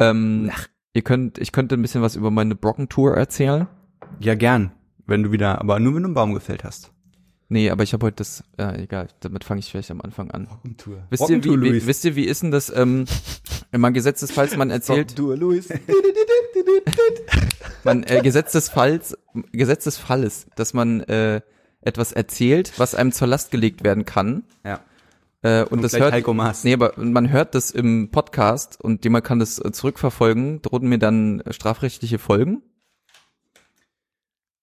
Ähm, ihr könnt, ich könnte ein bisschen was über meine Brocken-Tour erzählen. Ja, gern. Wenn du wieder, aber nur wenn du einen Baum gefällt hast. Nee, aber ich habe heute das, äh, egal, damit fange ich vielleicht am Anfang an. Brockentour. Wisst ihr, Brockentour, wie, wie, Luis. wisst ihr, wie ist denn das, ähm, wenn man gesetzesfalls man erzählt, Brockentour, Luis. man äh, gesetzesfalls, gesetzesfalles, dass man äh, etwas erzählt, was einem zur Last gelegt werden kann. Ja. Äh, und das hört, Heiko Maas. nee, aber man hört das im Podcast und jemand kann das äh, zurückverfolgen, drohen mir dann äh, strafrechtliche Folgen?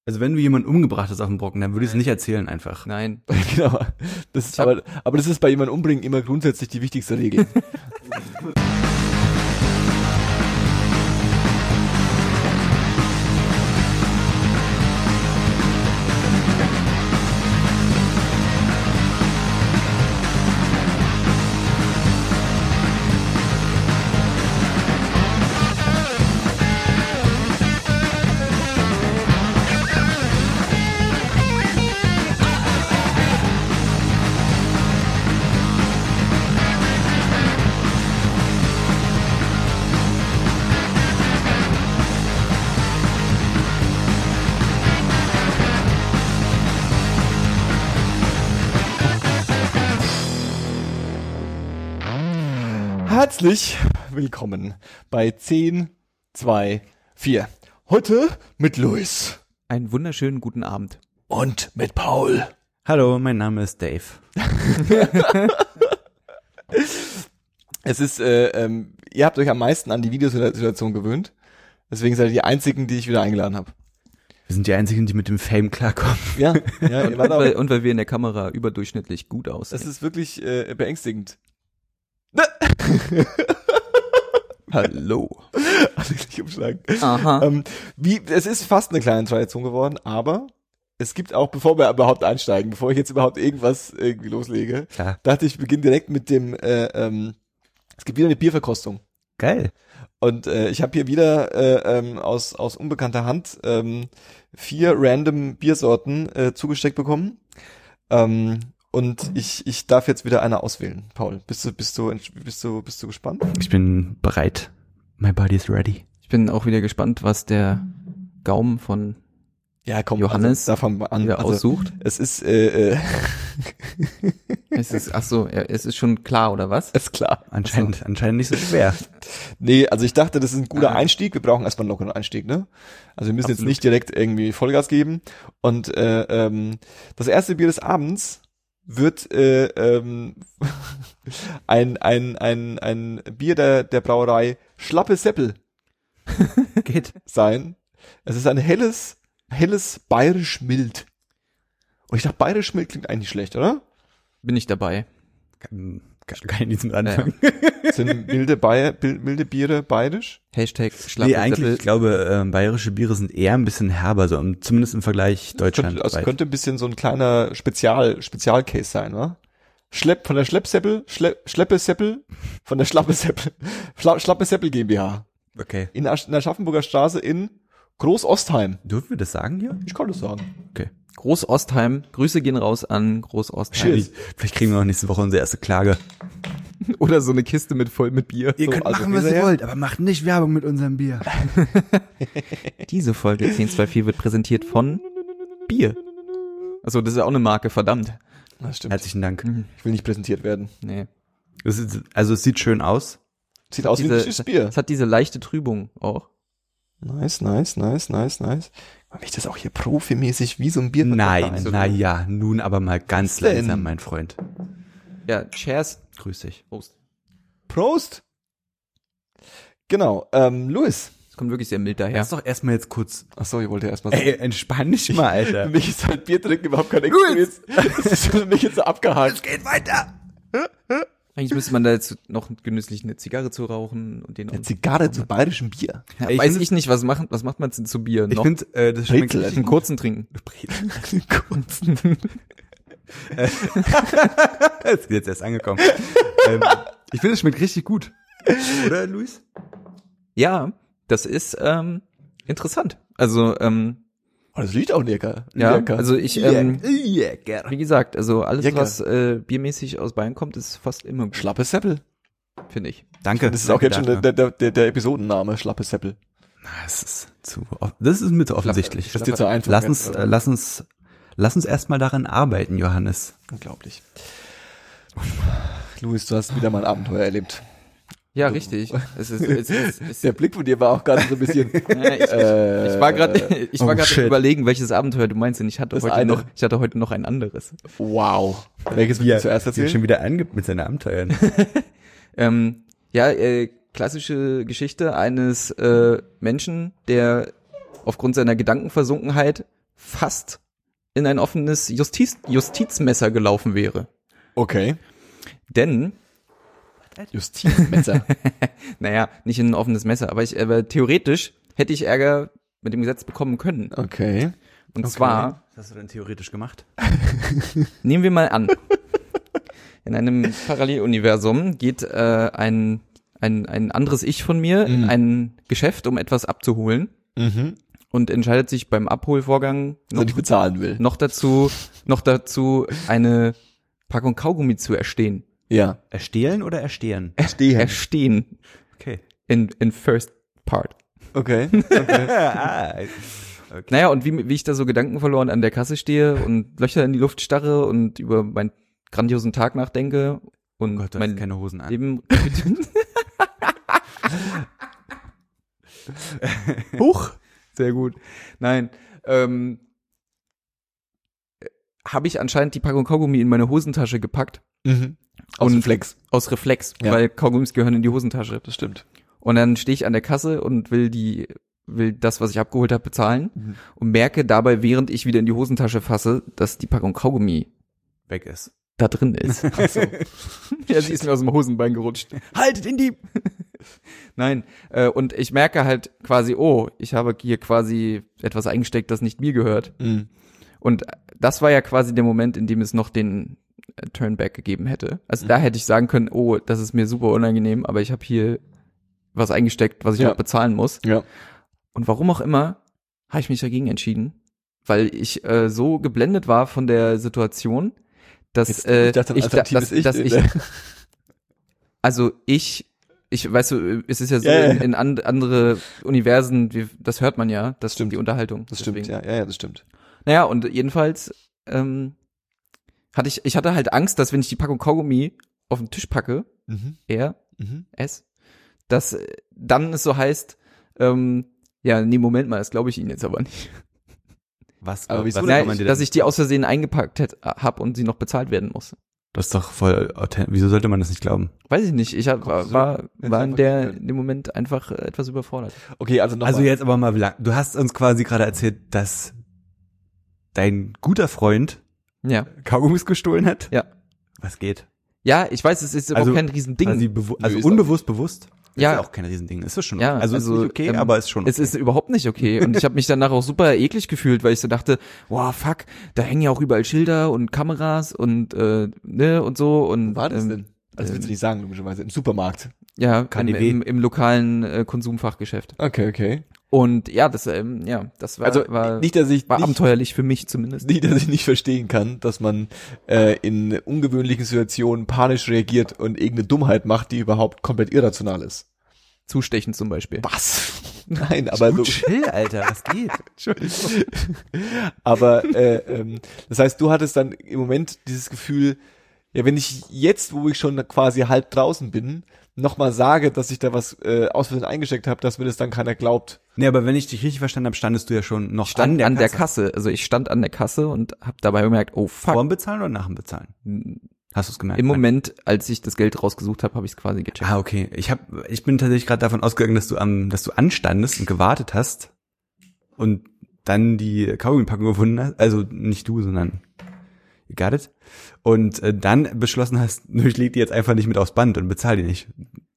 Also wenn du jemanden umgebracht hast auf dem Brocken, dann würde ich es nicht erzählen einfach. Nein. genau. Das ist, aber, aber das ist bei jemandem umbringen immer grundsätzlich die wichtigste Regel. Herzlich willkommen bei 10, 2, 4. Heute mit Luis Einen wunderschönen guten Abend. und mit Paul. Hallo, mein Name ist Dave. Es ist, äh, ähm, ihr habt euch am meisten an die Videosituation gewöhnt. Deswegen seid ihr die einzigen, die ich wieder eingeladen habe. Wir sind die einzigen, die mit dem Fame klarkommen. Ja, ja Und wart weil, und weil wir in der Kamera überdurchschnittlich gut das aussehen. ist wirklich äh, beängstigend. Hallo. Also nicht umschlagen. Aha. Ähm, wie, es ist fast eine kleine Tradition geworden, aber es gibt auch, bevor wir überhaupt einsteigen, bevor ich jetzt überhaupt irgendwas irgendwie loslege, Klar. dachte ich, ich beginne direkt mit dem, äh, ähm, es gibt wieder eine Bierverkostung. Geil. Und äh, ich habe hier wieder äh, ähm, aus, aus unbekannter Hand ähm, vier random Biersorten äh, zugesteckt bekommen. Ähm, und ich, ich darf jetzt wieder eine auswählen. Paul, bist du, bist du, bist du, bist du gespannt? Ich bin bereit. My body is ready. Ich bin auch wieder gespannt, was der Gaumen von Ja, komm, Johannes also, davon an. wieder Also, aussucht. es ist, äh, äh, Es ist, ach so, es ist schon klar, oder was? ist klar. Anscheinend, anscheinend nicht so schwer. Nee, also ich dachte, das ist ein guter Ah. Einstieg. Wir brauchen erstmal einen lockeren Einstieg, ne? Also wir müssen jetzt Absolut. nicht direkt irgendwie Vollgas geben. Und äh, ähm, das erste Bier des Abends wird äh, ähm, ein, ein, ein, ein Bier der, der Brauerei Schlappe Seppel Geht. sein. Es ist ein helles, helles bayerisch mild. Und ich dachte, bayerisch mild klingt eigentlich schlecht, oder? Bin ich dabei. Kann, ich nicht mit anfangen. Sind milde, Bayer, milde Biere bayerisch? Hashtag Schlappe Nee, eigentlich, ich glaube, ähm, bayerische Biere sind eher ein bisschen herber, so im- zumindest im Vergleich Deutschland. Könnte, also könnte ein bisschen so ein kleiner Spezial, Spezialcase sein, wa? Schlepp, von der Schleppseppel, Schlepp, Schleppeseppel, von der Schlappeseppel, Schla, Schlappeseppel GmbH. okay. In, Asch- in der Schaffenburger Straße in Groß-Ostheim. Dürfen wir das sagen hier? Ich kann das sagen. Okay. Groß-Ostheim. Grüße gehen raus an Groß-Ostheim. Vielleicht, vielleicht kriegen wir auch nächste Woche unsere erste Klage. Oder so eine Kiste mit voll mit Bier. Ihr So, könnt also machen, was ihr wollt, aber macht nicht Werbung mit unserem Bier. Diese Folge 1024 wird präsentiert von Bier. Also das ist ja auch eine Marke, verdammt. Das stimmt. Herzlichen Dank. Ich will nicht präsentiert werden. Nee. Es ist, also es sieht schön aus. Sieht aus wie ein Diese- Bier. Es hat diese leichte Trübung auch. Nice, nice, nice, nice, nice. Will ich das auch hier profimäßig wie so ein Bier Nein, verkaufen? na ja, nun aber mal ganz Was denn? langsam, mein Freund. Ja, Cheers. Grüß dich. Prost. Prost! Genau, ähm, Louis. Es kommt wirklich sehr mild daher. Lass doch erstmal jetzt kurz. Ach so, ich wollte ja erstmal sagen. Ey, entspann dich mal, Für Alter. mich ist halt Bier trinken überhaupt kein Experience. Das ist für mich jetzt so abgehakt. geht weiter. Eigentlich müsste man da jetzt noch genüsslich eine Zigarre zu rauchen und den Eine Zigarre zu bayerischem Bier. ja, Ich weiß ich nicht, was macht, was macht man denn zu Bier Ich noch? finde, äh, das schmeckt Brezel. einen kurzen trinken. Das ist jetzt erst angekommen. ähm, ich finde, es schmeckt richtig gut. Oder, Luis? Ja, das ist ähm, interessant. Also ähm, Oh, das riecht auch lecker. ja, lecker. also ich ähm, Lecker. wie gesagt, also alles Lecker. was äh, biermäßig aus Bayern kommt, ist fast immer gut. Schlappe Seppel. finde ich. Danke. Das ist auch jetzt schon der, der, der, der Episodenname, Schlappe Seppel. Das ist zu, das ist mir zu offensichtlich. Das ist dir zu einfach. Lass uns, äh, lass uns, lass uns erstmal daran arbeiten, Johannes. Unglaublich. Luis, du hast wieder mal ein Abenteuer erlebt. Ja, richtig. Es ist, es ist, es Der Blick von dir war auch gerade so ein bisschen. Ja, ich, äh, ich war gerade, ich war oh, gerade shit. überlegen, welches Abenteuer du meinst, denn ich hatte Das heute eine. noch, ich hatte heute noch ein anderes. Wow. Welches du zuerst der erzählen? schon wieder angibt mit seinen Abenteuern. Ähm, ja, äh, klassische Geschichte eines äh, Menschen, der aufgrund seiner Gedankenversunkenheit fast in ein offenes Justiz, Justizmesser gelaufen wäre. Okay. Denn, Justizmesser. naja, nicht in ein offenes Messer, aber ich, aber theoretisch hätte ich Ärger mit dem Gesetz bekommen können. Okay. Und zwar, Was hast du denn theoretisch gemacht? nehmen wir mal an, in einem Paralleluniversum geht äh, ein, ein, ein anderes Ich von mir in Mhm. ein Geschäft, um etwas abzuholen. Mhm. und entscheidet sich beim Abholvorgang noch, Dass ich bezahlen will. noch dazu, noch dazu eine Packung Kaugummi zu erstehen. Ja. Erstehlen oder erstehen? Stehen. Erstehen Okay. in, in first part. Okay. okay. ah, Naja, und wie, wie ich da so Gedanken verloren an der Kasse stehe und Löcher in die Luft starre und über meinen grandiosen Tag nachdenke und Oh Gott, mein keine Hosen an. Leben Huch. Sehr gut. Nein, ähm, habe ich anscheinend die Packung Kaugummi in meine Hosentasche gepackt Mhm. Aus Und- dem Flex. aus Reflex, Ja. weil Kaugummis gehören in die Hosentasche. Das stimmt. Und dann stehe ich an der Kasse und will die will das, was ich abgeholt habe, bezahlen Mhm. und merke dabei, während ich wieder in die Hosentasche fasse, dass die Packung Kaugummi Weg ist. da drin ist. ja, sie ist mir aus dem Hosenbein gerutscht. Haltet in die! Nein, äh, und ich merke halt quasi, oh, ich habe hier quasi etwas eingesteckt, das nicht mir gehört. Mhm. Und das war ja quasi der Moment, in dem es noch den Turnback gegeben hätte. Also da hätte ich sagen können, oh, das ist mir super unangenehm, aber ich habe hier was eingesteckt, was ich Ja. noch bezahlen muss. Ja. Und warum auch immer, habe ich mich dagegen entschieden, weil ich äh, so geblendet war von der Situation, dass Jetzt, äh, ich dachte, ich, da, dass, Ich. dass ich, der- also ich, ich, weißt du, es ist ja so Ja, ja. in, in and, andere Universen, wie, das hört man ja, das Stimmt. stimmt die Unterhaltung. Das stimmt, Deswegen. ja, ja, ja, das stimmt. Naja, und jedenfalls ähm, hatte ich, ich hatte halt Angst, dass wenn ich die Packung Kaugummi auf den Tisch packe, Mhm. er, Mhm. es, dass äh, dann es so heißt, ähm, ja, nee, Moment mal, das glaube ich Ihnen jetzt aber nicht. Was, Aber wieso was Nein, man dir dass ich die aus Versehen eingepackt hätt- hab und sie noch bezahlt werden muss. Das ist doch voll authentisch. Wieso sollte man das nicht glauben? Weiß ich nicht, ich hab, Kommst war, war in der, in dem Moment einfach äh, etwas überfordert. Okay, also nochmal. Also jetzt aber mal, lang- du hast uns quasi gerade erzählt, dass dein guter Freund Ja. Kaugummis gestohlen hat? Ja. Was geht? Ja, ich weiß, es ist überhaupt Also, kein Riesending. Also ist unbewusst bewusst? Ja. Ist ja auch kein Riesending. Ist das schon Ja, okay? Also, also, ist nicht okay, ähm, aber ist schon okay. Es ist überhaupt nicht okay. Und ich habe mich danach auch super eklig gefühlt, weil ich so dachte, wow, fuck, da hängen ja auch überall Schilder und Kameras und äh, ne und so. Und Wo war das ähm, denn? Also willst du nicht sagen, logischerweise. Im Supermarkt. Ja, im, im, im lokalen äh, Konsumfachgeschäft. Okay, okay. Und ja, das ähm, ja, das war, Also war, nicht, dass ich war nicht, abenteuerlich für mich zumindest. nicht, dass ich nicht verstehen kann, dass man äh, in ungewöhnlichen Situationen panisch reagiert und irgendeine Dummheit macht, die überhaupt komplett irrational ist. Zustechen zum Beispiel. Was? Nein, aber so. chill, Alter, was geht? Aber äh, ähm, das heißt, du hattest dann im Moment dieses Gefühl, ja, wenn ich jetzt, wo ich schon quasi halb draußen bin, nochmal sage, dass ich da was äh, aus Versehen eingesteckt habe, dass mir das dann keiner glaubt. Nee, aber wenn ich dich richtig verstanden habe, standest du ja schon noch stand an der Kasse. Kasse. Also ich stand an der Kasse und habe dabei gemerkt, oh Vor fuck. dem Bezahlen oder nach dem Bezahlen? Hast du es gemerkt? Im Moment, als ich das Geld rausgesucht habe, habe ich es quasi gecheckt. Ah, okay. Ich hab, ich bin tatsächlich gerade davon ausgegangen, dass du am, dass du anstandest und gewartet hast und dann die Kaugummipackung gefunden hast. Also nicht du, sondern you got it? Und äh, dann beschlossen hast, ich leg die jetzt einfach nicht mit aufs Band und bezahle die nicht.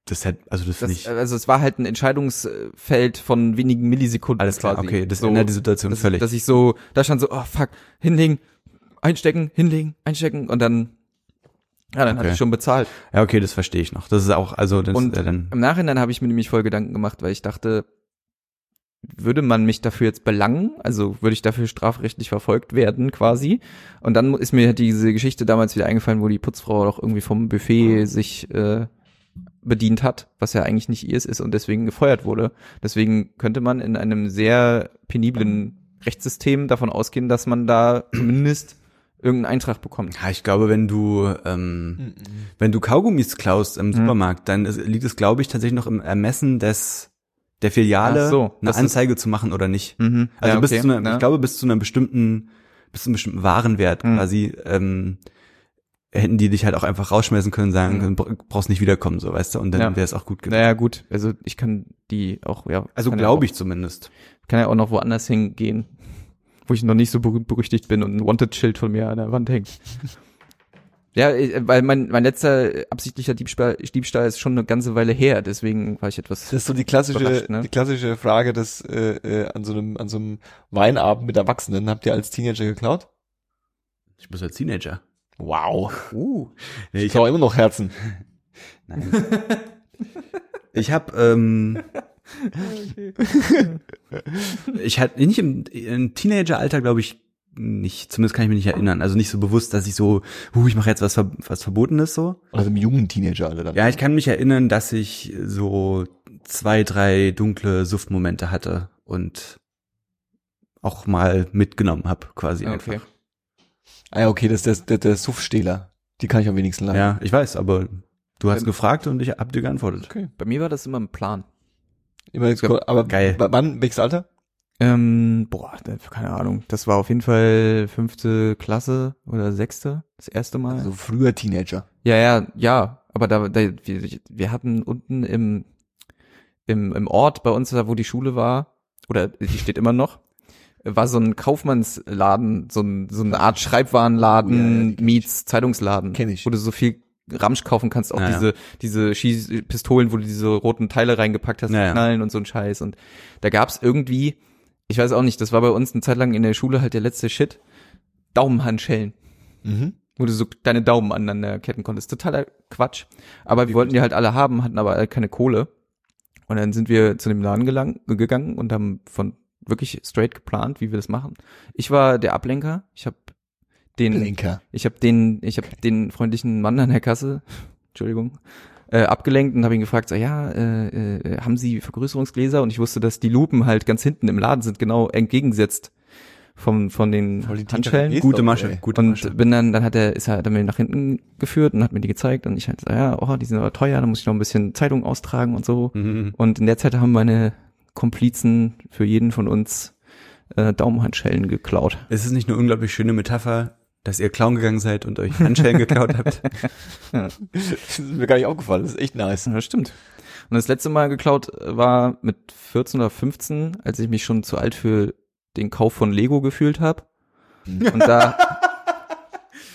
Das hätte, also das, Das, ich also es war halt ein Entscheidungsfeld von wenigen Millisekunden alles klar. quasi. Okay, das so, ändert die Situation dass, völlig. dass ich so, da stand so, oh fuck, hinlegen, einstecken, hinlegen, einstecken und dann, ja, dann hatte Okay. ich schon bezahlt. ja, okay, das verstehe ich noch. Das ist auch, also das, Und äh, dann, im Nachhinein habe ich mir nämlich voll Gedanken gemacht, weil ich dachte, würde man mich dafür jetzt belangen? Also würde ich dafür strafrechtlich verfolgt werden quasi? Und dann ist mir diese Geschichte damals wieder eingefallen, wo die Putzfrau doch irgendwie vom Buffet sich äh, bedient hat, was ja eigentlich nicht ihrs ist und deswegen gefeuert wurde. Deswegen könnte man in einem sehr peniblen Rechtssystem davon ausgehen, dass man da zumindest irgendeinen Eintrag bekommt. Ja, ich glaube, wenn du ähm, wenn du Kaugummis klaust im Supermarkt, dann ist, liegt es, glaube ich, tatsächlich noch im Ermessen des der Filiale, so, eine das ist- Anzeige zu machen oder nicht. Mhm. Also Ja, bis okay, zu einer, ja. ich glaube, bis zu einem bestimmten, bis zu einem bestimmten Warenwert Mhm. quasi, ähm, hätten die dich halt auch einfach rausschmeißen können, sagen, Mhm. brauchst nicht wiederkommen, so weißt du, und dann Ja. wäre es auch gut gewesen. Naja, gut, also ich kann die auch, ja. also glaube ich zumindest. Kann ja auch noch woanders hingehen, wo ich noch nicht so berühmt berüchtigt bin und ein Wanted-Schild von mir an der Wand hängt. Ja, äh, weil mein, mein letzter äh, absichtlicher Diebstahl, Diebstahl ist schon eine ganze Weile her, deswegen war ich etwas. Das ist so die klassische, ne? die klassische Frage des äh, äh, an so einem an so einem Weinabend mit Erwachsenen. Habt ihr als Teenager geklaut? Ich bin als Teenager. Wow. Uh. Nee, Ich ich klaue immer noch Herzen. Nein. ich habe ähm, ich hatte nicht im, im Teenageralter, glaube ich, nicht. Zumindest kann ich mich nicht erinnern. Also nicht so bewusst, dass ich so, huh, ich mache jetzt was, was Verbotenes so. Oder im jungen Teenager alle dann. Ja, ich kann mich erinnern, dass ich so zwei, drei dunkle Suftmomente hatte und auch mal mitgenommen habe, quasi Okay. einfach. Ah ja, okay, das ist der, der, der Suffstehler. Die kann ich am wenigsten leiden. Ja, ich weiß, aber du hast Ähm, gefragt und ich hab dir geantwortet. Okay. Bei mir war das immer ein Plan. Immer aber geil. Wann, welches Alter? Ähm, boah, keine Ahnung. Das war auf jeden Fall fünfte Klasse oder sechste, das erste Mal. Also früher Teenager. Ja, ja, ja. Aber da, da wir, wir hatten unten im, im, im Ort bei uns, da wo die Schule war, oder die steht immer noch, war so ein Kaufmannsladen, so, ein, so eine Art Oh, ja, Schreibwarenladen, ja, die kenn meets Zeitungsladen. Kenn ich. Wo du so viel Ramsch kaufen kannst, auch Ja, ja. diese, diese Schießpistolen, wo du diese roten Teile reingepackt hast, Ja, ja. knallen und so ein Scheiß. Und da gab's irgendwie, ich weiß auch nicht, das war bei uns eine Zeit lang in der Schule halt der letzte Shit, Daumenhandschellen Mhm. wo du so deine Daumen aneinander ketten konntest. Totaler Quatsch. Aber wir wollten die halt alle haben, hatten aber keine Kohle. Und dann sind wir zu dem Laden gelang, gegangen und haben von wirklich straight geplant, wie wir das machen. Ich war der Ablenker. Ich habe den, Lenker. ich habe den, ich habe den freundlichen Mann an der Kasse, Entschuldigung, äh, abgelenkt und habe ihn gefragt, so, ja, äh, äh, haben Sie Vergrößerungsgläser? Und ich wusste, dass die Lupen halt ganz hinten im Laden sind, genau entgegengesetzt vom von den die Handschellen. Gute Ey. Masche, gute Und Masche. bin dann, dann hat er, ist er, er mir nach hinten geführt und hat mir die gezeigt und ich halt, so, ja, oh, die sind aber teuer, da muss ich noch ein bisschen Zeitung austragen und so. Mhm. Und in der Zeit haben meine Komplizen für jeden von uns äh, Daumenhandschellen geklaut. Es ist nicht eine unglaublich schöne Metapher, dass ihr klauen gegangen seid und euch Handschellen geklaut habt. Das ist mir gar nicht aufgefallen. Das ist echt nice. Ja, das stimmt. Und das letzte Mal geklaut äh, war mit 14 oder 15, als ich mich schon zu alt für den Kauf von Lego gefühlt habe. Und da,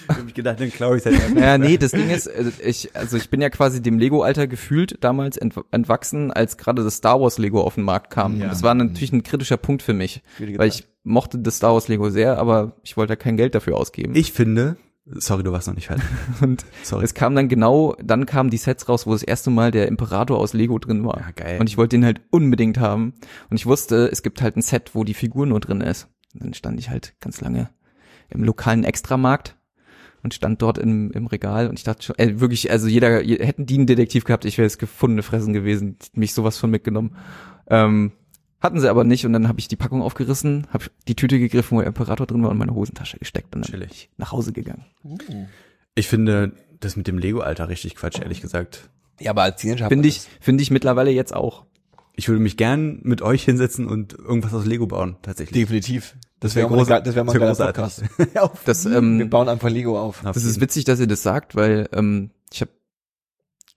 ich hab gedacht, dann klaue ich halt naja, nee, das Ding ist, äh, ich, also ich bin ja quasi dem Lego-Alter gefühlt damals ent entwachsen, als gerade das Star Wars Lego auf den Markt kam. Ja. Das war natürlich ein kritischer Punkt für mich, weil ich mochte das Star Wars Lego sehr, aber ich wollte da kein Geld dafür ausgeben. Ich finde, sorry, du warst noch nicht fertig. und Sorry. es kam dann genau, dann kamen die Sets raus, wo das erste Mal der Imperator aus Lego drin war. Ja, geil. Und ich wollte den halt unbedingt haben. Und ich wusste, es gibt halt ein Set, wo die Figur nur drin ist. Und dann stand ich halt ganz lange im lokalen Extramarkt und stand dort im, im Regal und ich dachte schon, äh, wirklich, also jeder, je- hätten die einen Detektiv gehabt, ich wäre es gefundene Fressen gewesen, mich sowas von mitgenommen. Ähm, hatten sie aber nicht und dann habe ich die Packung aufgerissen, habe die Tüte gegriffen, wo der Imperator drin war und meine Hosentasche gesteckt und dann bin ich nach Hause gegangen. Ich finde das mit dem Lego-Alter richtig Quatsch, ehrlich gesagt. Ja, aber als Teenager Finde ich, finde ich mittlerweile jetzt auch. Ich würde mich gern mit euch hinsetzen und irgendwas aus Lego bauen, tatsächlich. definitiv. Das wär wäre groß, groß- das wäre mal ein wär geiler großartig. Podcast. Das, Wir ähm, bauen einfach Lego auf. Das ist witzig, dass ihr das sagt, weil ähm, ich habe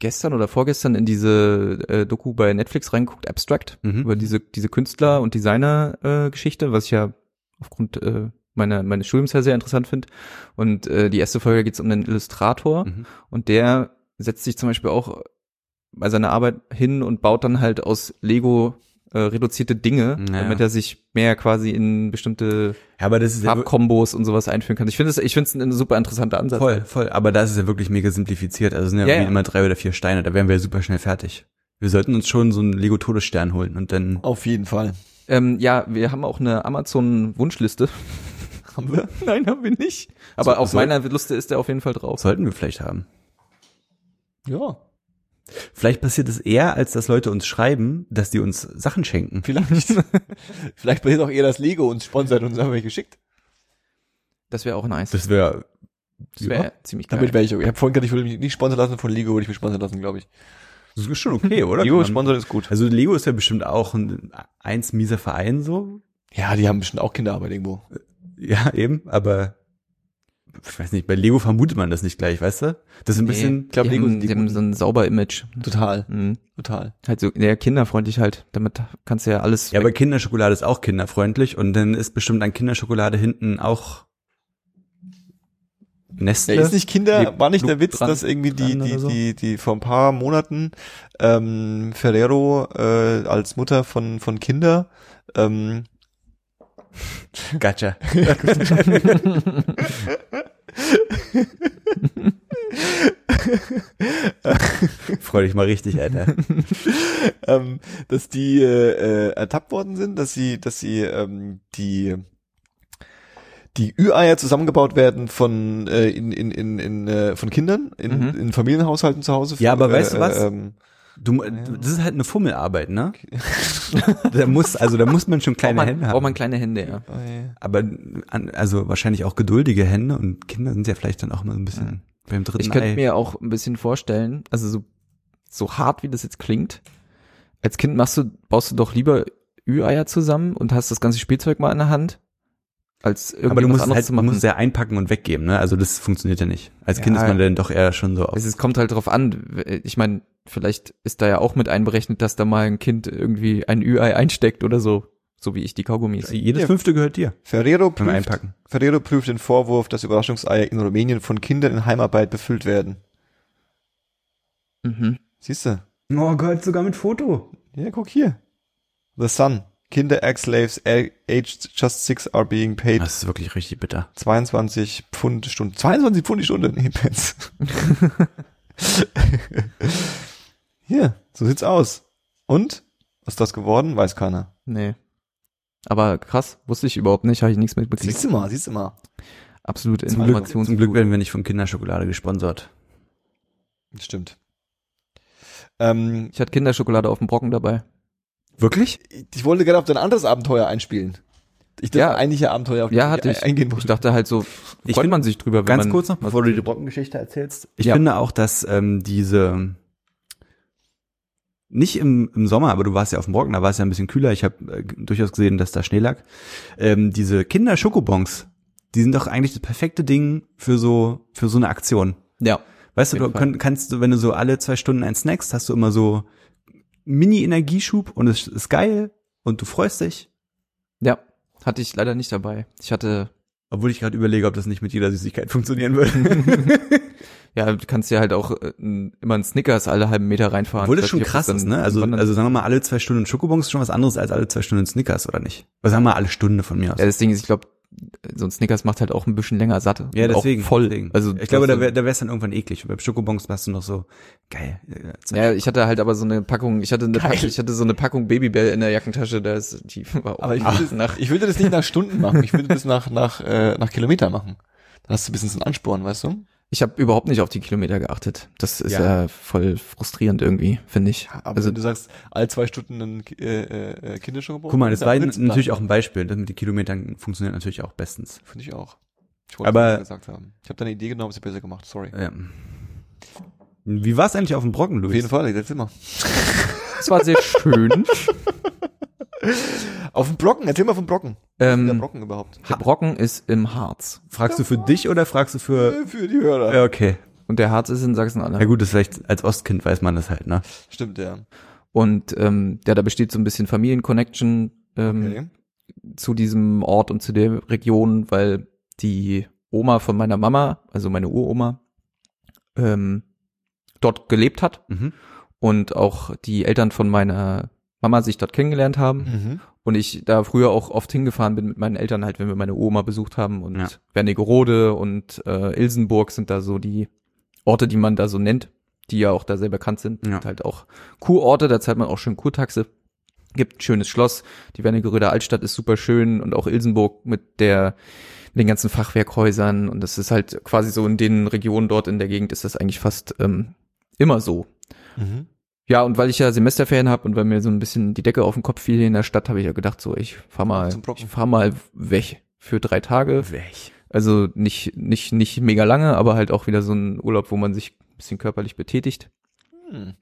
gestern oder vorgestern in diese äh, Doku bei Netflix reingeguckt, Abstract, Mhm. über diese diese Künstler und Designer äh, Geschichte, was ich ja aufgrund äh, meiner meines Studiums ja sehr interessant finde. Und äh, die erste Folge geht es um einen Illustrator Mhm. und der setzt sich zum Beispiel auch bei seiner Arbeit hin und baut dann halt aus Lego äh, reduzierte Dinge, Ja. damit er sich mehr quasi in bestimmte Ja, aber das ist ja Farbkombos und sowas einführen kann. Ich finde es, ich finde es ein super interessanter Ansatz. voll, voll. Aber das ist ja wirklich mega simplifiziert. Also es sind ja, Ja, wie ja. immer drei oder vier Steine. Da wären wir super schnell fertig. Wir sollten uns schon so einen Lego-Todesstern holen und dann. Auf jeden Fall. Ähm, ja, wir haben auch eine Amazon-Wunschliste. Haben wir? Nein, haben wir nicht. Aber So- auf soll- meiner Liste ist der auf jeden Fall drauf. Sollten wir vielleicht haben. Ja. Vielleicht passiert es eher, als dass Leute uns schreiben, dass die uns Sachen schenken. Vielleicht. Vielleicht passiert auch eher, dass Lego uns sponsert und uns einfach geschickt. Das wäre auch nice. Das wäre Das wäre ziemlich geil. Damit wäre ich, ich habe vorhin gesagt, ich würde mich nicht sponsern lassen, von Lego würde ich mich sponsern lassen, glaube ich. das ist schon okay, oder? Lego sponsern ist gut. Also Lego ist ja bestimmt auch ein eins mieser Verein so. Ja, die haben bestimmt auch Kinderarbeit irgendwo. Ja, eben, aber ich weiß nicht, bei Lego vermutet man das nicht gleich, weißt du? Das ist ein bisschen, ich glaub, die Lego haben, die haben so ein sauber Image. Total, Mhm. total. Halt so, ja, kinderfreundlich halt. Damit kannst du ja alles. ja, aber Kinderschokolade ist auch kinderfreundlich und dann ist bestimmt an Kinderschokolade hinten auch Nestle. Ja, ist nicht Kinder, Die war nicht der Witz, dran- dass irgendwie die, die, die, die vor ein paar Monaten ähm, Ferrero äh, als Mutter von, von Kinder ähm, Gotcha. Freu dich mal richtig, Alter. ähm, dass die äh, äh, ertappt worden sind, dass sie, dass sie ähm, die die Ü-Eier zusammengebaut werden von äh, in in in, in äh, von Kindern in, Mhm. in Familienhaushalten zu Hause. Ja, aber weißt du was? ähm, Du, das ist halt eine Fummelarbeit, ne? da muss, also da muss man schon braucht kleine man, Hände braucht haben. man kleine Hände, ja. äh, Aber an, also wahrscheinlich auch geduldige Hände und Kinder sind ja vielleicht dann auch mal ein bisschen beim dritten Ich könnte mir auch ein bisschen vorstellen, also so, so hart wie das jetzt klingt, als Kind machst du, baust du doch lieber Ü-Eier zusammen und hast das ganze Spielzeug mal in der Hand, als irgendwie aber du musst es halt, du machen. musst es ja einpacken und weggeben, ne? Also das funktioniert ja nicht. Als Kind Ja. ist man dann doch eher schon so auf. es kommt halt drauf an. Ich meine, vielleicht ist da ja auch mit einberechnet, dass da mal ein Kind irgendwie ein Ü-Ei einsteckt oder so, so wie ich die Kaugummis. Jedes Ja. fünfte gehört dir Ferrero prüft, Einpacken. Ferrero prüft den Vorwurf, dass Überraschungseier in Rumänien von Kindern in Heimarbeit befüllt werden. Mhm. Siehst du? Oh Gott, sogar mit Foto. Ja, guck hier. The Sun. Kinder Ex-Slaves aged just six are being paid Das ist wirklich richtig bitter. 22 Pfund Stunde. 22 Pfund die Stunde? Nee, Pence. Hier, so sieht's aus. Und? Was ist das geworden? Weiß keiner. Nee. Aber krass, wusste ich überhaupt nicht, habe ich nichts mitbekriegt. Siehst du mal, siehst du mal. Absolut Zum Glück, Informations. zum Glück werden wir nicht von Kinderschokolade gesponsert. Das stimmt. Ähm, Ich hatte Kinderschokolade auf dem Brocken dabei. Wirklich? ich wollte gerne auf dein anderes Abenteuer einspielen. Ich das Ja. eigentliche Abenteuer, auf Ja, hatte ich. eingehen Ich wollte. dachte halt so, Ich freut bin- man sich drüber, wenn Ganz man kurz noch, bevor du die Brockengeschichte erzählst. Ich Ja. finde auch, dass ähm, diese nicht im, im Sommer, aber du warst ja auf dem Brocken, da war es ja ein bisschen kühler. Ich habe äh, durchaus gesehen, dass da Schnee lag. Ähm, diese Kinder-Schokobons, die sind doch eigentlich das perfekte Ding für so für so eine Aktion. Ja. Weißt du, du könnt, kannst du, wenn du so alle zwei Stunden ein snackst, hast du immer so Mini-Energieschub und es ist geil und du freust dich. Ja. Hatte ich leider nicht dabei. Ich hatte, Obwohl ich gerade überlege, ob das nicht mit jeder Süßigkeit funktionieren würde. ja, du kannst ja halt auch äh, immer einen Snickers alle halben Meter reinfahren. Obwohl das schon nicht, krass ist, ne? Also, also sagen wir mal, alle zwei Stunden Schokobons ist schon was anderes als alle zwei Stunden Snickers, oder nicht? Was sagen wir alle Stunde von mir aus? ja, das Ding ist, ich glaube, so ein Snickers macht halt auch ein bisschen länger satt. Ja, deswegen. Voll. Deswegen. Also ich glaube, da wäre da wär's dann irgendwann eklig. Und beim Schokobons warst du noch so, geil. äh, Ja, ich hatte halt aber so eine Packung, ich hatte eine Geil. Packung, ich hatte so eine Packung Babybell in der Jackentasche, da ist die war auch Aber ich würde, nach ich würde das nicht nach Stunden machen. Ich würde das nach, nach, äh, nach Kilometer machen. Dann hast du ein bisschen so einen Ansporn, weißt du? Ich habe überhaupt nicht auf die Kilometer geachtet. Das ist Ja. ja, voll frustrierend irgendwie, finde ich. Aber also wenn du sagst, alle zwei Stunden ein äh, äh, Kinderschokobon. Guck mal, das war natürlich auch ein Beispiel. Das mit den Kilometern funktioniert natürlich auch bestens. Finde ich auch. Ich wollte Aber- es gesagt haben. Ich habe deine Idee genommen, sie besser gemacht. Sorry. Ja. Wie war's eigentlich auf dem Brocken, Luis? Auf jeden Fall, erzähl mal. es war sehr schön. Auf dem Brocken, erzähl mal vom Brocken. Der ähm, Brocken überhaupt. der Brocken ist im Harz Fragst du für dich oder fragst du für... Für die Hörer. Ja, okay. und der Harz ist in Sachsen-Anhalt. Ja gut, das vielleicht als Ostkind weiß man das halt, ne? Stimmt, ja. Und ähm, ja, da besteht so ein bisschen Familienconnection ähm, Okay. zu diesem Ort und zu der Region, weil die Oma von meiner Mama, also meine Uroma, ähm, dort gelebt hat Mhm. und auch die Eltern von meiner Mama sich dort kennengelernt haben Mhm. und ich da früher auch oft hingefahren bin mit meinen Eltern halt, wenn wir meine Oma besucht haben und Ja. Wernigerode und äh, Ilsenburg sind da so die Orte, die man da so nennt, die ja auch da sehr bekannt sind. Ja. Sind halt auch Kurorte, da zahlt man auch schön Kurtaxe. Gibt ein schönes Schloss, die Wernigeröder Altstadt ist super schön und auch Ilsenburg mit der mit den ganzen Fachwerkhäusern und das ist halt quasi so in den Regionen dort in der Gegend ist das eigentlich fast ähm, immer so. Mhm. Ja, und weil ich ja Semesterferien habe und weil mir so ein bisschen die Decke auf den Kopf fiel hier in der Stadt, habe ich ja gedacht, so ich fahr mal, ich fahr mal weg für drei Tage. Weg. Also nicht nicht nicht mega lange, aber halt auch wieder so ein Urlaub, wo man sich ein bisschen körperlich betätigt. Hm.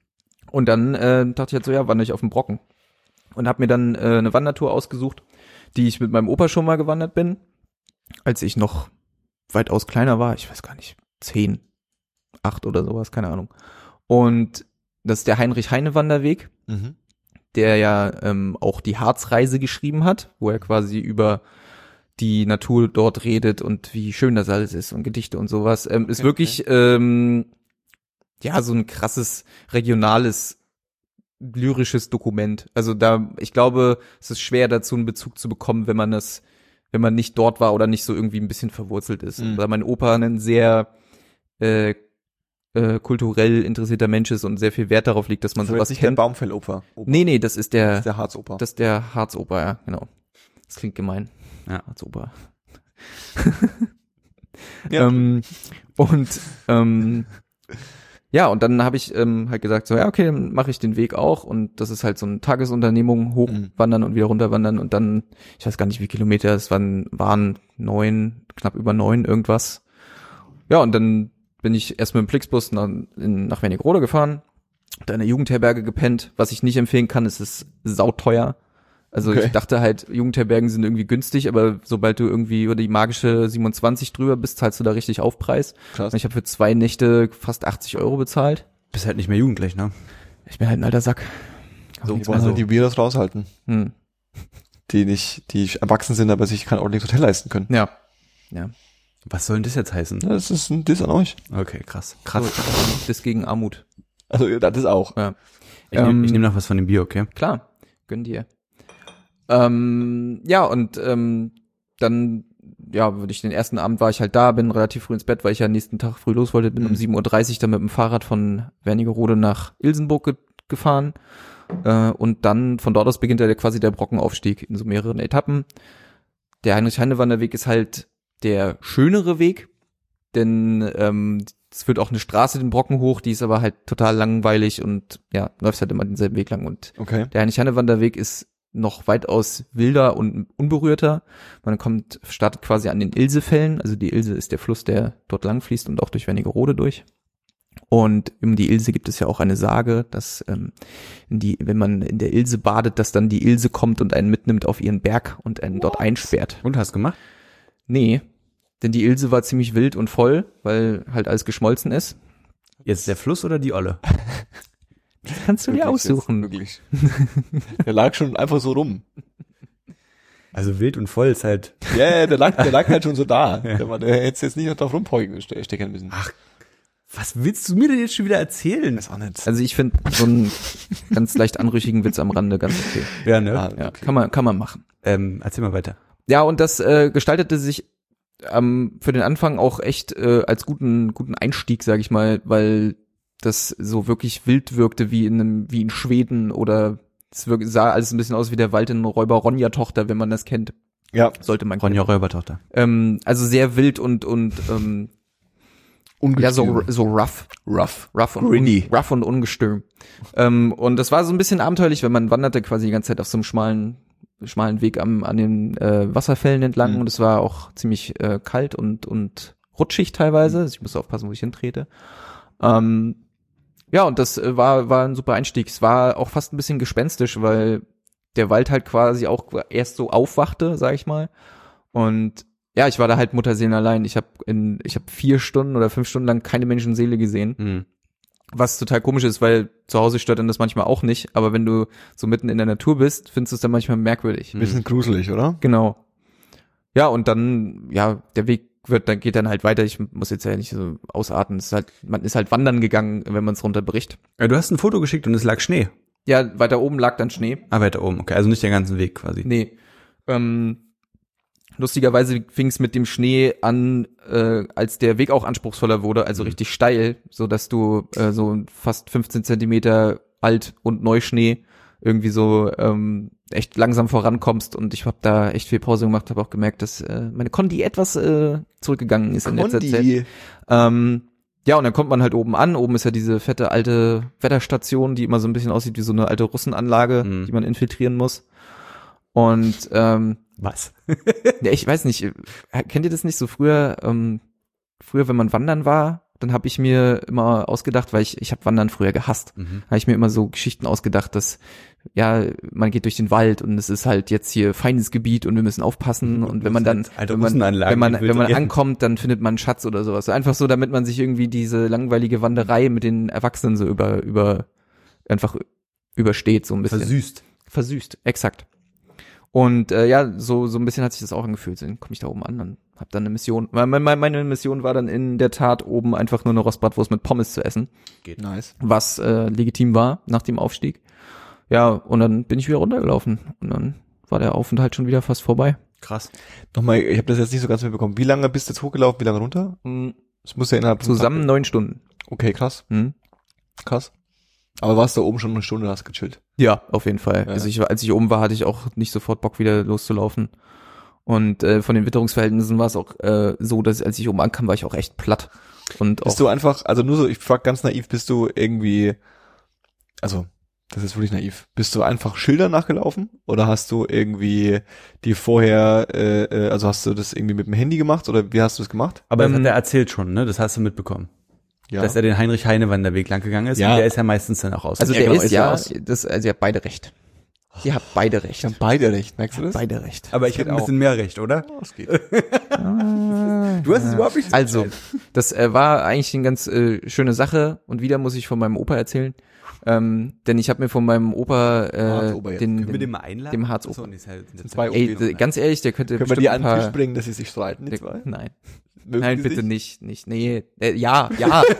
Und dann äh, dachte ich halt so, ja, wandere ich auf den Brocken. Und habe mir dann äh, eine Wandertour ausgesucht, die ich mit meinem Opa schon mal gewandert bin, als ich noch weitaus kleiner war. Ich weiß gar nicht, zehn, acht oder sowas, keine Ahnung. Und das ist der Heinrich-Heine-Wanderweg, Mhm. der ja ähm, auch die Harzreise geschrieben hat, wo er quasi über die Natur dort redet und wie schön das alles ist und Gedichte und sowas. Ähm, ist Okay, wirklich ähm, ja so ein krasses regionales lyrisches Dokument. Also da, ich glaube, es ist schwer dazu einen Bezug zu bekommen, wenn man das, wenn man nicht dort war oder nicht so irgendwie ein bisschen verwurzelt ist. Mhm. Weil mein Opa ein sehr äh, äh, kulturell interessierter Mensch ist und sehr viel Wert darauf liegt, dass man Das sowas nicht der kennt. Baumfelloper. Oper. Nee, nee, das ist der, Das ist der Harzoper. das ist der Harzoper, ja, genau. Das klingt gemein. Ja. Harzoper. Ja. Ähm, und ähm, ja, und dann habe ich ähm, halt gesagt, so, ja, okay, dann mache ich den Weg auch. Und das ist halt so eine Tagesunternehmung, hochwandern und wieder runterwandern. Und dann, ich weiß gar nicht, wie Kilometer, es waren, waren neun, knapp über neun irgendwas. Ja, und dann bin ich erst mit dem Flixbus nach, in, nach Wernigerode gefahren, da in der Jugendherberge gepennt. Was ich nicht empfehlen kann, ist es ist sauteuer. Also Okay. ich dachte halt, Jugendherbergen sind irgendwie günstig, aber sobald du irgendwie über die magische 27 drüber bist, zahlst du da richtig Aufpreis. Krass. Ich habe für zwei Nächte fast 80 Euro bezahlt. Bist halt nicht mehr jugendlich, ne? Ich bin halt ein alter Sack. So, wollen halt die Weirdos raushalten, hm. die nicht, die erwachsen sind, aber sich kein ordentliches Hotel leisten können. Ja. Ja. Was soll denn das jetzt heißen? Das ist ein Diss an euch. Okay, krass. Krass. So, das gegen Armut. Also, das ist auch. Ja. Ich nehme Ähm, ich nehm noch was von dem Bier, okay? Klar, gönn dir. Ähm, ja, und ähm, dann, ja, würde ich den ersten Abend war ich halt da, bin relativ früh ins Bett, weil ich ja nächsten Tag früh los wollte, bin um Mhm. 7.30 Uhr dann mit dem Fahrrad von Wernigerode nach Ilsenburg ge gefahren. Äh, und dann von dort aus beginnt ja quasi der Brockenaufstieg in so mehreren Etappen. Der Heinrich-Heine-Wanderweg ist halt der schönere Weg, denn ähm, es führt auch eine Straße den Brocken hoch, die ist aber halt total langweilig und ja, läufst halt immer denselben Weg lang und Okay. der Heinrich-Heine-Wanderweg ist noch weitaus wilder und unberührter. Man kommt, startet quasi an den Ilsefällen. Also die Ilse ist der Fluss, der dort lang fließt und auch durch Wernigerode durch. Und um die Ilse gibt es ja auch eine Sage, dass ähm, die, wenn man in der Ilse badet, dass dann die Ilse kommt und einen mitnimmt auf ihren Berg und einen dort einsperrt. Und hast gemacht? Nee, denn die Ilse war ziemlich wild und voll, weil halt alles geschmolzen ist. Jetzt der Fluss oder die Olle? Das kannst du dir aussuchen. Jetzt, wirklich. der lag schon einfach so rum. Also wild und voll ist halt. Ja, yeah, der lag, der lag halt schon so da. Der, war- der hätte jetzt nicht noch drauf rumpeugen ste- stecken müssen. Ach, Was willst du mir denn jetzt schon wieder erzählen? Weiß auch nicht. Also ich finde so einen ganz leicht anrüchigen Witz am Rande ganz okay. Ja, ne? Ah, Ja, okay. kann man, kann man machen. Ähm, erzähl mal weiter. Ja, und das äh, gestaltete sich ähm, für den Anfang auch echt äh, als guten guten Einstieg, sage ich mal, weil das so wirklich wild wirkte wie in einem wie in Schweden oder es wirk- sah alles ein bisschen aus wie der Wald in Räuber Ronja Tochter, wenn man das kennt, Ja, sollte man Ronja kennen. Räubertochter. Ähm, also sehr wild und und ähm, ja so so rough rough. rough und Gritty. rough und ungestüm. ähm, und das war so ein bisschen abenteuerlich, wenn man wanderte quasi die ganze Zeit auf so einem schmalen schmalen Weg am, an den äh, Wasserfällen entlang Mhm. und es war auch ziemlich äh, kalt und und rutschig teilweise. Also ich musste aufpassen, wo ich hintrete. Ähm, ja, und das äh, war war ein super Einstieg. Es war auch fast ein bisschen gespenstisch, weil der Wald halt quasi auch erst so aufwachte, sag ich mal. Und ja, ich war da halt Mutterseelen allein. Ich habe in ich habe vier Stunden oder fünf Stunden lang keine Menschenseele gesehen. Hm. Was total komisch ist, weil zu Hause stört dann das manchmal auch nicht, aber wenn du so mitten in der Natur bist, findest du es dann manchmal merkwürdig. Bisschen gruselig, oder? Genau. Ja, und dann, ja, der Weg wird, dann geht dann halt weiter. Ich muss jetzt ja nicht so ausarten. Es ist halt, man ist halt wandern gegangen, wenn man es runterbricht. Ja, du hast ein Foto geschickt und es lag Schnee. Ja, weiter oben lag dann Schnee. Ah, weiter oben, okay. Also nicht den ganzen Weg quasi. Nee. Ähm, lustigerweise fing es mit dem Schnee an, äh, als der Weg auch anspruchsvoller wurde, also richtig steil, so dass du äh, so fast 15 Zentimeter alt und Neuschnee irgendwie so ähm, echt langsam vorankommst und ich habe da echt viel Pause gemacht, habe auch gemerkt, dass äh, meine Kondi etwas äh, zurückgegangen ist in letzter Zeit. Kondi. Ähm, ja, und dann kommt man halt oben an. Oben ist ja diese fette alte Wetterstation, die immer so ein bisschen aussieht wie so eine alte Russenanlage, Mhm. die man infiltrieren muss. Und ähm, Was? ja, ich weiß nicht, äh, kennt ihr das nicht so früher, ähm, früher, wenn man wandern war, dann habe ich mir immer ausgedacht, weil ich, ich habe Wandern früher gehasst, Mhm. habe ich mir immer so Geschichten ausgedacht, dass ja, man geht durch den Wald und es ist halt jetzt hier feines Gebiet und wir müssen aufpassen und wenn man dann, wenn man, wenn man, wenn man ankommt, dann findet man einen Schatz oder sowas. Einfach so, damit man sich irgendwie diese langweilige Wanderei mit den Erwachsenen so über, über, einfach übersteht, so ein bisschen Versüßt. versüßt, exakt. Und äh, ja, so so ein bisschen hat sich das auch angefühlt. Dann komme ich da oben an und habe dann eine Mission. Meine, meine, meine Mission war dann in der Tat oben einfach nur eine Rostbratwurst mit Pommes zu essen, Nice. was äh, legitim war nach dem Aufstieg. Ja, und dann bin ich wieder runtergelaufen und dann war der Aufenthalt schon wieder fast vorbei. Krass. Nochmal, ich habe das jetzt nicht so ganz mitbekommen. Wie lange bist du jetzt hochgelaufen, wie lange runter? Es muss ja innerhalb von Zusammen neun Stunden. Okay, krass, Hm? krass. Aber warst da oben schon eine Stunde, hast gechillt. Ja, auf jeden Fall. Ja. Also ich, war- als ich oben war, hatte ich auch nicht sofort Bock, wieder loszulaufen. Und äh, von den Witterungsverhältnissen war es auch äh, so, dass als ich oben ankam, war ich auch echt platt. Und Bist auch, du einfach, also nur so, ich frag ganz naiv, bist du irgendwie, also, das ist wirklich naiv. Bist du einfach Schilder nachgelaufen? Oder hast du irgendwie die vorher, äh, äh, also hast du das irgendwie mit dem Handy gemacht? Oder wie hast du es gemacht? Aber das Ähm, hat er erzählt schon, ne? Das hast du mitbekommen. Ja. Dass er den Heinrich-Heine-Wanderweg lang gegangen ist. Ja. Und der ist ja meistens dann auch aus. also Ja, der genau, ist ist ja aus. das, also ihr habt beide recht. Ihr habt beide recht. Ich habe beide recht, merkst du das? Beide recht. aber ich habe ein bisschen mehr recht, oder? Oh, es geht. Du hast es überhaupt nicht Also, das äh, war eigentlich eine ganz äh, schöne Sache und wieder muss ich von meinem Opa erzählen, ähm, denn ich habe mir von meinem Opa äh, jetzt. den, Können wir den mal einladen? dem Harz- nee, ist halt- ey, ganz ehrlich, der könnte Können wir bestimmt die ein an den Tisch bringen, dass sie sich streiten, die der, zwei? nein, nein, bitte nicht, nicht, nee, äh, ja, ja,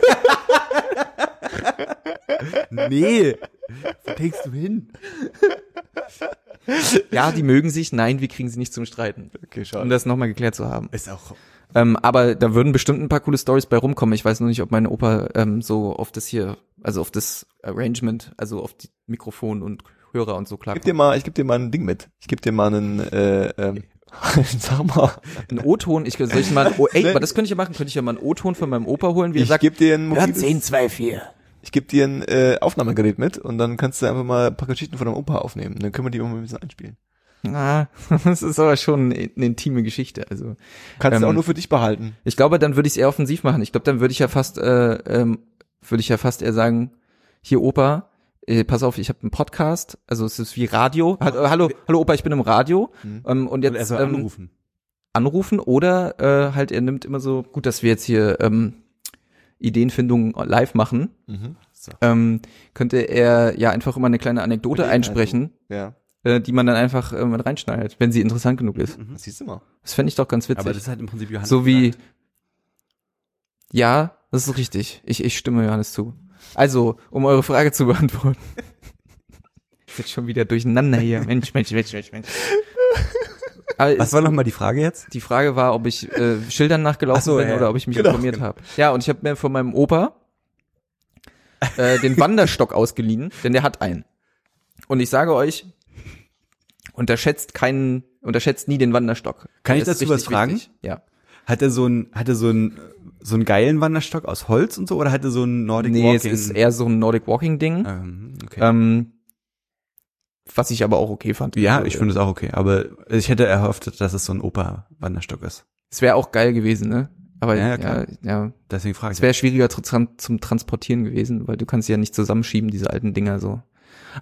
Nee. Wo denkst du hin? ja, die mögen sich, nein, wir kriegen sie nicht zum Streiten, Okay, um schade. das nochmal geklärt zu haben. Ist auch. Ähm, aber da würden bestimmt ein paar coole Stories bei rumkommen. Ich weiß nur nicht, ob mein Opa ähm, so auf das hier, also auf das Arrangement, also auf die Mikrofon und Hörer und so Ich geb dir mal, ich geb dir mal ein Ding mit. Ich geb dir mal einen, äh, ähm, sag mal. Ein O-Ton, ich soll ich mal, oh, ey, aber das könnte ich ja machen, könnte ich ja mal einen O-Ton von meinem Opa holen, wie er Ich sagt, geb dir ein ja, mobiles, 10, 2, 4. ich geb dir ein äh, Aufnahmegerät mit und dann kannst du einfach mal ein paar Geschichten von deinem Opa aufnehmen. Dann können wir die immer mal ein bisschen einspielen. Ah, das ist aber schon eine intime Geschichte. Also Kannst Ähm, du auch nur für dich behalten. ich glaube, dann würde ich es eher offensiv machen. Ich glaube, dann würde ich ja fast, äh, ähm, würde ich ja fast eher sagen, hier Opa, äh, pass auf, ich habe einen Podcast, also es ist wie Radio. Äh, hallo, hallo Opa, ich bin im Radio Mhm. ähm, und er jetzt soll ähm, anrufen. anrufen oder äh, halt er nimmt immer so, gut, dass wir jetzt hier ähm, Ideenfindung live machen, Mhm. ähm, könnte er ja einfach immer eine kleine Anekdote einsprechen, Ja, äh, die man dann einfach äh, mit reinschneidet, wenn sie interessant genug ist. das siehst du mal. Das fände ich doch ganz witzig. Aber das ist halt im Prinzip Johannes. so wie, gesagt. ja, das ist richtig. Ich, ich stimme Johannes zu. Also, um eure Frage zu beantworten. Ist jetzt schon wieder durcheinander hier. Mensch, Mensch, Mensch, Mensch, Mensch. Aber Was war nochmal die Frage jetzt? die Frage war, ob ich äh, Schildern nachgelaufen Ach so, bin ja, oder ob ich mich genau, informiert habe. Ja, und ich habe mir von meinem Opa äh, den Wanderstock ausgeliehen, denn der hat einen. Und ich sage euch, unterschätzt keinen, unterschätzt nie den Wanderstock. Kann Der ich dazu was fragen? wichtig. Ja. Hat er so ein, hat er so ein, so einen geilen Wanderstock aus Holz und so oder hat er so einen Nordic nee, Walking? es ist eher so ein Nordic Walking Ding. ähm, okay. Ähm, was ich aber auch okay fand. ja, Also, ich finde es auch okay, aber ich hätte erhofft, dass es so ein Opa-Wanderstock ist. Es wäre auch geil gewesen, ne? Aber Ja, ja, klar. ja, ja Deswegen frage es ich. wäre schwieriger zum Transportieren gewesen, weil du kannst ja nicht zusammenschieben, diese alten Dinger so.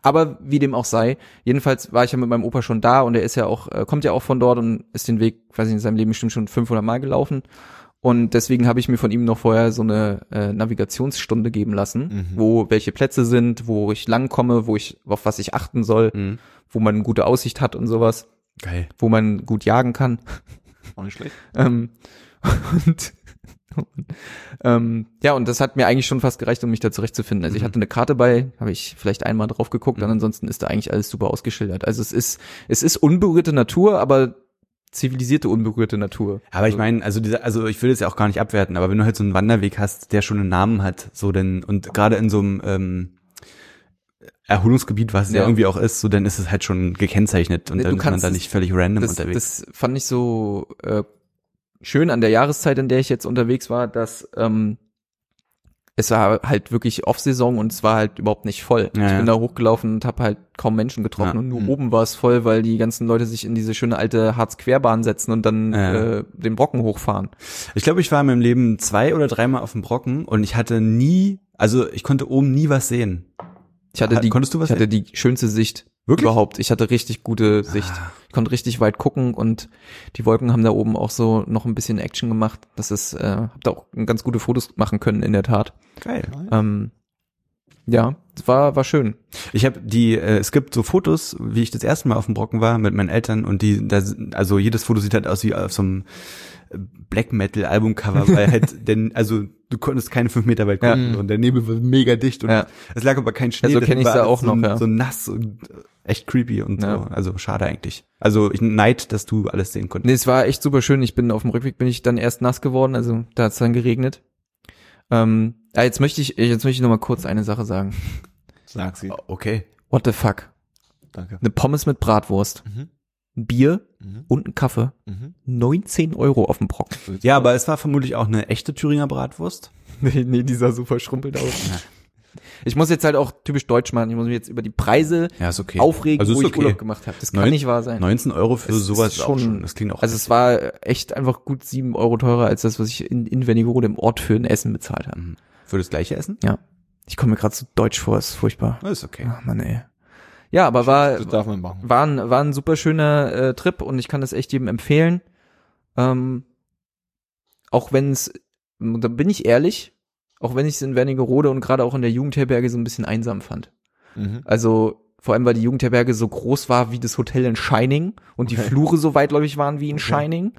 Aber wie dem auch sei, jedenfalls war ich ja mit meinem Opa schon da und er ist ja auch, äh, kommt ja auch von dort und ist den Weg, weiß ich in seinem Leben bestimmt schon 500 Mal gelaufen. Und deswegen habe ich mir von ihm noch vorher so eine äh, Navigationsstunde geben lassen, Mhm. wo welche Plätze sind, wo ich langkomme, wo ich, auf was ich achten soll, Mhm. wo man gute Aussicht hat und sowas, Geil. wo man gut jagen kann. Auch nicht schlecht. Ähm, und ähm, ja, und das hat mir eigentlich schon fast gereicht, um mich da zurechtzufinden. Also ich Mhm. hatte eine Karte bei, habe ich vielleicht einmal drauf geguckt, Mhm. und ansonsten ist da eigentlich alles super ausgeschildert. Also es ist, es ist unberührte Natur, aber zivilisierte unberührte Natur. Aber ich meine, also dieser, also ich will es ja auch gar nicht abwerten, aber wenn du halt so einen Wanderweg hast, der schon einen Namen hat, so denn und gerade in so einem ähm, Erholungsgebiet, was es ja. Ja. irgendwie auch ist, so dann ist es halt schon gekennzeichnet und Nee, dann ist man da nicht völlig random Das, unterwegs. das fand ich so äh, schön an der Jahreszeit, in der ich jetzt unterwegs war, dass ähm, es war halt wirklich Off-Saison und es war halt überhaupt nicht voll. Ja, ich ja. bin da hochgelaufen und habe halt kaum Menschen getroffen Ja. und nur Mhm. oben war es voll, weil die ganzen Leute sich in diese schöne alte Harz-Querbahn setzen und dann Ja. äh, den Brocken hochfahren. Ich glaube, ich war in meinem Leben zwei oder dreimal auf dem Brocken und ich hatte nie, also ich konnte oben nie was sehen. Ich hatte Ha- die, konntest du was ich hatte die schönste Sicht Wirklich? überhaupt. Ich hatte richtig gute Sicht. Ah. Ich konnte richtig weit gucken und die Wolken haben da oben auch so noch ein bisschen Action gemacht. Das ist, äh, hab da auch ganz gute Fotos machen können in der Tat. Geil. Ähm, ja, es war war schön. Ich habe die, äh, es gibt so Fotos, wie ich das erste Mal auf dem Brocken war mit meinen Eltern und die, da, also jedes Foto sieht halt aus wie auf so einem Black Metal Albumcover, weil halt, denn, also du konntest keine fünf Meter weit gucken Ja. und der Nebel war mega dicht und Ja. es lag aber kein Schnee. Ja, so das kenn ich's war da auch so, noch, ja. So nass und äh, echt creepy und Ja. so. Also schade eigentlich. Also ich neid, dass du alles sehen konntest. Nee, es war echt super schön. Ich bin auf dem Rückweg bin ich dann erst nass geworden, also da hat es dann geregnet. Ähm, ja, jetzt möchte ich jetzt möchte ich noch mal kurz eine Sache sagen. Sag sie. Okay. What the fuck? Danke. Eine Pommes mit Bratwurst, Mhm. Ein Bier Mhm. und ein Kaffee. Mhm. 19 Euro auf dem Brocken. Ja, aber es war vermutlich auch eine echte Thüringer Bratwurst. Nee, nee, die sah super schrumpelt aus. Ich muss jetzt halt auch typisch deutsch machen. Ich muss mich jetzt über die Preise Ja, okay. aufregen, Also wo ich okay. Urlaub gemacht habe. Das kann nicht wahr sein. 19 Euro für Es sowas ist schon- schon, das klingt auch. Also es war echt einfach gut sieben Euro teurer als das, was ich in, in Wernigerode im Ort für ein Essen bezahlt habe. Mhm. für das gleiche Essen? Ich komme mir gerade so deutsch vor, ist furchtbar. Das ist okay. Ach Mann, ey. Ja, aber war, war ein, war ein super schöner äh, Trip und ich kann das echt jedem empfehlen. Ähm, auch wenn es, da bin ich ehrlich, auch wenn ich es in Wernigerode und gerade auch in der Jugendherberge so ein bisschen einsam fand. Mhm. Also vor allem, weil die Jugendherberge so groß war wie das Hotel in Shining und die Okay. Flure so weitläufig waren wie in Okay. Shining.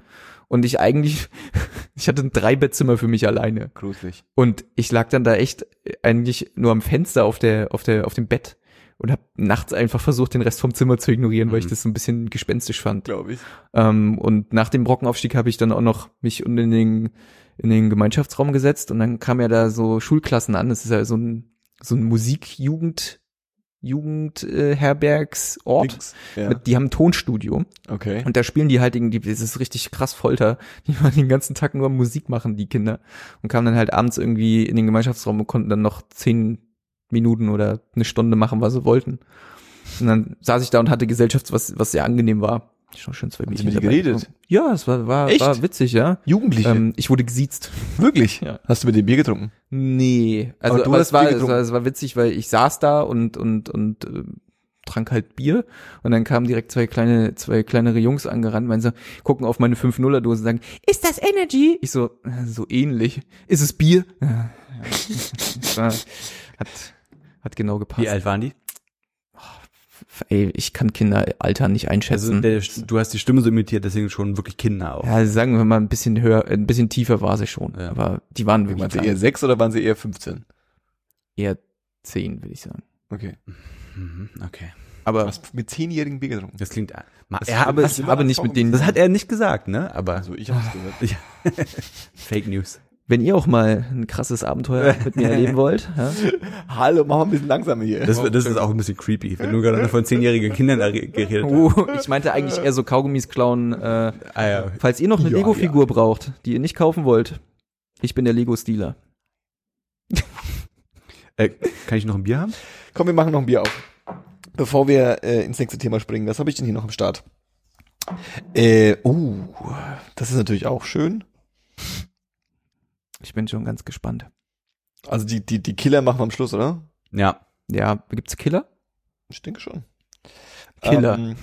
Und ich eigentlich, ich hatte ein Dreibettzimmer für mich alleine. Gruselig. Und ich lag dann da echt eigentlich nur am Fenster auf der, auf der, auf dem Bett und habe nachts einfach versucht, den Rest vom Zimmer zu ignorieren, weil ich Mhm. das so ein bisschen gespenstisch fand. Glaube ich. Ähm, und nach dem Brockenaufstieg habe ich dann auch noch mich in den, in den Gemeinschaftsraum gesetzt und dann kam ja da so Schulklassen an. Das ist ja so ein, so ein Musikjugend, Jugendherbergsort. Äh. Ja. Mit, die haben ein Tonstudio Okay. und da spielen die halt, irgendwie- das ist richtig krass Folter. Die waren den ganzen Tag nur Musik machen, die Kinder. Und kamen dann halt abends irgendwie in den Gemeinschaftsraum und konnten dann noch zehn Minuten oder eine Stunde machen, was sie wollten. Und dann saß ich da und hatte Gesellschaft, was, was sehr angenehm war. Schon schön zwei Haben Sie Mädchen mit dir geredet? Ja, es war, war, Echt? war witzig, ja. Jugendliche. Ähm, ich wurde gesiezt. Wirklich? Ja. Hast du mit dem Bier getrunken? Nee, also Aber du aber hast es war, es war es war witzig, weil ich saß da und und und äh, trank halt Bier und dann kamen direkt zwei kleine zwei kleinere Jungs angerannt, meinen so gucken auf meine 5 0 Dose und sagen, ist das Energy? Ich so äh, so ähnlich. Ist es Bier? Ja, hat hat genau gepasst. Wie alt waren die? Ey, ich kann Kinderalter nicht Also einschätzen. der, du hast die Stimme so imitiert, deswegen schon wirklich Kinder auch. ja, sagen wir mal ein bisschen höher, ein bisschen tiefer war sie schon, Ja. aber die waren Waren wirklich sie klein. eher sechs oder waren sie eher 15? eher zehn, würde ich sagen. Okay. Mhm, okay. Aber Was mit zehnjährigen Bier getrunken? Das klingt. Ma, Das er habe, ich habe nicht mit denen. das hat er nicht gesagt, ne? Aber Also ich hab's gehört. Fake News. Wenn ihr auch mal ein krasses Abenteuer mit mir erleben wollt, ja, Hallo, mach mal ein bisschen langsamer hier. Das, das ist auch ein bisschen creepy, wenn du gerade von zehnjährigen Kindern geredet hast. uh, ich meinte eigentlich eher so Kaugummis klauen. Äh, Ah, ja. falls ihr noch eine Ja, Lego-Figur braucht, die ihr nicht kaufen wollt, ich bin der Lego-Stealer. Äh, kann ich noch ein Bier haben? Komm, wir machen noch ein Bier auf. Bevor wir äh, ins nächste Thema springen, was habe ich denn hier noch am Start? Äh, uh, das ist natürlich auch schön. Ich bin schon ganz gespannt. Also die, die, die Killer machen wir am Schluss, oder? Ja. Ja, gibt's Killer? Ich denke schon. Killer. Ähm,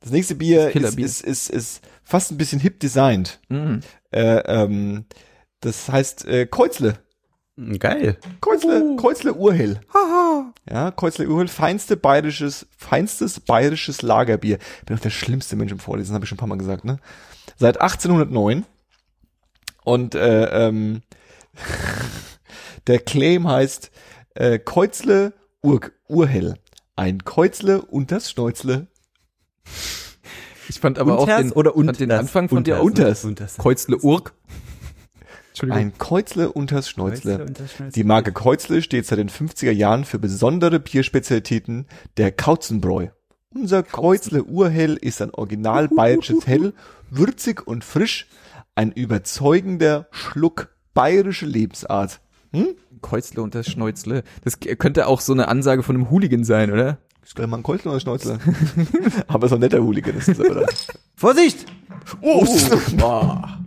das nächste Bier, Das Killerbier. Ist, ist, ist, ist fast ein bisschen hip designt. Mm. Äh, ähm, das heißt äh, Kreuzle. Geil. Kreuzle, Kreuzle Urhell. Ja, Kreuzle Urhell, feinste bayerisches, feinstes bayerisches Lagerbier. Bin doch der schlimmste Mensch im Vorlesen, habe ich schon ein paar Mal gesagt, ne? Seit 1809. Und äh, ähm, der Claim heißt äh, Kreuzle Ur Urhell. Ein Kreuzle und das Schnäuzle. Ich fand aber Unters auch den, oder fand den unters? Anfang von dir Unters. auch Unters. Unters. Kreuzle Urk. Entschuldigung. Ein Kreuzle und das Schnäuzle. Die Marke Kreuzle steht seit den 50er Jahren für besondere Bierspezialitäten der Kauzenbräu. Unser Kreuzle Urhell ist ein original bayerisches Hell, würzig und frisch, ein überzeugender Schluck bayerische Lebensart. Kreuzle und das Schnäuzle. Das könnte auch so eine Ansage von einem Hooligan sein, oder? Stell mal einen Kreuzler oder Schnäuzler. aber so ein netter Hooligan ist das aber dann. Vorsicht! Oh, boah.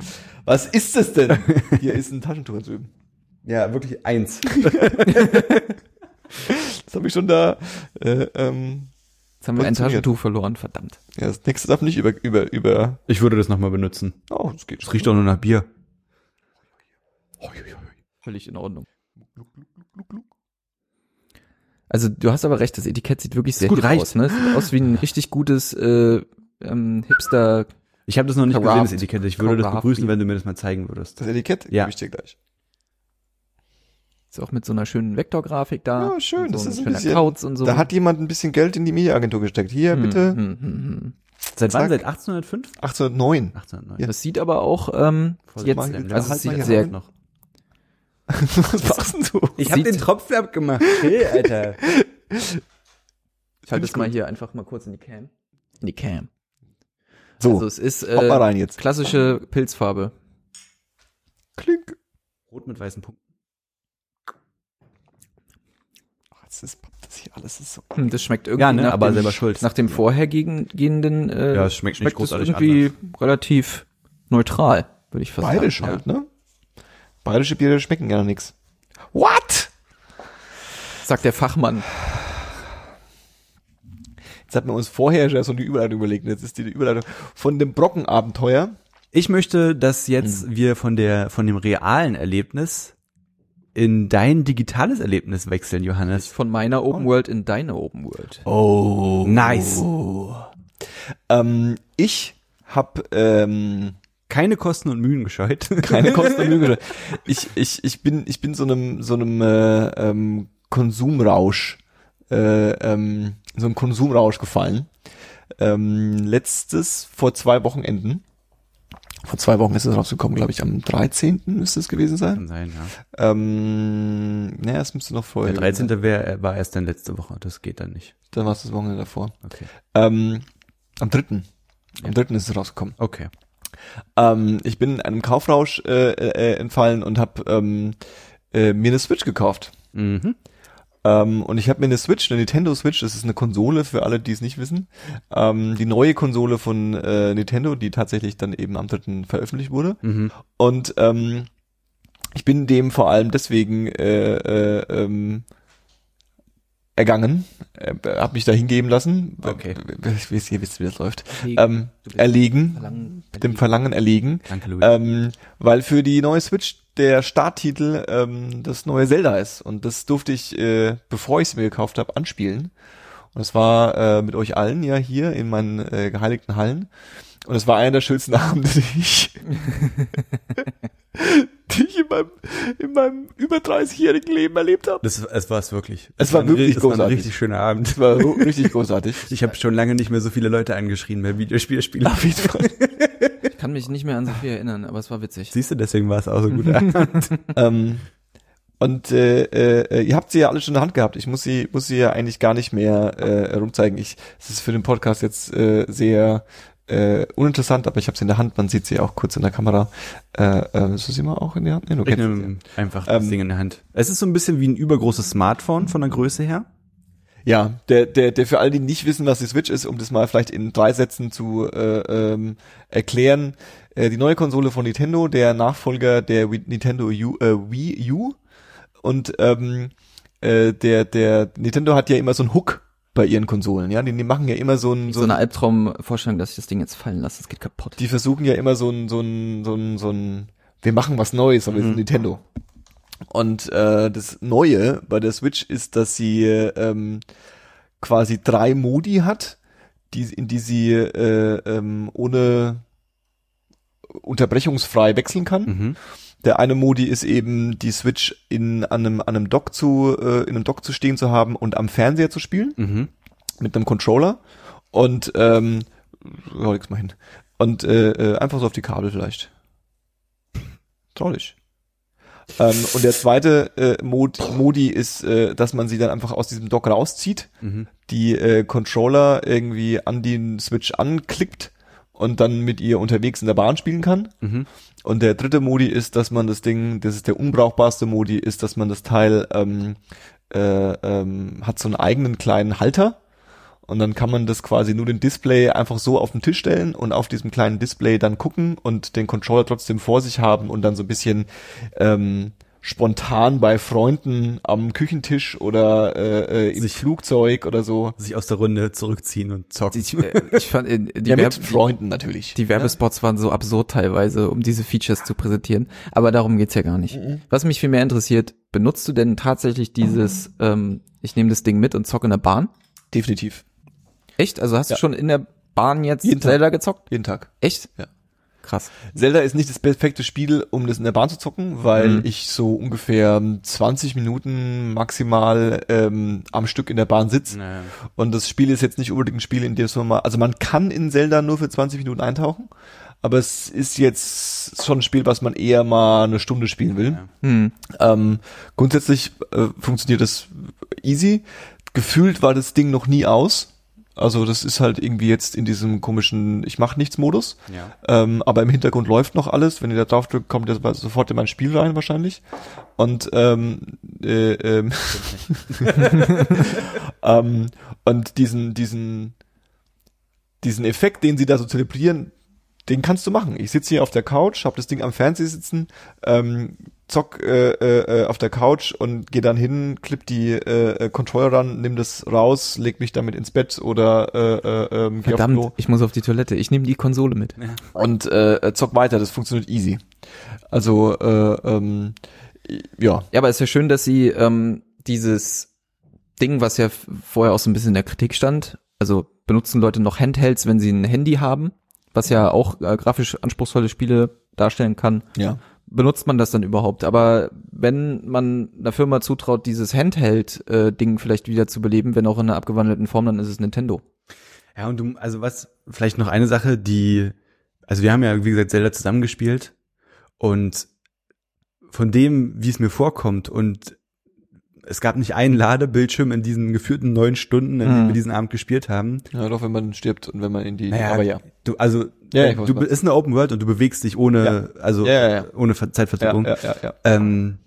Was ist das denn? Hier ist ein Taschentuch drüben. Ja, wirklich eins. Das habe ich schon da. Äh, ähm, Jetzt haben wir ein. Taschentuch verloren, verdammt. ja, das nächste darf nicht über über über. Ich würde das nochmal benutzen. Oh, das geht. Es riecht doch nur nach Bier. Völlig in Ordnung. Also du hast aber recht, das Etikett sieht wirklich sehr gut, hip reicht. aus. Ne? Sieht aus wie ein richtig gutes äh, ähm, Hipster. Ich habe das noch nicht Craft. gesehen, das Etikett. Ich würde das Craft. begrüßen, wenn du mir das mal zeigen würdest. Das Etikett Ja. gebe ich dir gleich. Ist auch mit so einer schönen Vektorgrafik da. Ja, schön, Und das so ist ein bisschen- Kauz und so. Da hat jemand ein bisschen Geld in die Mediaagentur gesteckt. Hier, Hm, bitte. hm, hm, hm. Seit Zack. wann? Seit 1805? 1809. 1809. Das sieht aber auch ähm, Vorsicht, jetzt, also halt es mal sieht sehr, noch. Was machst denn du? Ich habe den Tropfen abgemacht. Hey, Alter. ich halte es mal hier einfach mal kurz in die Cam. In die Cam. So, Also es ist äh, rein jetzt. klassische Pilzfarbe. Klink. Rot mit weißen Punkten. Jetzt ist das hier alles ist so. Hm, Das schmeckt irgendwie Ja, ne, nach, aber dem, selber schuld. nach dem vorhergehenden äh, Ja, es schmeckt nicht schmeckt es großartig irgendwie relativ neutral, würde ich fast Bayerisch sagen. halt, ne? Bayerische Biere schmecken ja nix. What? Sagt der Fachmann. Jetzt hatten wir uns vorher schon so die Überleitung überlegt. Jetzt ist die Überleitung von dem Brockenabenteuer. Ich möchte, dass jetzt wir von der, von dem realen Erlebnis in dein digitales Erlebnis wechseln, Johannes. Von meiner Open World in deine Open World. Oh. Nice. Ähm, ich habe ähm, Keine Kosten und Mühen gescheut. keine Kosten und Mühen. Ich, ich, ich bin, ich bin so einem, so einem äh, ähm, Konsumrausch, äh, ähm, so einem Konsumrausch gefallen. Ähm, letztes, vor zwei Wochenenden. Vor zwei Wochen ist es rausgekommen, glaube ich, am 13. müsste es gewesen sein. Kann sein, ja. Ähm, naja, es müsste noch vorher. Der 13. Wär, war erst dann letzte Woche. Das geht dann nicht. Dann war es das Wochenende davor. Okay. Ähm, am 3. Am 3. ist es rausgekommen. Okay. Ähm, ich bin einem Kaufrausch äh, äh, entfallen und habe ähm, äh, mir eine Switch gekauft. Mhm. Ähm, und ich habe mir eine Switch, eine Nintendo Switch, das ist eine Konsole für alle, die es nicht wissen. Ähm, die neue Konsole von äh, Nintendo, die tatsächlich dann eben am 3. veröffentlicht wurde. Mhm. Und ähm, ich bin dem vor allem deswegen äh, äh, ähm, ergangen, äh, habe mich da hingeben lassen. Okay. Ich weiß, ihr wisst, wie das läuft. Erlegen. Ähm, erlegen, Verlangen, dem Verlangen erlegen. Danke, Louis. Ähm, weil für die neue Switch der Starttitel ähm, das neue Zelda ist. Und das durfte ich, äh, bevor ich es mir gekauft habe, anspielen. Und es war äh, mit euch allen ja hier in meinen äh, geheiligten Hallen. Und es war einer der schönsten Abende, die ich, die ich in meinem, in meinem über 30-jährigen Leben erlebt habe. das, es war es wirklich. Es war ein wirklich ri- es war ein großartig. richtig schöner Abend. Es war richtig großartig. Ich habe schon lange nicht mehr so viele Leute angeschrien, mehr Videospiele spielen. Auf jeden Fall. Ich kann mich nicht mehr an so viel erinnern, aber es war witzig. Siehst du, deswegen war es auch so gut. ähm, und äh, äh, ihr habt sie ja alle schon in der Hand gehabt. Ich muss sie muss sie ja eigentlich gar nicht mehr äh, rumzeigen. Ich es ist für den Podcast jetzt äh, sehr äh, uninteressant, aber ich habe sie in der Hand. Man sieht sie auch kurz in der Kamera. Äh, äh, hast du sie mal auch in der Hand? Nee, du ich nehme einfach das Ähm, Ding in der Hand. Es ist so ein bisschen wie ein übergroßes Smartphone von der Größe her. Ja, der, der, der für alle, die nicht wissen, was die Switch ist, um das mal vielleicht in drei Sätzen zu äh, ähm, erklären. Äh, die neue Konsole von Nintendo, der Nachfolger der Wii, Nintendo U, äh, Wii U. Und ähm, äh, der, der Nintendo hat ja immer so einen Hook bei ihren Konsolen, ja. Die, die machen ja immer so ein, So so eine ein Albtraumvorstellung, dass ich das Ding jetzt fallen lasse, es geht kaputt. die versuchen ja immer so ein, so ein, so ein, so ein, wir machen was Neues, aber wir sind Mhm. Nintendo. Und äh, das Neue bei der Switch ist, dass sie ähm, quasi drei Modi hat, die, in die sie äh, ähm, ohne unterbrechungsfrei wechseln kann. Mhm. Der eine Modi ist eben die Switch in an einem an einem Dock zu äh, in einem Dock zu stehen zu haben und am Fernseher zu spielen Mhm. mit einem Controller und ähm, leg's mal hin. Und äh, äh, einfach so auf die Kabel vielleicht. Traurig. Ähm, und der zweite äh, Mod, Modi ist, äh, dass man sie dann einfach aus diesem Dock rauszieht, Mhm. die äh, Controller irgendwie an den Switch anklickt und dann mit ihr unterwegs in der Bahn spielen kann. Mhm. Und der dritte Modi ist, dass man das Ding, das ist der unbrauchbarste Modi, ist, dass man das Teil ähm, äh, ähm, hat so einen eigenen kleinen Halter. Und dann kann man das quasi nur den Display einfach so auf den Tisch stellen und auf diesem kleinen Display dann gucken und den Controller trotzdem vor sich haben und dann so ein bisschen ähm, spontan bei Freunden am Küchentisch oder äh, äh, im Sich- Flugzeug oder so. Sich aus der Runde zurückziehen und zocken. Ich, äh, ich fand äh, die, Ja, mit Werbe, Freunden natürlich. die Werbespots waren so absurd teilweise, um diese Features zu präsentieren. Aber darum geht's ja gar nicht. Was mich viel mehr interessiert, benutzt du denn tatsächlich dieses, ähm, ich nehme das Ding mit und zocke in der Bahn? Definitiv. Echt? Also hast Ja. du schon in der Bahn jetzt Jeden Tag. Zelda gezockt? Jeden Tag. Echt? Ja. Krass. Zelda ist nicht das perfekte Spiel, um das in der Bahn zu zocken, weil Mhm. ich so ungefähr 20 Minuten maximal ähm, am Stück in der Bahn sitze. Naja. Und das Spiel ist jetzt nicht unbedingt ein Spiel, in dem man mal, also man kann in Zelda nur für 20 Minuten eintauchen, aber es ist jetzt schon ein Spiel, was man eher mal eine Stunde spielen will. Ja. Hm. Ähm, grundsätzlich äh, funktioniert das easy. Gefühlt war das Ding noch nie aus. Also das ist halt irgendwie jetzt in diesem komischen Ich mach nichts Modus. Ja. Ähm, aber im Hintergrund läuft noch alles. Wenn ihr da drauf drückt, kommt ihr sofort in mein Spiel rein wahrscheinlich. Und ähm, äh, ähm, ähm, und diesen diesen diesen Effekt, den sie da so zelebrieren, den kannst du machen. Ich sitze hier auf der Couch, habe das Ding am Fernseher sitzen, ähm, zock äh, äh, auf der Couch und gehe dann hin, klipp die äh, äh, Controller ran, nimm das raus, leg mich damit ins Bett oder äh, äh, ähm, geh aufs Klo Verdammt, ich muss auf die Toilette. Ich nehme die Konsole mit. und äh, zock weiter. Das funktioniert easy. Also äh, ähm, ja, Ja, aber es ist ja schön, dass sie ähm, dieses Ding, was ja vorher auch so ein bisschen in der Kritik stand, also benutzen Leute noch Handhelds, wenn sie ein Handy haben, was ja auch äh, grafisch anspruchsvolle Spiele darstellen kann, ja. Benutzt man das dann überhaupt? Aber wenn man einer Firma zutraut, dieses Handheld-Ding vielleicht wieder zu beleben, wenn auch in einer abgewandelten Form, dann ist es Nintendo. Ja, und du, also was, vielleicht noch eine Sache, die, also wir haben ja, wie gesagt, Zelda zusammengespielt und von dem, wie es mir vorkommt und es gab nicht einen Ladebildschirm in diesen geführten neun Stunden, in denen Mhm. wir diesen Abend gespielt haben. Ja, doch wenn man stirbt und wenn man in die Naja, aber ja. du, also, Ja, äh, du was. bist eine Open World und du bewegst dich ohne, also, Ja, ja, ja. ohne Zeitverzögerung. ja, ja, ja. Ähm,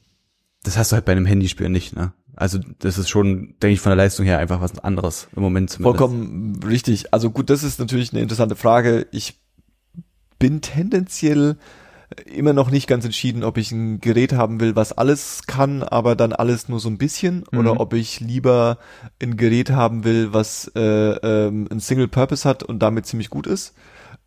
das hast du halt bei einem Handyspiel nicht, ne? Also, das ist schon, denke ich, von der Leistung her einfach was anderes im Moment zumindest. Vollkommen richtig. Also gut, das ist natürlich eine interessante Frage. Ich bin tendenziell immer noch nicht ganz entschieden, ob ich ein Gerät haben will, was alles kann, aber dann alles nur so ein bisschen, Mhm. oder ob ich lieber ein Gerät haben will, was äh, ähm, ein Single Purpose hat und damit ziemlich gut ist.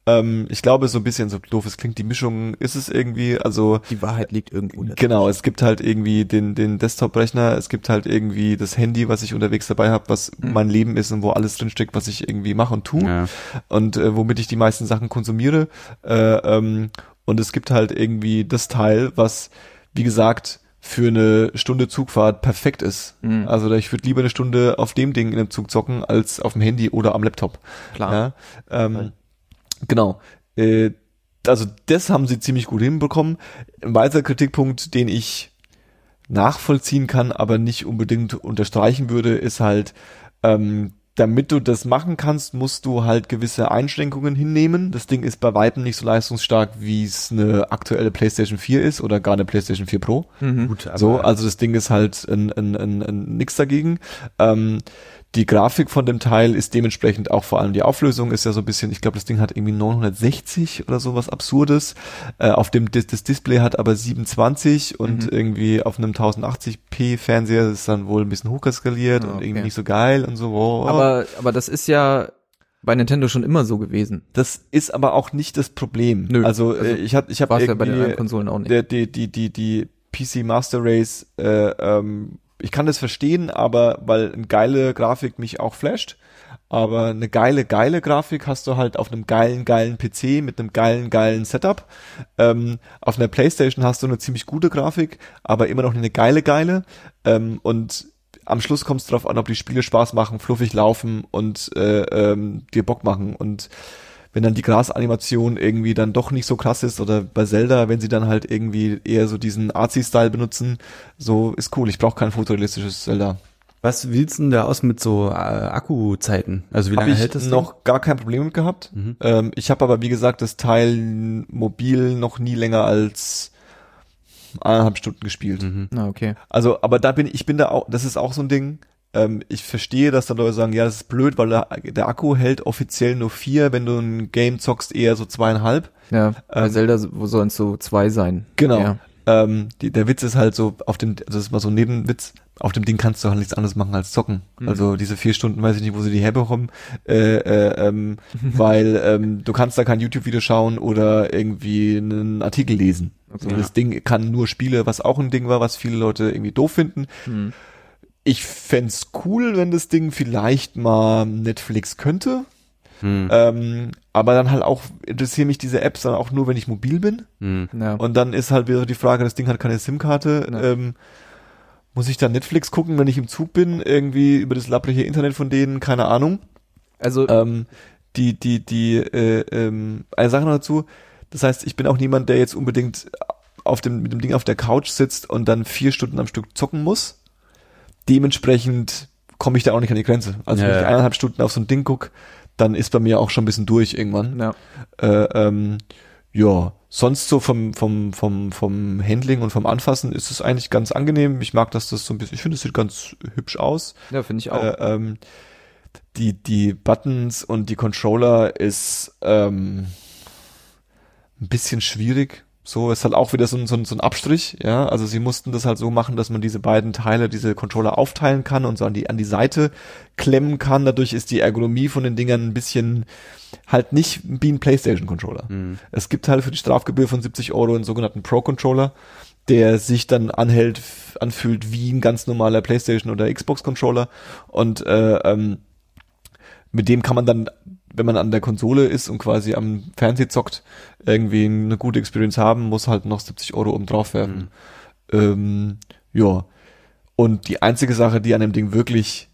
Ähm, ich glaube, so ein bisschen so doof es klingt, die Mischung ist es irgendwie. Also Die Wahrheit liegt irgendwo. Genau, es gibt halt irgendwie den, den Desktop-Rechner, es gibt halt irgendwie das Handy, was ich unterwegs dabei habe, was Mhm. mein Leben ist und wo alles drinsteckt, was ich irgendwie mache und tue Ja. und äh, womit ich die meisten Sachen konsumiere. Äh, ähm, und es gibt halt irgendwie das Teil, was, wie gesagt, für eine Stunde Zugfahrt perfekt ist. Mhm. Also ich würde lieber eine Stunde auf dem Ding in einem Zug zocken, als auf dem Handy oder am Laptop. Klar. Ja, ähm, Voll. genau. Äh, also das haben sie ziemlich gut hinbekommen. Ein weiterer Kritikpunkt, den ich nachvollziehen kann, aber nicht unbedingt unterstreichen würde, ist halt, ähm, damit du das machen kannst, musst du halt gewisse Einschränkungen hinnehmen. Das Ding ist bei weitem nicht so leistungsstark, wie es eine aktuelle PlayStation 4 ist oder gar eine PlayStation 4 Pro. Mhm. Gut, aber So, also das Ding ist halt ein, ein, ein, ein nix dagegen. Ähm, die Grafik von dem Teil ist dementsprechend auch vor allem die Auflösung ist ja so ein bisschen, ich glaube, das Ding hat irgendwie 960 oder so was Absurdes. Äh, auf dem Dis das Display hat aber 720 und Mhm. irgendwie auf einem 1080p Fernseher ist dann wohl ein bisschen hochskaliert Ah, und okay. irgendwie nicht so geil und so. Wow. Aber, aber das ist ja bei Nintendo schon immer so gewesen. das ist aber auch nicht das Problem. Nö, also, also äh, ich hatte ich habe es ja bei den anderen Konsolen auch nicht. der, die, die, die, die PC Master Race, äh, ähm, ich kann das verstehen, aber weil eine geile Grafik mich auch flasht, aber eine geile, geile Grafik hast du halt auf einem geilen, geilen PC mit einem geilen, geilen Setup. Ähm, auf einer Playstation hast du eine ziemlich gute Grafik, aber immer noch eine geile, geile. Ähm, und am Schluss kommt es darauf an, ob die Spiele Spaß machen, fluffig laufen und äh, ähm, dir Bock machen. Und wenn dann die Grasanimation irgendwie dann doch nicht so krass ist oder bei Zelda, wenn sie dann halt irgendwie eher so diesen Artsy-Style benutzen, so ist cool. Ich brauche kein fotorealistisches Zelda. Was willst du denn da aus mit so äh, Akkuzeiten? Also wie lange ich hält das? noch gar kein Problem mit gehabt. Mhm. Ähm, ich habe aber, wie gesagt, das Teil mobil noch nie länger als eineinhalb Stunden gespielt. Mhm. Na, okay. Also, aber da bin ich bin da auch, das ist auch so ein Ding. Ähm, ich verstehe, dass dann Leute sagen, ja, das ist blöd, weil der, der Akku hält offiziell nur vier, wenn du ein Game zockst, eher so zweieinhalb. Ja, bei Ähm, Zelda wo sollen es so zwei sein. Genau. Ja. Ähm, die, der Witz ist halt so, auf dem, also das ist mal so ein Nebenwitz, auf dem Ding kannst du halt nichts anderes machen als zocken. Mhm. Also diese vier Stunden, weiß ich nicht, wo sie die herbekommen, äh, äh, ähm, weil ähm, du kannst da kein YouTube-Video schauen oder irgendwie einen Artikel lesen. Okay. Also das Ding kann nur Spiele, was auch ein Ding war, was viele Leute irgendwie doof finden. Hm. Ich fänd's cool, wenn das Ding vielleicht mal Netflix könnte. Hm. Ähm, aber dann halt auch interessieren mich diese Apps dann auch nur, wenn ich mobil bin. Hm. Ja. Und dann ist halt wieder die Frage, das Ding hat keine SIM-Karte. Ja. Ähm, muss ich dann Netflix gucken, wenn ich im Zug bin? Irgendwie über das lappliche Internet von denen? Keine Ahnung. also Ähm, die, die, die, äh, ähm, eine Sache noch dazu. Das heißt, ich bin auch niemand, der jetzt unbedingt auf dem, mit dem Ding auf der Couch sitzt und dann vier Stunden am Stück zocken muss. Dementsprechend komme ich da auch nicht an die Grenze. Also Ja, wenn ich eineinhalb Stunden auf so ein Ding guck, dann ist bei mir auch schon ein bisschen durch irgendwann. ja. Äh, ähm, ja, sonst so vom, vom, vom, vom Handling und vom Anfassen ist es eigentlich ganz angenehm. Ich mag, dass das so ein bisschen, ich finde, es sieht ganz hübsch aus. ja, finde ich auch. Äh, ähm, die, die Buttons und die Controller ist ähm, ein bisschen schwierig. So ist halt auch wieder so ein, so, ein, so ein Abstrich, ja. Also sie mussten das halt so machen, dass man diese beiden Teile, diese Controller aufteilen kann und so an die, an die Seite klemmen kann. Dadurch ist die Ergonomie von den Dingern ein bisschen halt nicht wie ein PlayStation-Controller. Hm. Es gibt halt für die Strafgebühr von 70 Euro einen sogenannten Pro-Controller, der sich dann anhält, anfühlt wie ein ganz normaler PlayStation oder Xbox-Controller. Und äh, ähm, mit dem kann man dann, wenn man an der Konsole ist und quasi am Fernseher zockt, irgendwie eine gute Experience haben, muss halt noch 70 Euro oben drauf werfen. Ähm, ja. Und die einzige Sache, die an dem Ding wirklich,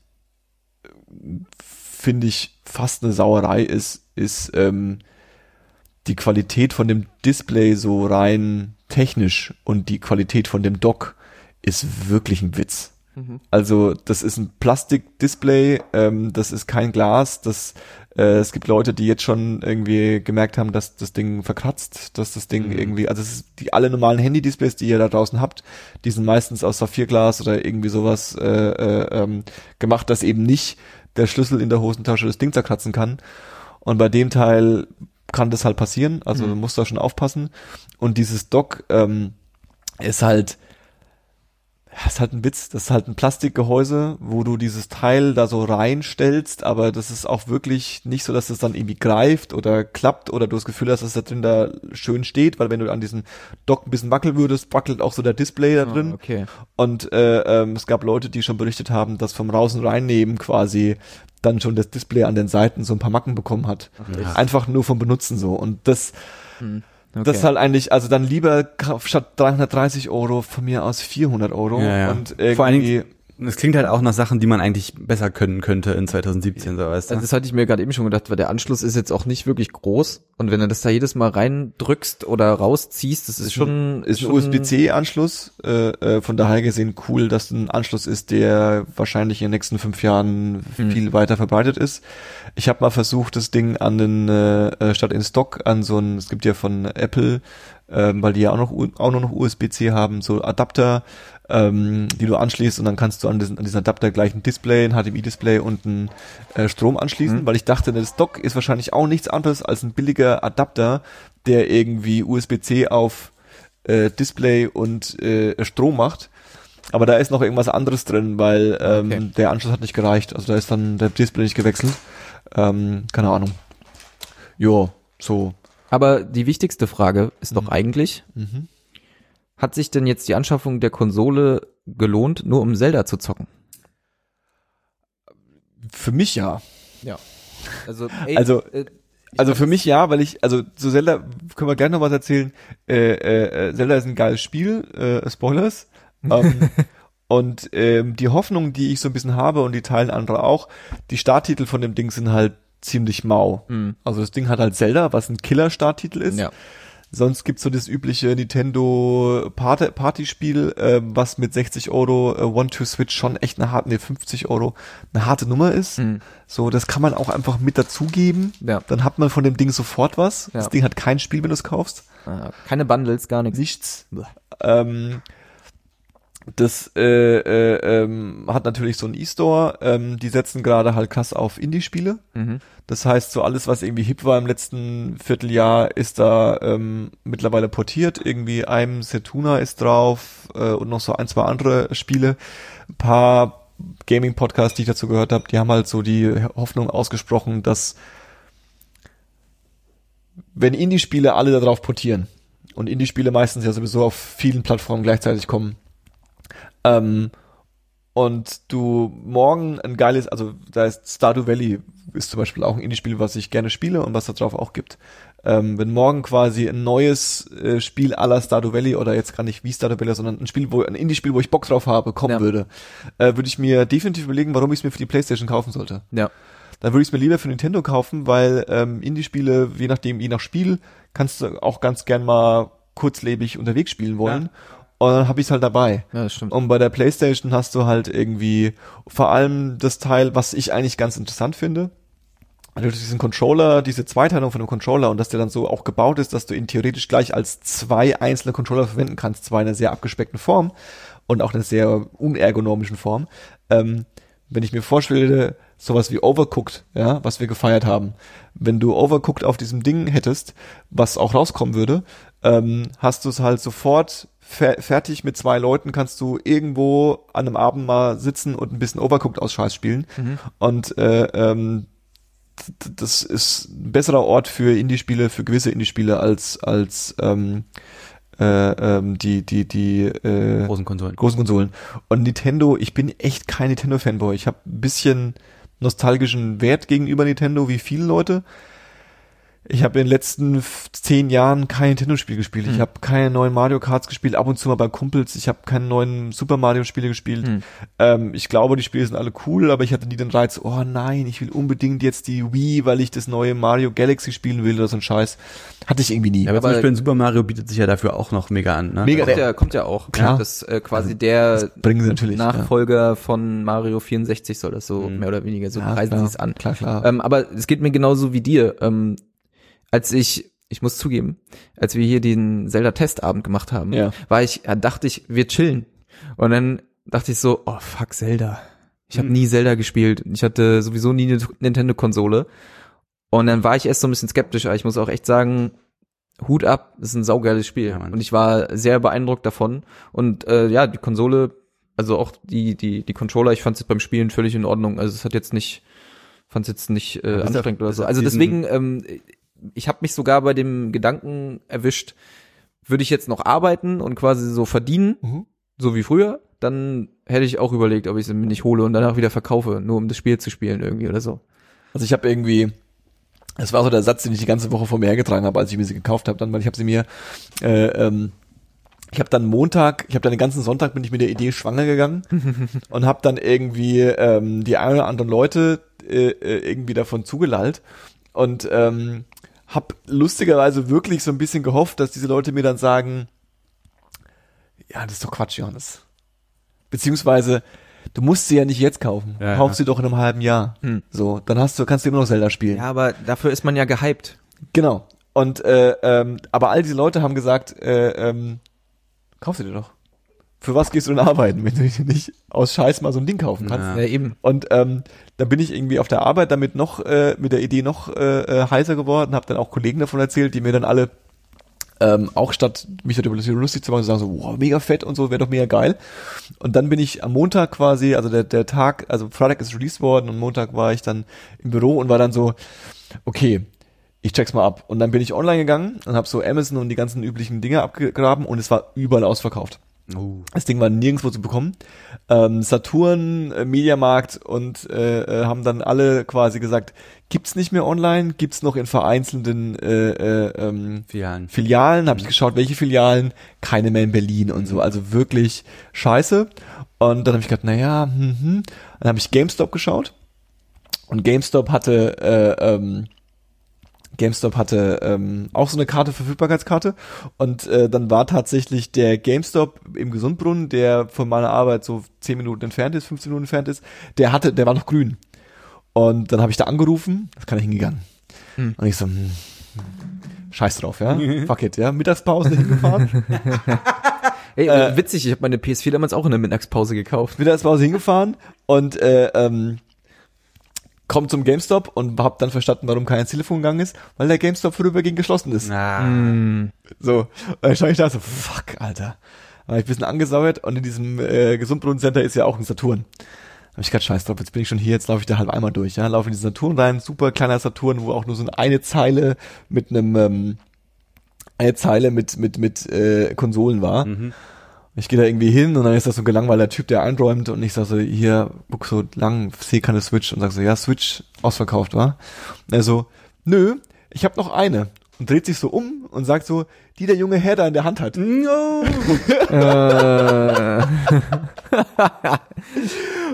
finde ich, fast eine Sauerei ist, ist ähm, die Qualität von dem Display so rein technisch und die Qualität von dem Dock ist wirklich ein Witz. Mhm. Also das ist ein Plastikdisplay, ähm, das ist kein Glas, das äh, es gibt Leute, die jetzt schon irgendwie gemerkt haben, dass das Ding verkratzt, dass das Ding Mhm. irgendwie, also es ist die alle normalen Handy-Displays, die ihr da draußen habt, die sind meistens aus Saphirglas oder irgendwie sowas äh, äh, ähm, gemacht, dass eben nicht der Schlüssel in der Hosentasche das Ding zerkratzen kann. Und bei dem Teil kann das halt passieren, also Mhm. du musst da schon aufpassen. Und dieses Dock ähm, ist halt, ja, ist halt ein Witz. Das ist halt ein Plastikgehäuse, wo du dieses Teil da so reinstellst, aber das ist auch wirklich nicht so, dass es dann irgendwie greift oder klappt oder du das Gefühl hast, dass da drin da schön steht, weil wenn du an diesem Dock ein bisschen wackeln würdest, wackelt auch so der Display da drin. Ah, okay. Und äh, ähm, es gab Leute, die schon berichtet haben, dass vom Raus- und Reinnehmen quasi dann schon das Display an den Seiten so ein paar Macken bekommen hat. Ja. Einfach nur vom Benutzen so. Und das, Hm. Okay. das ist halt eigentlich, also dann lieber statt 330 Euro von mir aus 400 Euro. Ja, ja. Und irgendwie, Vor allen Dingen- Das klingt halt auch nach Sachen, die man eigentlich besser können könnte in 2017, so weißt du. Also das hatte ich mir gerade eben schon gedacht, weil der Anschluss ist jetzt auch nicht wirklich groß und wenn du das da jedes Mal reindrückst oder rausziehst, das ist schon ist ein USB-C-Anschluss. Äh, äh, von daher gesehen cool, dass ein Anschluss ist, der wahrscheinlich in den nächsten fünf Jahren Hm. viel weiter verbreitet ist. Ich habe mal versucht, das Ding an den äh, äh, statt in Stock an so ein, es gibt ja von Apple, ähm, weil die ja auch noch auch nur noch USB-C haben, so Adapter, ähm, die du anschließt und dann kannst du an diesen, an diesen Adapter gleich ein Display, ein HDMI-Display und einen äh, Strom anschließen, Mhm. weil ich dachte, das Dock ist wahrscheinlich auch nichts anderes als ein billiger Adapter, der irgendwie USB-C auf äh, Display und äh, Strom macht. Aber da ist noch irgendwas anderes drin, weil ähm, Okay. der Anschluss hat nicht gereicht. Also da ist dann der Display nicht gewechselt. Ähm, keine Ahnung. Jo, so. Aber die wichtigste Frage ist doch Mhm. eigentlich, Mhm. Hat sich denn jetzt die Anschaffung der Konsole gelohnt, nur um Zelda zu zocken? Für mich ja. Ja. Also, ey, Also, äh, Also für mich ja, weil ich, also zu Zelda können wir gerne noch was erzählen. Äh, äh, äh, Zelda ist ein geiles Spiel, äh, Spoilers. Ähm, und ähm, die Hoffnung, die ich so ein bisschen habe und die teilen andere auch, die Starttitel von dem Ding sind halt ziemlich mau. mh, Also das Ding hat halt Zelda, was ein Killer-Starttitel ist. ja. Sonst gibt's so das übliche Nintendo Party Partyspiel, äh, was mit 60 Euro äh, One-to-Switch schon echt eine harte, nee, 50 Euro eine harte Nummer ist. Hm. So, das kann man auch einfach mit dazugeben. Ja. Dann hat man von dem Ding sofort was. Das Ja. Ding hat kein Spiel, wenn du es kaufst. Ah, Keine Bundles, gar nichts. Nichts. Ähm, das äh, äh, ähm, hat natürlich so einen E-Store. Ähm, die setzen gerade halt krass auf Indie-Spiele. Mhm. Das heißt, so alles, was irgendwie hip war im letzten Vierteljahr, ist da ähm, mittlerweile portiert. Irgendwie einem Setuna ist drauf äh, und noch so ein, zwei andere Spiele. Ein paar Gaming-Podcasts, die ich dazu gehört habe, die haben halt so die Hoffnung ausgesprochen, dass wenn Indie-Spiele alle darauf portieren und Indie-Spiele meistens ja sowieso auf vielen Plattformen gleichzeitig kommen, ähm, und du morgen ein geiles, also da ist Stardew Valley ist zum Beispiel auch ein Indie-Spiel, was ich gerne spiele und was da drauf auch gibt. Ähm, wenn morgen quasi ein neues äh, Spiel aller Stardew Valley oder jetzt gar nicht wie Stardew Valley, sondern ein Spiel, wo ein Indie-Spiel, wo ich Bock drauf habe, kommen Ja. würde, äh, würde ich mir definitiv überlegen, warum ich es mir für die PlayStation kaufen sollte Ja. dann würde ich es mir lieber für Nintendo kaufen, weil ähm, Indie-Spiele, je nachdem, je nach Spiel, kannst du auch ganz gern mal kurzlebig unterwegs spielen wollen. Und dann habe ich es halt dabei. Ja, das stimmt. Und bei der PlayStation hast du halt irgendwie vor allem das Teil, was ich eigentlich ganz interessant finde. Also diesen Controller, diese Zweiteilung von dem Controller und dass der dann so auch gebaut ist, dass du ihn theoretisch gleich als zwei einzelne Controller verwenden kannst, zwar in einer sehr abgespeckten Form und auch in einer sehr unergonomischen Form. Ähm, wenn ich mir vorstelle, sowas wie Overcooked, ja, was wir gefeiert haben, wenn du Overcooked auf diesem Ding hättest, was auch rauskommen würde, ähm, hast du es halt sofort fer fertig mit zwei Leuten, kannst du irgendwo an einem Abend mal sitzen und ein bisschen Overcooked aus Scheiß spielen. Und äh, ähm, das ist ein besserer Ort für Indie-Spiele, für gewisse Indie-Spiele als als ähm, äh, ähm, die die die äh, Großen Konsolen. großen Konsolen. Und Nintendo, ich bin echt kein Nintendo-Fanboy. Ich habe ein bisschen nostalgischen Wert gegenüber Nintendo, wie viele Leute. Ich habe in den letzten zehn Jahren kein Nintendo-Spiel gespielt. Ich habe keine neuen Mario Karts gespielt, ab und zu mal bei Kumpels. Ich habe keine neuen Super Mario-Spiele gespielt. Hm. Ähm, ich glaube, die Spiele sind alle cool, aber ich hatte nie den Reiz, oh nein, ich will unbedingt jetzt die Wii, weil ich das neue Mario Galaxy spielen will oder so ein Scheiß. Hatte ich irgendwie nie. Ja, aber, zum Aber- Beispiel in Super Mario bietet sich ja dafür auch noch mega an. Ne? Mega. Kommt ja, kommt ja auch. Klar. Das ist äh, quasi der bringen sie natürlich. Nachfolger von Mario 64 soll das so Mhm. mehr oder weniger so Ja, preisen sie es an. Klar, klar. Ähm, aber es geht mir genauso wie dir. Ähm, als ich, ich muss zugeben, als wir hier den Zelda-Testabend gemacht haben, Ja. war ich, dachte ich, wir chillen. Und dann dachte ich so, oh fuck, Zelda. Ich habe Mhm. nie Zelda gespielt. Ich hatte sowieso nie eine Nintendo-Konsole. Und dann war ich erst so ein bisschen skeptisch, aber ich muss auch echt sagen, Hut ab, das ist ein saugeiles Spiel. Ja, und ich war sehr beeindruckt davon. Und äh, ja, die Konsole, also auch die, die, die Controller, ich fand es beim Spielen völlig in Ordnung. Also es hat jetzt nicht, fand es jetzt nicht äh, bis auf- anstrengend oder so. Also deswegen, ähm, ich habe mich sogar bei dem Gedanken erwischt, würde ich jetzt noch arbeiten und quasi so verdienen, Mhm. so wie früher, dann hätte ich auch überlegt, ob ich sie mir nicht hole und danach wieder verkaufe, nur um das Spiel zu spielen irgendwie oder so. Also ich habe irgendwie, es war so der Satz, den ich die ganze Woche vor mir hergetragen habe, als ich mir sie gekauft habe, dann, weil ich habe sie mir, äh, ähm, ich habe dann Montag, ich habe dann den ganzen Sonntag bin ich mit der Idee schwanger gegangen und habe dann irgendwie ähm, die ein oder anderen Leute äh, äh, irgendwie davon zugelallt und ähm, habe lustigerweise wirklich so ein bisschen gehofft, dass diese Leute mir dann sagen, ja, das ist doch Quatsch, Johannes. Beziehungsweise, du musst sie ja nicht jetzt kaufen. Ja, Kauf ja. sie doch in einem halben Jahr. Hm. So, dann hast du, kannst du immer noch Zelda spielen. Ja, aber dafür ist man ja gehypt. Genau. Und äh, ähm, aber all diese Leute haben gesagt, äh, ähm, kauf sie dir doch. Für was gehst du denn arbeiten, wenn du nicht aus Scheiß mal so ein Ding kaufen kannst? Ja. Ja, eben. Und ähm, dann bin ich irgendwie auf der Arbeit damit noch äh, mit der Idee noch äh, äh, heißer geworden, habe dann auch Kollegen davon erzählt, die mir dann alle ähm, auch statt mich darüber lustig zu machen, sagen so, wow, mega fett und so, wäre doch mega geil. Und dann bin ich am Montag quasi, also der, der Tag, also Freitag ist released worden und Montag war ich dann im Büro und war dann so, okay, ich check's mal ab. Und dann bin ich online gegangen und habe so Amazon und die ganzen üblichen Dinge abgegraben und es war überall ausverkauft. Oh. Das Ding war nirgendwo zu bekommen. Ähm, Saturn, äh, Mediamarkt und äh, äh, haben dann alle quasi gesagt, gibt's nicht mehr online, gibt's noch in vereinzelten äh, äh, ähm, Filialen. Filialen. Habe ich geschaut, welche Filialen, keine mehr in Berlin und so. Also wirklich scheiße. Und dann habe ich gedacht, naja, hm, hm. dann habe ich GameStop geschaut und GameStop hatte äh, ähm, GameStop hatte ähm, auch so eine Karte, Verfügbarkeitskarte. Und äh, dann war tatsächlich der GameStop im Gesundbrunnen, der von meiner Arbeit so 10 Minuten entfernt ist, 15 Minuten entfernt ist, der hatte, der war noch grün. Und dann habe ich da angerufen, das kann ich hingegangen. Hm. Und ich so, hm, scheiß drauf, ja. Fuck it, ja. Mittagspause hingefahren, Ey, Äh, witzig, ich habe meine PS4 damals auch in der Mittagspause gekauft. Mittagspause hingefahren und äh, ähm, komm zum GameStop und hab dann verstanden, warum kein Telefon gegangen ist, weil der GameStop vorübergehend geschlossen ist. Na, Hm. So, und dann stand ich da so, fuck, Alter. Da war ich ein bisschen angesauert und in diesem äh, Gesundbrunnen-Center ist ja auch ein Saturn. Da hab ich grad scheiß drauf, jetzt bin ich schon hier, jetzt laufe ich da halb einmal durch, ja, laufe in diesen Saturn rein, super kleiner Saturn, wo auch nur so eine Zeile mit einem, ähm, eine Zeile mit, mit, mit äh, Konsolen war. mhm. Ich gehe da irgendwie hin und dann ist das so ein gelangweilter Typ, der einräumt und ich sag so, hier, guck so lang, sehe keine Switch und sag so, ja, Switch ausverkauft, war. Und er so, nö, ich habe noch eine. Und dreht sich so um und sagt so, die der junge Herr da in der Hand hat. No. Äh.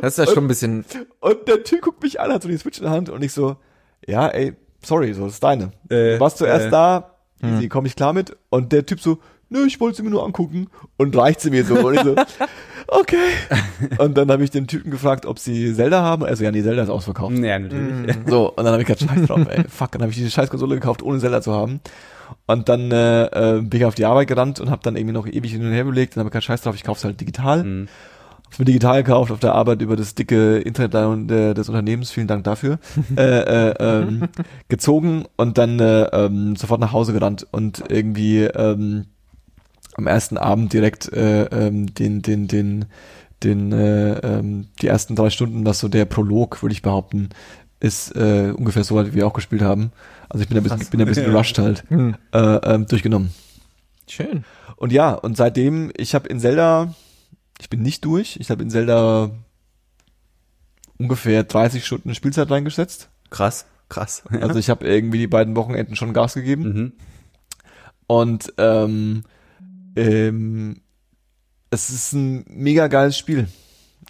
das ist ja schon ein bisschen. Und der Typ guckt mich an, hat so die Switch in der Hand und ich so, ja, ey, sorry, so, das ist deine. Äh, du warst zuerst äh. da, easy, komm ich klar mit. Und der Typ so, nö, ich wollte sie mir nur angucken und reicht sie mir so. Und ich so, okay. Und dann habe ich den Typen gefragt, ob sie Zelda haben. Also ja, die Zelda ist ausverkauft. Ja, natürlich. So, und dann habe ich gesagt, scheiß drauf, ey, fuck, dann habe ich diese Scheißkonsole gekauft, ohne Zelda zu haben. Und dann äh, äh, bin ich auf die Arbeit gerannt und habe dann irgendwie noch ewig hin und her belegt. Dann habe ich gesagt, scheiß drauf, ich kauf's halt digital. Mhm. Hab's mir digital gekauft auf der Arbeit über das dicke Internet äh, des Unternehmens, vielen Dank dafür, äh, äh, ähm, gezogen und dann äh, ähm, sofort nach Hause gerannt und irgendwie ähm, am ersten Abend direkt äh, ähm, den, den, den, den, äh, ähm, die ersten drei Stunden, was so der Prolog, würde ich behaupten, ist äh, ungefähr so, wie wir auch gespielt haben. Also ich bin ein bisschen, Krass. bin ein bisschen Ja. gerusht halt, Hm. äh, ähm, durchgenommen. Schön. Und ja, und seitdem, ich habe in Zelda, ich bin nicht durch, ich habe in Zelda ungefähr 30 Stunden Spielzeit reingesetzt. Krass, krass. Also ich habe irgendwie die beiden Wochenenden schon Gas gegeben. mhm. Und ähm, ähm, es ist ein mega geiles Spiel.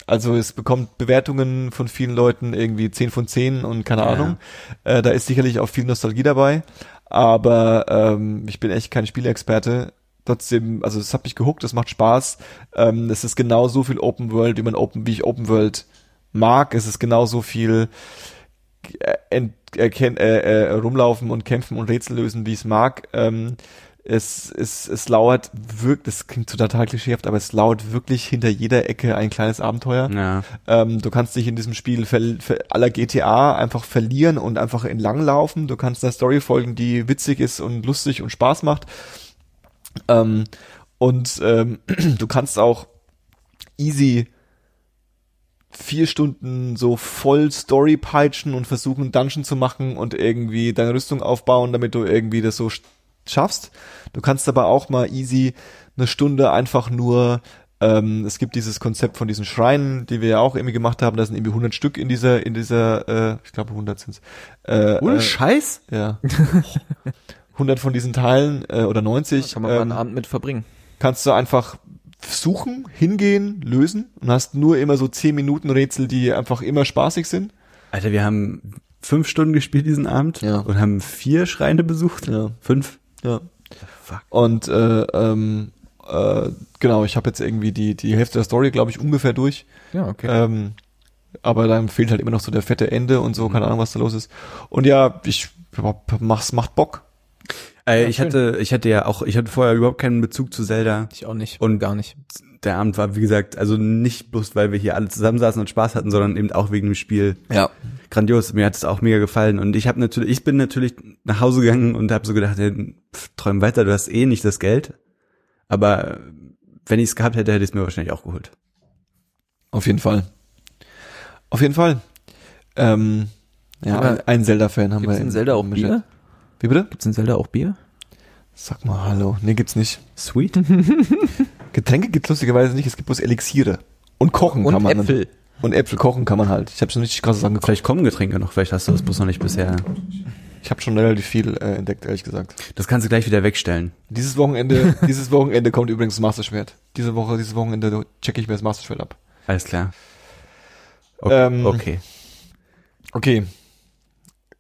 Also es bekommt Bewertungen von vielen Leuten irgendwie 10 von 10 und keine Ja. Ahnung. Äh, da ist sicherlich auch viel Nostalgie dabei. Aber ähm, ich bin echt kein Spielexperte. Trotzdem, also es hat mich gehuckt, es macht Spaß. Ähm, es ist genau so viel Open World, wie man Open, wie ich Open World mag. Es ist genauso viel äh, ent, erken, äh, äh, rumlaufen und kämpfen und Rätsel lösen, wie ich es mag. Ähm, es, es, es lauert wirklich, das klingt total klischeehaft, aber es lauert wirklich hinter jeder Ecke ein kleines Abenteuer. Ja. Ähm, du kannst dich in diesem Spiel aller GTA einfach verlieren und einfach entlang laufen. Du kannst einer Story folgen, die witzig ist und lustig und Spaß macht. Ähm, und ähm, du kannst auch easy vier Stunden so voll Story peitschen und versuchen, Dungeon zu machen und irgendwie deine Rüstung aufbauen, damit du irgendwie das so schaffst. Du kannst aber auch mal easy eine Stunde einfach nur ähm, es gibt dieses Konzept von diesen Schreinen, die wir ja auch irgendwie gemacht haben. Da sind irgendwie 100 Stück in dieser, in dieser, äh, ich glaube 100 sind's. Äh, Ohne äh, Scheiß? ja. 100 von diesen Teilen äh, oder 90 Kann man mal einen ähm, Abend mit verbringen. kannst du einfach suchen, hingehen, lösen und hast nur immer so 10 Minuten Rätsel, die einfach immer spaßig sind. Alter, wir haben fünf Stunden gespielt diesen Abend Ja. und haben vier Schreine besucht. Ja. Fünf. Ja. Fuck. Und äh, ähm, äh, genau, ich habe jetzt irgendwie die die Hälfte der Story, glaube ich, ungefähr durch. Ja, okay. Ähm, aber dann fehlt halt immer noch so der fette Ende und so, Mhm. keine Ahnung, was da los ist. Und ja, ich mach's macht Bock. Äh, Ja, ich schön. hatte, ich hatte ja auch, ich hatte vorher überhaupt keinen Bezug zu Zelda. ich auch nicht. Und- gar nicht. Der Abend war, wie gesagt, also nicht bloß, weil wir hier alle zusammensaßen und Spaß hatten, sondern eben auch wegen dem Spiel. Ja. Grandios, mir hat es auch mega gefallen. Und ich habe natürlich, ich bin natürlich nach Hause gegangen und habe so gedacht, hey, pff, träum weiter, du hast eh nicht das Geld. Aber wenn ich es gehabt hätte, hätte ich es mir wahrscheinlich auch geholt. Auf jeden Fall. Auf jeden Fall. Ähm, ja, Aber ein, ein Zelda-Fan haben Gibt's wir. in Zelda auch Bier? Chat. Wie bitte? Gibt's in Zelda auch Bier? Sag mal hallo. Nee, gibt's nicht. Sweet. Getränke gibt's lustigerweise nicht, es gibt bloß Elixiere. Und kochen Und kann man. Äpfel. Und Äpfel kochen kann man halt. Ich habe schon richtig krasse Sachen gekocht. Vielleicht kommen Getränke noch, vielleicht hast du das bloß noch nicht bisher. Ich habe schon relativ viel äh, entdeckt, ehrlich gesagt. Das kannst du gleich wieder wegstellen. Dieses Wochenende, dieses Wochenende kommt übrigens das Masterschwert. Diese Woche, dieses Wochenende checke ich mir das Masterschwert ab. Alles klar. Okay. Ähm, okay. Okay.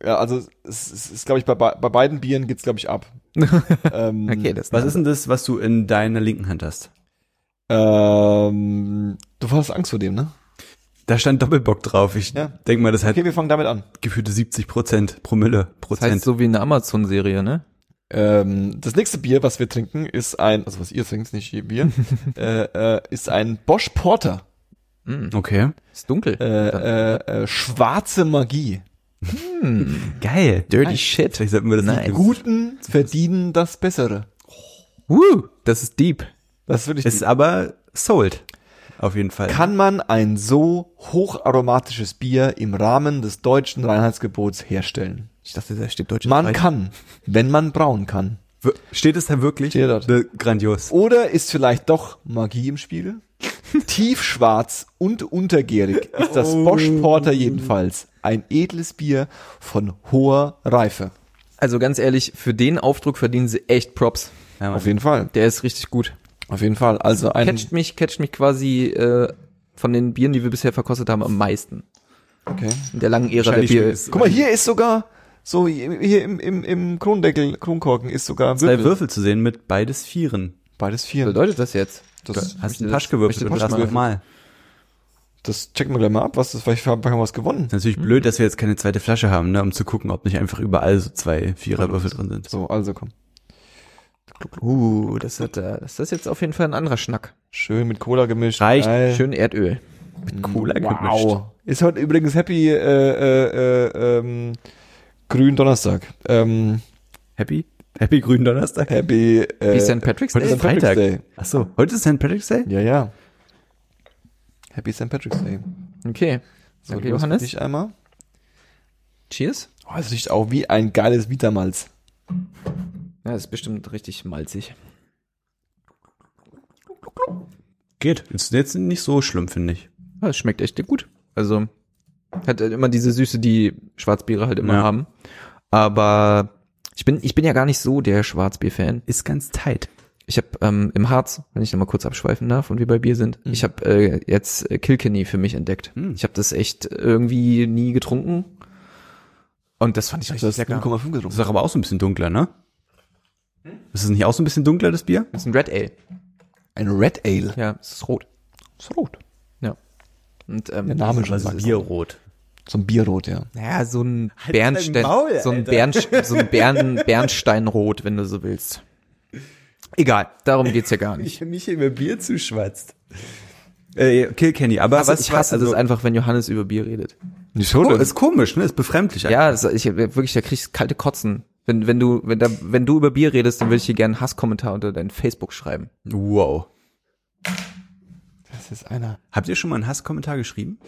Ja, also es, es ist, glaube ich, bei, bei bei beiden Bieren geht's, glaube ich, ab. ähm, Okay, das Was ist denn das, was du in deiner linken Hand hast? Ähm, du hast Angst vor dem, ne? Da stand Doppelbock drauf. Ich Ja. denk mal, das hat Okay, wir fangen damit an. gefühlte 70 Prozent Promille Das Prozent. heißt so wie eine Amazon-Serie, ne? Ähm, das nächste Bier, was wir trinken, ist ein, also was ihr trinkt, nicht ihr Bier, äh, äh, ist ein Bosch Porter. Mm, okay. ist dunkel. Äh, äh, äh, schwarze Magie. Geil. Dirty Shit. Vielleicht sollten wir das Nice. Guten verdienen das Bessere. Woo, das ist deep. Das würde ich Ist aber sold. Auf jeden Fall. Kann man ein so hocharomatisches Bier im Rahmen des deutschen Reinheitsgebots herstellen? Ich dachte, da steht deutsches Man Reich. kann, wenn man brauen kann. Steht es da wirklich? Steht dort. Ne, Grandios. Oder ist vielleicht doch Magie im Spiel? Tiefschwarz und untergärig ist das Bosch Porter jedenfalls ein edles Bier von hoher Reife. Also ganz ehrlich, für den Aufdruck verdienen sie echt Props. Ja. Auf jeden Fall. Der ist richtig gut. Auf jeden Fall. Also ein, Catcht mich, catcht mich quasi äh, von den Bieren, die wir bisher verkostet haben, am meisten. okay. In der langen Ära der Bier. Guck mal, hier ist sogar, so hier im, im, im Krondeckel, Kronkorken ist sogar Zwei Würfel. Würfel zu sehen mit beides Vieren. Beides Was vier. bedeutet das jetzt? Das, Hast möchte einen das- Pasch gewürfelt und hast nochmal. das checken wir gleich mal ab, was das, vielleicht haben wir was gewonnen. Ist natürlich blöd, dass wir jetzt keine zweite Flasche haben, ne, um zu gucken, ob nicht einfach überall so zwei Viererwürfel drin sind. So, also komm. Uh, das, hat, äh, das ist jetzt auf jeden Fall ein anderer Schnack. Schön mit Cola gemischt. Reicht. Geil. Schön Erdöl. Mit Cola Wow. Ist heute übrigens Happy äh, äh, äh, ähm, Grün Donnerstag. Ähm, Happy? Happy grünen Donnerstag? Happy äh, Wie St. Patrick's heute Day? ist Freitag. Day. Ach so, heute ist St. Patrick's Day? Ja, ja. Happy St. Patrick's Day. Okay. So, Okay, Johannes. Ich einmal. Cheers. Oh, es riecht auch wie ein geiles Vitamalz. Ja, das ist bestimmt richtig malzig. Geht. Ist jetzt nicht so schlimm, finde ich. Ja, es schmeckt echt gut. Also hat halt immer diese Süße, die Schwarzbiere halt immer Ja. haben. Aber ich bin, ich bin ja gar nicht so der Schwarzbier-Fan. Ist ganz tight. Ich habe ähm, im Harz, wenn ich noch mal kurz abschweifen darf und wir bei Bier sind, Mhm. ich habe äh, jetzt äh, Kilkenny für mich entdeckt. Mhm. Ich habe das echt irgendwie nie getrunken und das fand ich richtig hast lecker. 0,5 Das ist aber auch so ein bisschen dunkler, ne? Ist es nicht auch so ein bisschen dunkler, das Bier? Das ist ein Red Ale. Ein Red Ale. Ja, es ist rot. Ist rot. Ja. Und ähm, Der Name schon sagt es. Bierrot. So ein Bierrot, ja. Naja, so ein Halt Bernstein, Maul, so ein, Alter. Bern, so ein Bern, Bernsteinrot, wenn du so willst. Egal, darum geht's ja gar nicht. mich über Bier zuschwatzt. Äh, Kilkenny, aber Also was ich hasse also, das einfach, wenn Johannes über Bier redet. Wieso Oh, ist komisch, ne? Ist befremdlich. Ja, das, ich wirklich, da krieg ich kalte Kotzen. Wenn, wenn du, wenn da, wenn du über Bier redest, dann will ich dir gerne einen Hasskommentar unter dein Facebook schreiben. Wow. Das ist einer. Habt ihr schon mal einen Hasskommentar geschrieben?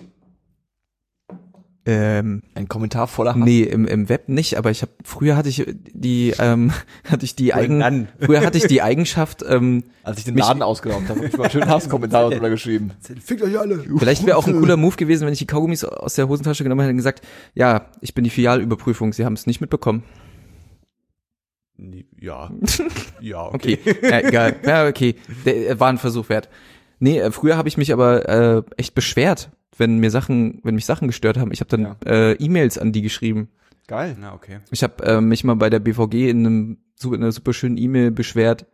Ähm, Ein Kommentar voller Hass. nee, im, im Web nicht, aber ich habe früher hatte ich die, ähm, hatte ich die Eigen, früher hatte ich die Eigenschaft, ähm, Als ich den Laden ausgeraubt habe, habe ich mal einen schönen Hasskommentar drüber geschrieben. Fickt euch alle. Vielleicht wäre auch ein cooler Move gewesen, wenn ich die Kaugummis aus der Hosentasche genommen hätte und gesagt, ja, ich bin die Filialüberprüfung, Sie haben es nicht mitbekommen. Ja. Ja, Okay, ja, egal. Ja, okay, der äh, war ein Versuch wert. Nee, äh, früher habe ich mich aber äh, echt beschwert, wenn mir Sachen, wenn mich Sachen gestört haben. Ich habe dann Ja. äh, E-Mails an die geschrieben. Geil. Na, okay. Ich habe äh, mich mal bei der BVG in einem in einer super schönen E-Mail beschwert,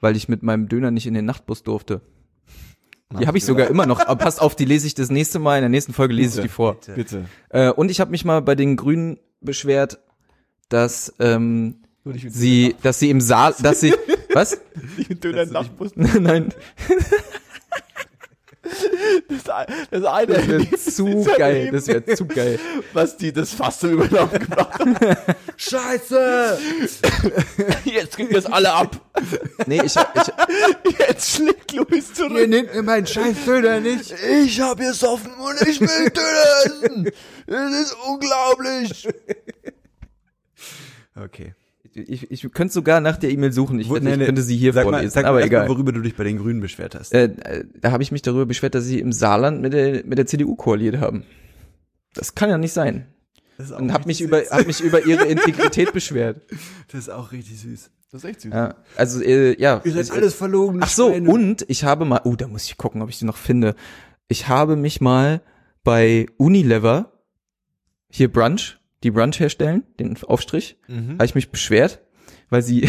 weil ich mit meinem Döner nicht in den Nachtbus durfte. Die habe ich sogar immer noch. Aber passt auf, die lese ich das nächste Mal. In der nächsten Folge lese ich die vor. Bitte. Äh, und ich habe mich mal bei den Grünen beschwert, dass ähm, sie, dass sie im Saal, dass sie, was? Nicht mit Döner Nachtbus. Nein, Das, das eine, das wäre zu geil. Das wäre zu geil. was die das Fass so übernommen gebracht haben. Scheiße! Jetzt kriegen wir es alle ab. Nee, ich, ich Jetzt schlägt Luis zurück. nehmt mir meinen scheiß Döner nicht. Ich hab gesoffen und ich will Döner essen. Das ist unglaublich. Okay. Ich, ich könnte sogar nach der E-Mail suchen. Ich, nee, ich könnte sie hier Sag mal, vorlesen. sag mal aber erst egal. Mal, worüber du dich bei den Grünen beschwert hast. Äh, da habe ich mich darüber beschwert, dass sie im Saarland mit der, mit der CDU koaliert haben. Das kann ja nicht sein. Das auch Und hab mich über, hab mich über ihre Integrität beschwert. Das ist auch richtig süß. Das ist echt süß. Ja, also, äh, ja. Ihr seid alles verlogen. Ach so, und ich habe mal, oh, da muss ich gucken, ob ich die noch finde. Ich habe mich mal bei Unilever, hier Brunch, die Brunch herstellen, den Aufstrich, Mhm. habe ich mich beschwert, weil sie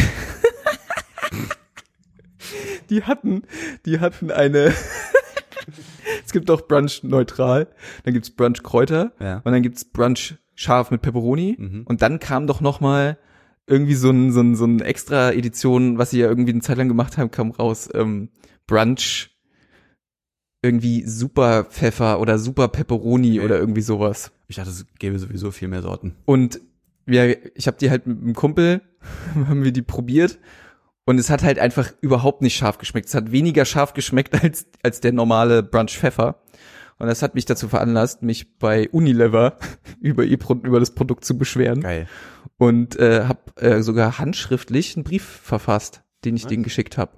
die hatten, die hatten eine es gibt auch Brunch neutral, dann gibt's Brunch Kräuter Ja. und dann gibt's Brunch scharf mit Pepperoni Mhm. und dann kam doch noch mal irgendwie so ein so ein so ein extra Edition, was sie ja irgendwie eine Zeit lang gemacht haben, kam raus ähm, Brunch irgendwie Super Pfeffer oder Super Pepperoni Okay. oder irgendwie sowas. Ich dachte, es gäbe sowieso viel mehr Sorten. Und wir, ich habe die halt mit einem Kumpel, haben wir die probiert und es hat halt einfach überhaupt nicht scharf geschmeckt. Es hat weniger scharf geschmeckt als, als der normale Brunch Pfeffer. Und das hat mich dazu veranlasst, mich bei Unilever über, ihr, über das Produkt zu beschweren. Geil. Und äh, habe äh, sogar handschriftlich einen Brief verfasst, den ich Was? denen geschickt habe.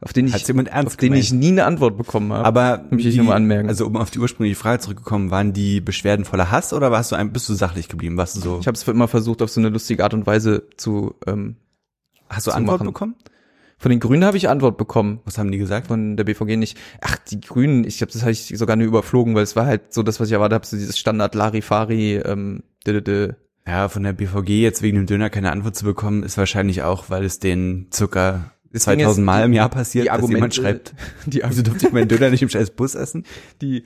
Auf den ich, auf den ich nie eine Antwort bekommen habe. Aber Möchte ich nur mal anmerken. Also um auf die ursprüngliche Frage zurückgekommen, waren die Beschwerden voller Hass oder warst du ein, bist du sachlich geblieben? Warst du so? ich habe es immer versucht, auf so eine lustige Art und Weise zu. Ähm, hast du Antwort machen. bekommen? von den Grünen habe ich Antwort bekommen. Was haben die gesagt? von der BVG nicht. Ach, die Grünen, ich glaube, das habe ich sogar nur überflogen, weil es war halt so das, was ich erwartet habe, so dieses Standard Larifari, ähm, dü. Ja, von der BVG jetzt wegen dem Döner keine Antwort zu bekommen, ist wahrscheinlich auch, weil es den Ding 2000 ist, Mal im Jahr die passiert, dass Argumente- jemand schreibt, die, wieso durfte ich meinen Döner nicht im scheiß Bus essen? die,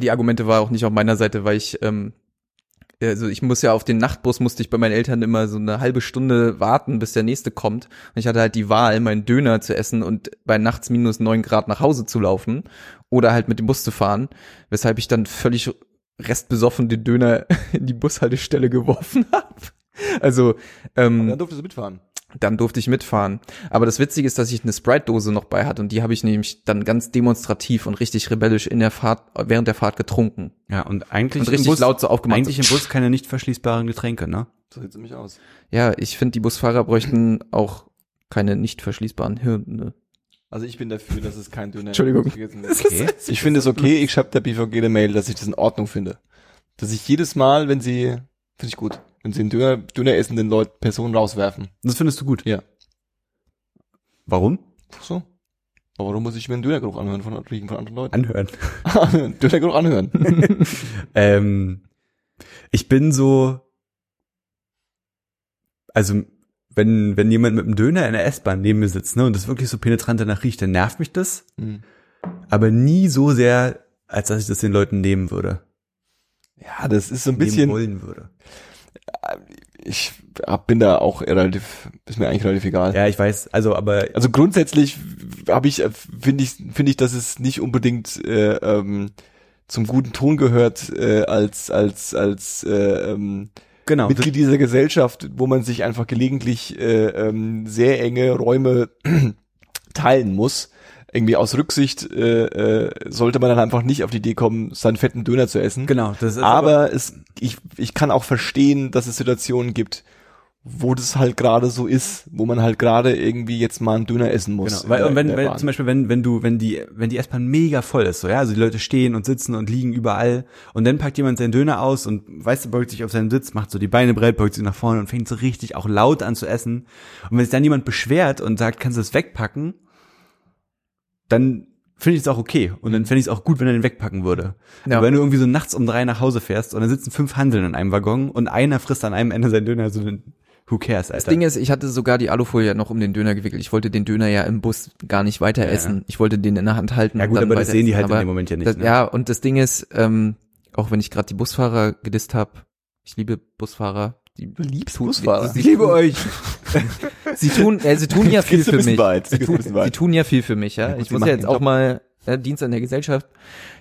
die Argumente war auch nicht auf meiner Seite, weil ich, ähm, also ich muss ja auf den Nachtbus musste ich bei meinen Eltern immer so eine halbe Stunde warten, bis der nächste kommt. Und ich hatte halt die Wahl, meinen Döner zu essen und bei nachts minus neun Grad nach Hause zu laufen oder halt mit dem Bus zu fahren, weshalb ich dann völlig restbesoffen den Döner in die Bushaltestelle geworfen habe. Also ähm, Dann durftest du mitfahren. Dann durfte ich mitfahren. Aber das Witzige ist, dass ich eine Sprite-Dose noch bei hatte und die habe ich nämlich dann ganz demonstrativ und richtig rebellisch in der Fahrt, während der Fahrt getrunken. Ja, und eigentlich Und im richtig Bus, laut so aufgemacht. eigentlich so, im Bus keine nicht verschließbaren Getränke, ne? So sieht's nämlich aus. Ja, ich finde, die Busfahrer bräuchten auch keine nicht verschließbaren Hirne. Also ich bin dafür, dass es kein Döner Entschuldigung. wird. Okay. Ich finde es okay, ich schreibe der BVG eine Mail, dass ich das in Ordnung finde. Dass ich jedes Mal, wenn sie, finde ich gut, wenn sie einen Döner, Döner essen, den Leuten Personen rauswerfen. Das findest du gut? Ja. Warum? Ach so. Aber warum muss ich mir einen Dönergeruch anhören von, von anderen Leuten? Anhören. Dönergeruch anhören. ähm, ich bin so, also wenn wenn jemand mit einem Döner in der S-Bahn neben mir sitzt, ne, und das wirklich so penetrant danach riecht, dann nervt mich das, Hm. aber nie so sehr, als dass ich das den Leuten nehmen würde. Ja, das ist so ein Nehmen bisschen, wollen würde. Ich bin da auch relativ, ist mir eigentlich relativ egal. Ja, ich weiß, also aber Also grundsätzlich habe ich, finde ich, finde ich, dass es nicht unbedingt äh, ähm, zum guten Ton gehört, äh, als als als äh, ähm, genau. Mitglied dieser Gesellschaft, wo man sich einfach gelegentlich äh, ähm, sehr enge Räume teilen muss. Irgendwie aus Rücksicht äh, äh, sollte man dann einfach nicht auf die Idee kommen, seinen fetten Döner zu essen. Genau, das ist Aber es, ich, ich kann auch verstehen, dass es Situationen gibt, wo das halt gerade so ist, wo man halt gerade irgendwie jetzt mal einen Döner essen muss. Genau, weil der- wenn, Bahn. zum Beispiel wenn wenn du wenn die wenn die S-Bahn mega voll ist, so ja, also die Leute stehen und sitzen und liegen überall und dann packt jemand seinen Döner aus und weißt du beugt sich auf seinen Sitz, macht so die Beine breit, beugt sich nach vorne und fängt so richtig auch laut an zu essen und wenn sich dann jemand beschwert und sagt, kannst du das wegpacken, dann finde ich es auch okay und dann fände ich es auch gut, wenn er den wegpacken würde. Ja. Aber wenn du irgendwie so nachts um drei nach Hause fährst und dann sitzen fünf Handeln in einem Waggon und einer frisst an einem Ende seinen Döner, so dann who cares, Alter. Das Ding ist, ich hatte sogar die Alufolie noch um den Döner gewickelt. Ich wollte den Döner ja im Bus gar nicht weiter Ja, essen. Ich wollte den in der Hand halten. ja und gut, aber das sehen die halt in Aber dem Moment ja nicht. das, ne? Ja, und das Ding ist, ähm, auch wenn ich gerade die Busfahrer gedisst habe, ich liebe Busfahrer. Die Du liebst tun- Busfahrer. Sie, liebe euch. sie tun, äh, sie tun ja viel für mich. weit. Sie tun, sie tun ja viel für mich, ja. gut, ich muss ja jetzt auch Job. mal äh, Dienst an der Gesellschaft.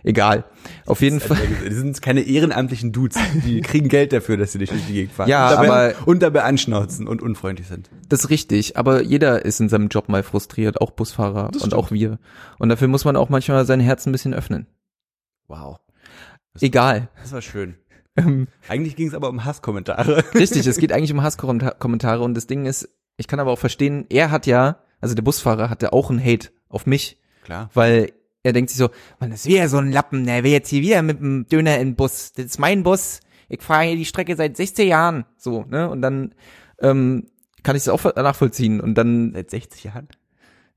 Egal. Auf jeden Fall. Die sind keine ehrenamtlichen Dudes. Die kriegen Geld dafür, dass sie dich durch die Gegend fahren. Ja, und dabei, aber- und dabei anschnauzen und unfreundlich sind. Das ist richtig, aber jeder ist in seinem Job mal frustriert, auch Busfahrer Das und stimmt. auch wir. Und dafür muss man auch manchmal sein Herz ein bisschen öffnen. Wow. Egal. Das war schön. Ähm, Eigentlich ging es aber um Hasskommentare. Richtig, es geht eigentlich um Hasskommentare und das Ding ist, ich kann aber auch verstehen, er hat ja, also der Busfahrer hatte auch einen Hate auf mich, Klar. weil er denkt sich so, man ist wieder so ein Lappen, der will jetzt hier wieder mit dem Döner in den Bus. Das ist mein Bus. Ich fahre hier die Strecke seit 16 Jahren. So, ne? Und dann ähm, kann ich es auch nachvollziehen. Und dann Seit 60 Jahren.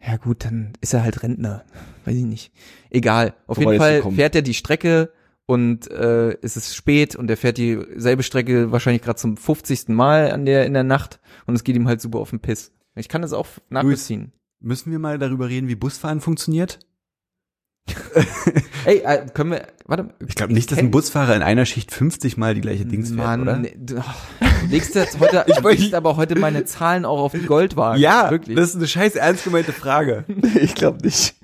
Ja gut, dann ist er halt Rentner. Weiß ich nicht. Egal. Auf Wo jeden Fall fährt er die Strecke und äh, es ist spät und er fährt dieselbe Strecke wahrscheinlich gerade zum 50. Mal an der in der Nacht und es geht ihm halt super auf den Piss. Ich kann das auch nachvollziehen. Müssen wir mal darüber reden, wie Busfahren funktioniert? Ey, äh, können wir, warte. Ich glaube nicht, dass ein Busfahrer in einer Schicht 50 Mal die gleiche Dings fährt, Mann, oder? nee, du, oh, du legst jetzt heute, ich legst aber heute meine Zahlen auch auf den Goldwagen. Ja, wirklich. das ist eine scheiß ernst gemeinte Frage. ich glaube nicht.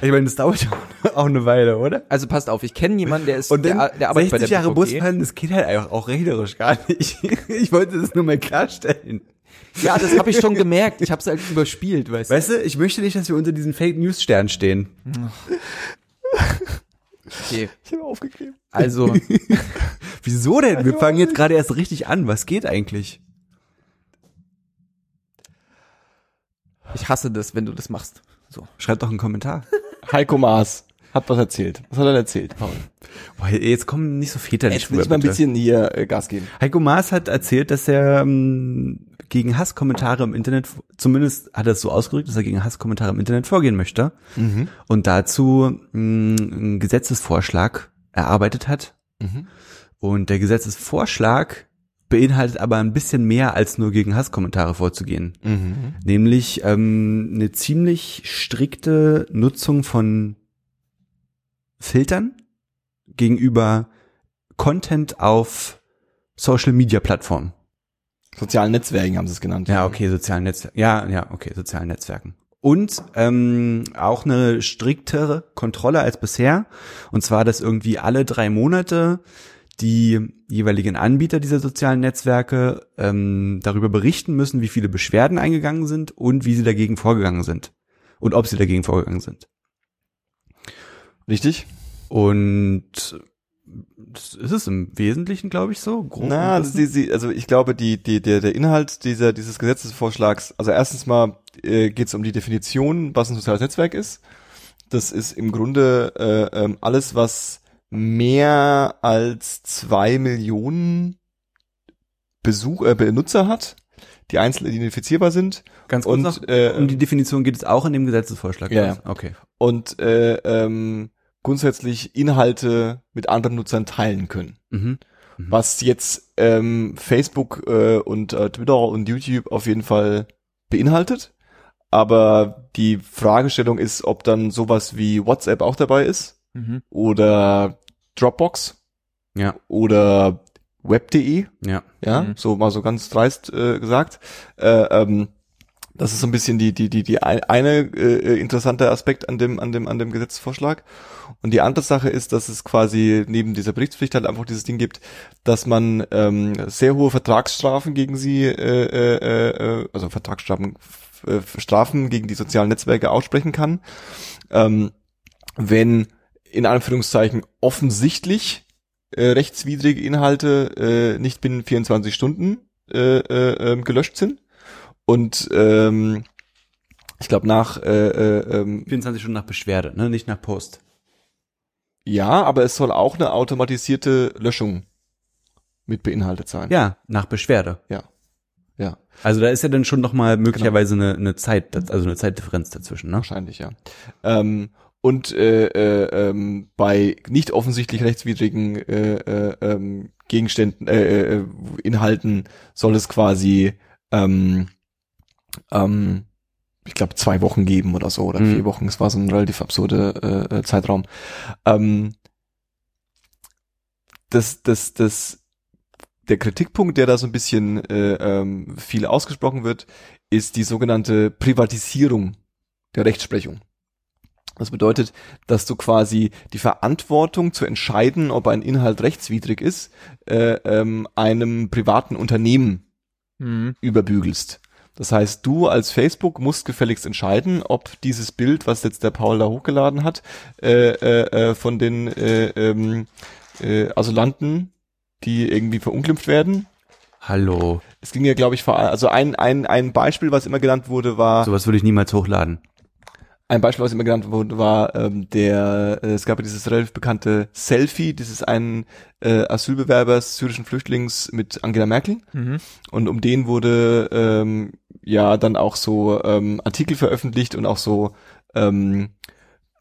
Ich meine, das dauert ja auch eine Weile, oder? also passt auf, ich kenne jemanden, der ist, Und der, der arbeitet bei 60 der Jahre BVG. Busfahren, das geht halt einfach auch rechnerisch gar nicht. Ich wollte das nur mal klarstellen. Ja, das habe ich schon gemerkt. Ich habe es halt überspielt, weißt du. Weißt du, ich möchte nicht, dass wir unter diesen Fake News Stern stehen. Okay. Ich habe aufgegeben. Also, Wieso denn? Wir fangen jetzt gerade erst richtig an. Was geht eigentlich? ich hasse das, wenn du das machst. So. Schreib doch einen Kommentar. Heiko Maas hat was erzählt. Was hat er erzählt, Paul? Boah, jetzt kommen nicht so väterlich Jetzt will ich mal ein bisschen hier äh, Gas geben. Heiko Maas hat erzählt, dass er ähm, gegen Hasskommentare im Internet, zumindest hat er es so ausgedrückt, dass er gegen Hasskommentare im Internet vorgehen möchte Mhm. und dazu mh, einen Gesetzesvorschlag erarbeitet hat. Mhm. Und der Gesetzesvorschlag beinhaltet aber ein bisschen mehr als nur gegen Hasskommentare vorzugehen. Mhm. Nämlich ähm, eine ziemlich strikte Nutzung von Filtern gegenüber Content auf Social Media Plattformen. Sozialen Netzwerken haben sie es genannt. Ja, okay, sozialen Netzwerken. Ja, ja, okay, sozialen Netzwerken. Und ähm, auch eine striktere Kontrolle als bisher. Und zwar, dass irgendwie alle drei Monate die jeweiligen Anbieter dieser sozialen Netzwerke ähm, darüber berichten müssen, wie viele Beschwerden eingegangen sind und wie sie dagegen vorgegangen sind. Und ob sie dagegen vorgegangen sind. Richtig? Und das ist es im Wesentlichen, glaube ich, so. Grob Na, umrissen. sie, sie, also ich glaube, die, die, der, der Inhalt dieser, dieses Gesetzesvorschlags, also erstens mal äh, geht es um die Definition, was ein soziales Netzwerk ist. Das ist im Grunde äh, ähm, alles, was mehr als zwei Millionen Besuch, äh, Benutzer hat, die einzeln identifizierbar sind Ganz kurz und noch, äh, um die Definition geht es auch in dem Gesetzesvorschlag. Ja, oder? Okay. und äh, ähm, grundsätzlich Inhalte mit anderen Nutzern teilen können. Mhm. was jetzt ähm, Facebook äh, und äh, Twitter und YouTube auf jeden Fall beinhaltet. Aber die Fragestellung ist, ob dann sowas wie WhatsApp auch dabei ist Mhm. oder Dropbox Ja, oder Web.de, ja. ja, Mhm. so mal so ganz dreist äh, gesagt. Äh, ähm, das ist so ein bisschen die die die die ein- eine äh, interessante Aspekt an dem an dem an dem Gesetzesvorschlag. Und die andere Sache ist, dass es quasi neben dieser Berichtspflicht halt einfach dieses Ding gibt, dass man ähm, sehr hohe Vertragsstrafen gegen sie, äh, äh, äh, also Vertragsstrafen, äh, Strafen gegen die sozialen Netzwerke aussprechen kann, ähm, wenn in Anführungszeichen offensichtlich äh, rechtswidrige Inhalte äh, nicht binnen 24 Stunden äh, äh, ähm, gelöscht sind. Und ähm, ich glaube nach äh, äh, ähm, 24 Stunden nach Beschwerde, ne? nicht nach Post. ja, aber es soll auch eine automatisierte Löschung mit beinhaltet sein. Ja, nach Beschwerde. Ja. Ja, Also da ist ja dann schon noch mal möglicherweise eine, eine Zeit, also eine Zeitdifferenz dazwischen, ne? wahrscheinlich, ja. Ähm, und äh, äh, ähm, bei nicht offensichtlich rechtswidrigen äh, äh, ähm, Gegenständen, äh, äh, Inhalten soll es quasi, ähm, ähm, ich glaube, zwei Wochen geben oder so, oder Mhm. vier Wochen. Es war so ein relativ absurder äh, äh, Zeitraum. Ähm, das, das, das, der Kritikpunkt, der da so ein bisschen äh, ähm, viel ausgesprochen wird, ist die sogenannte Privatisierung der Rechtsprechung. Das bedeutet, dass du quasi die Verantwortung zu entscheiden, ob ein Inhalt rechtswidrig ist, äh, ähm, einem privaten Unternehmen Mhm. überbügelst. Das heißt, du als Facebook musst gefälligst entscheiden, ob dieses Bild, was jetzt der Paul da hochgeladen hat, äh, äh, äh, von den äh, ähm, äh, Asylanten, die irgendwie verunglimpft werden. Hallo. Es ging ja, glaube ich, vor, also ein, ein, ein Beispiel, was immer genannt wurde, war Sowas würde ich niemals hochladen. Ein Beispiel, was immer genannt wurde, war ähm, der, äh, es gab ja dieses relativ bekannte Selfie, dieses einen äh, Asylbewerbers syrischen Flüchtlings mit Angela Merkel. Mhm. Und um den wurde ähm, ja dann auch so ähm, Artikel veröffentlicht und auch so ähm,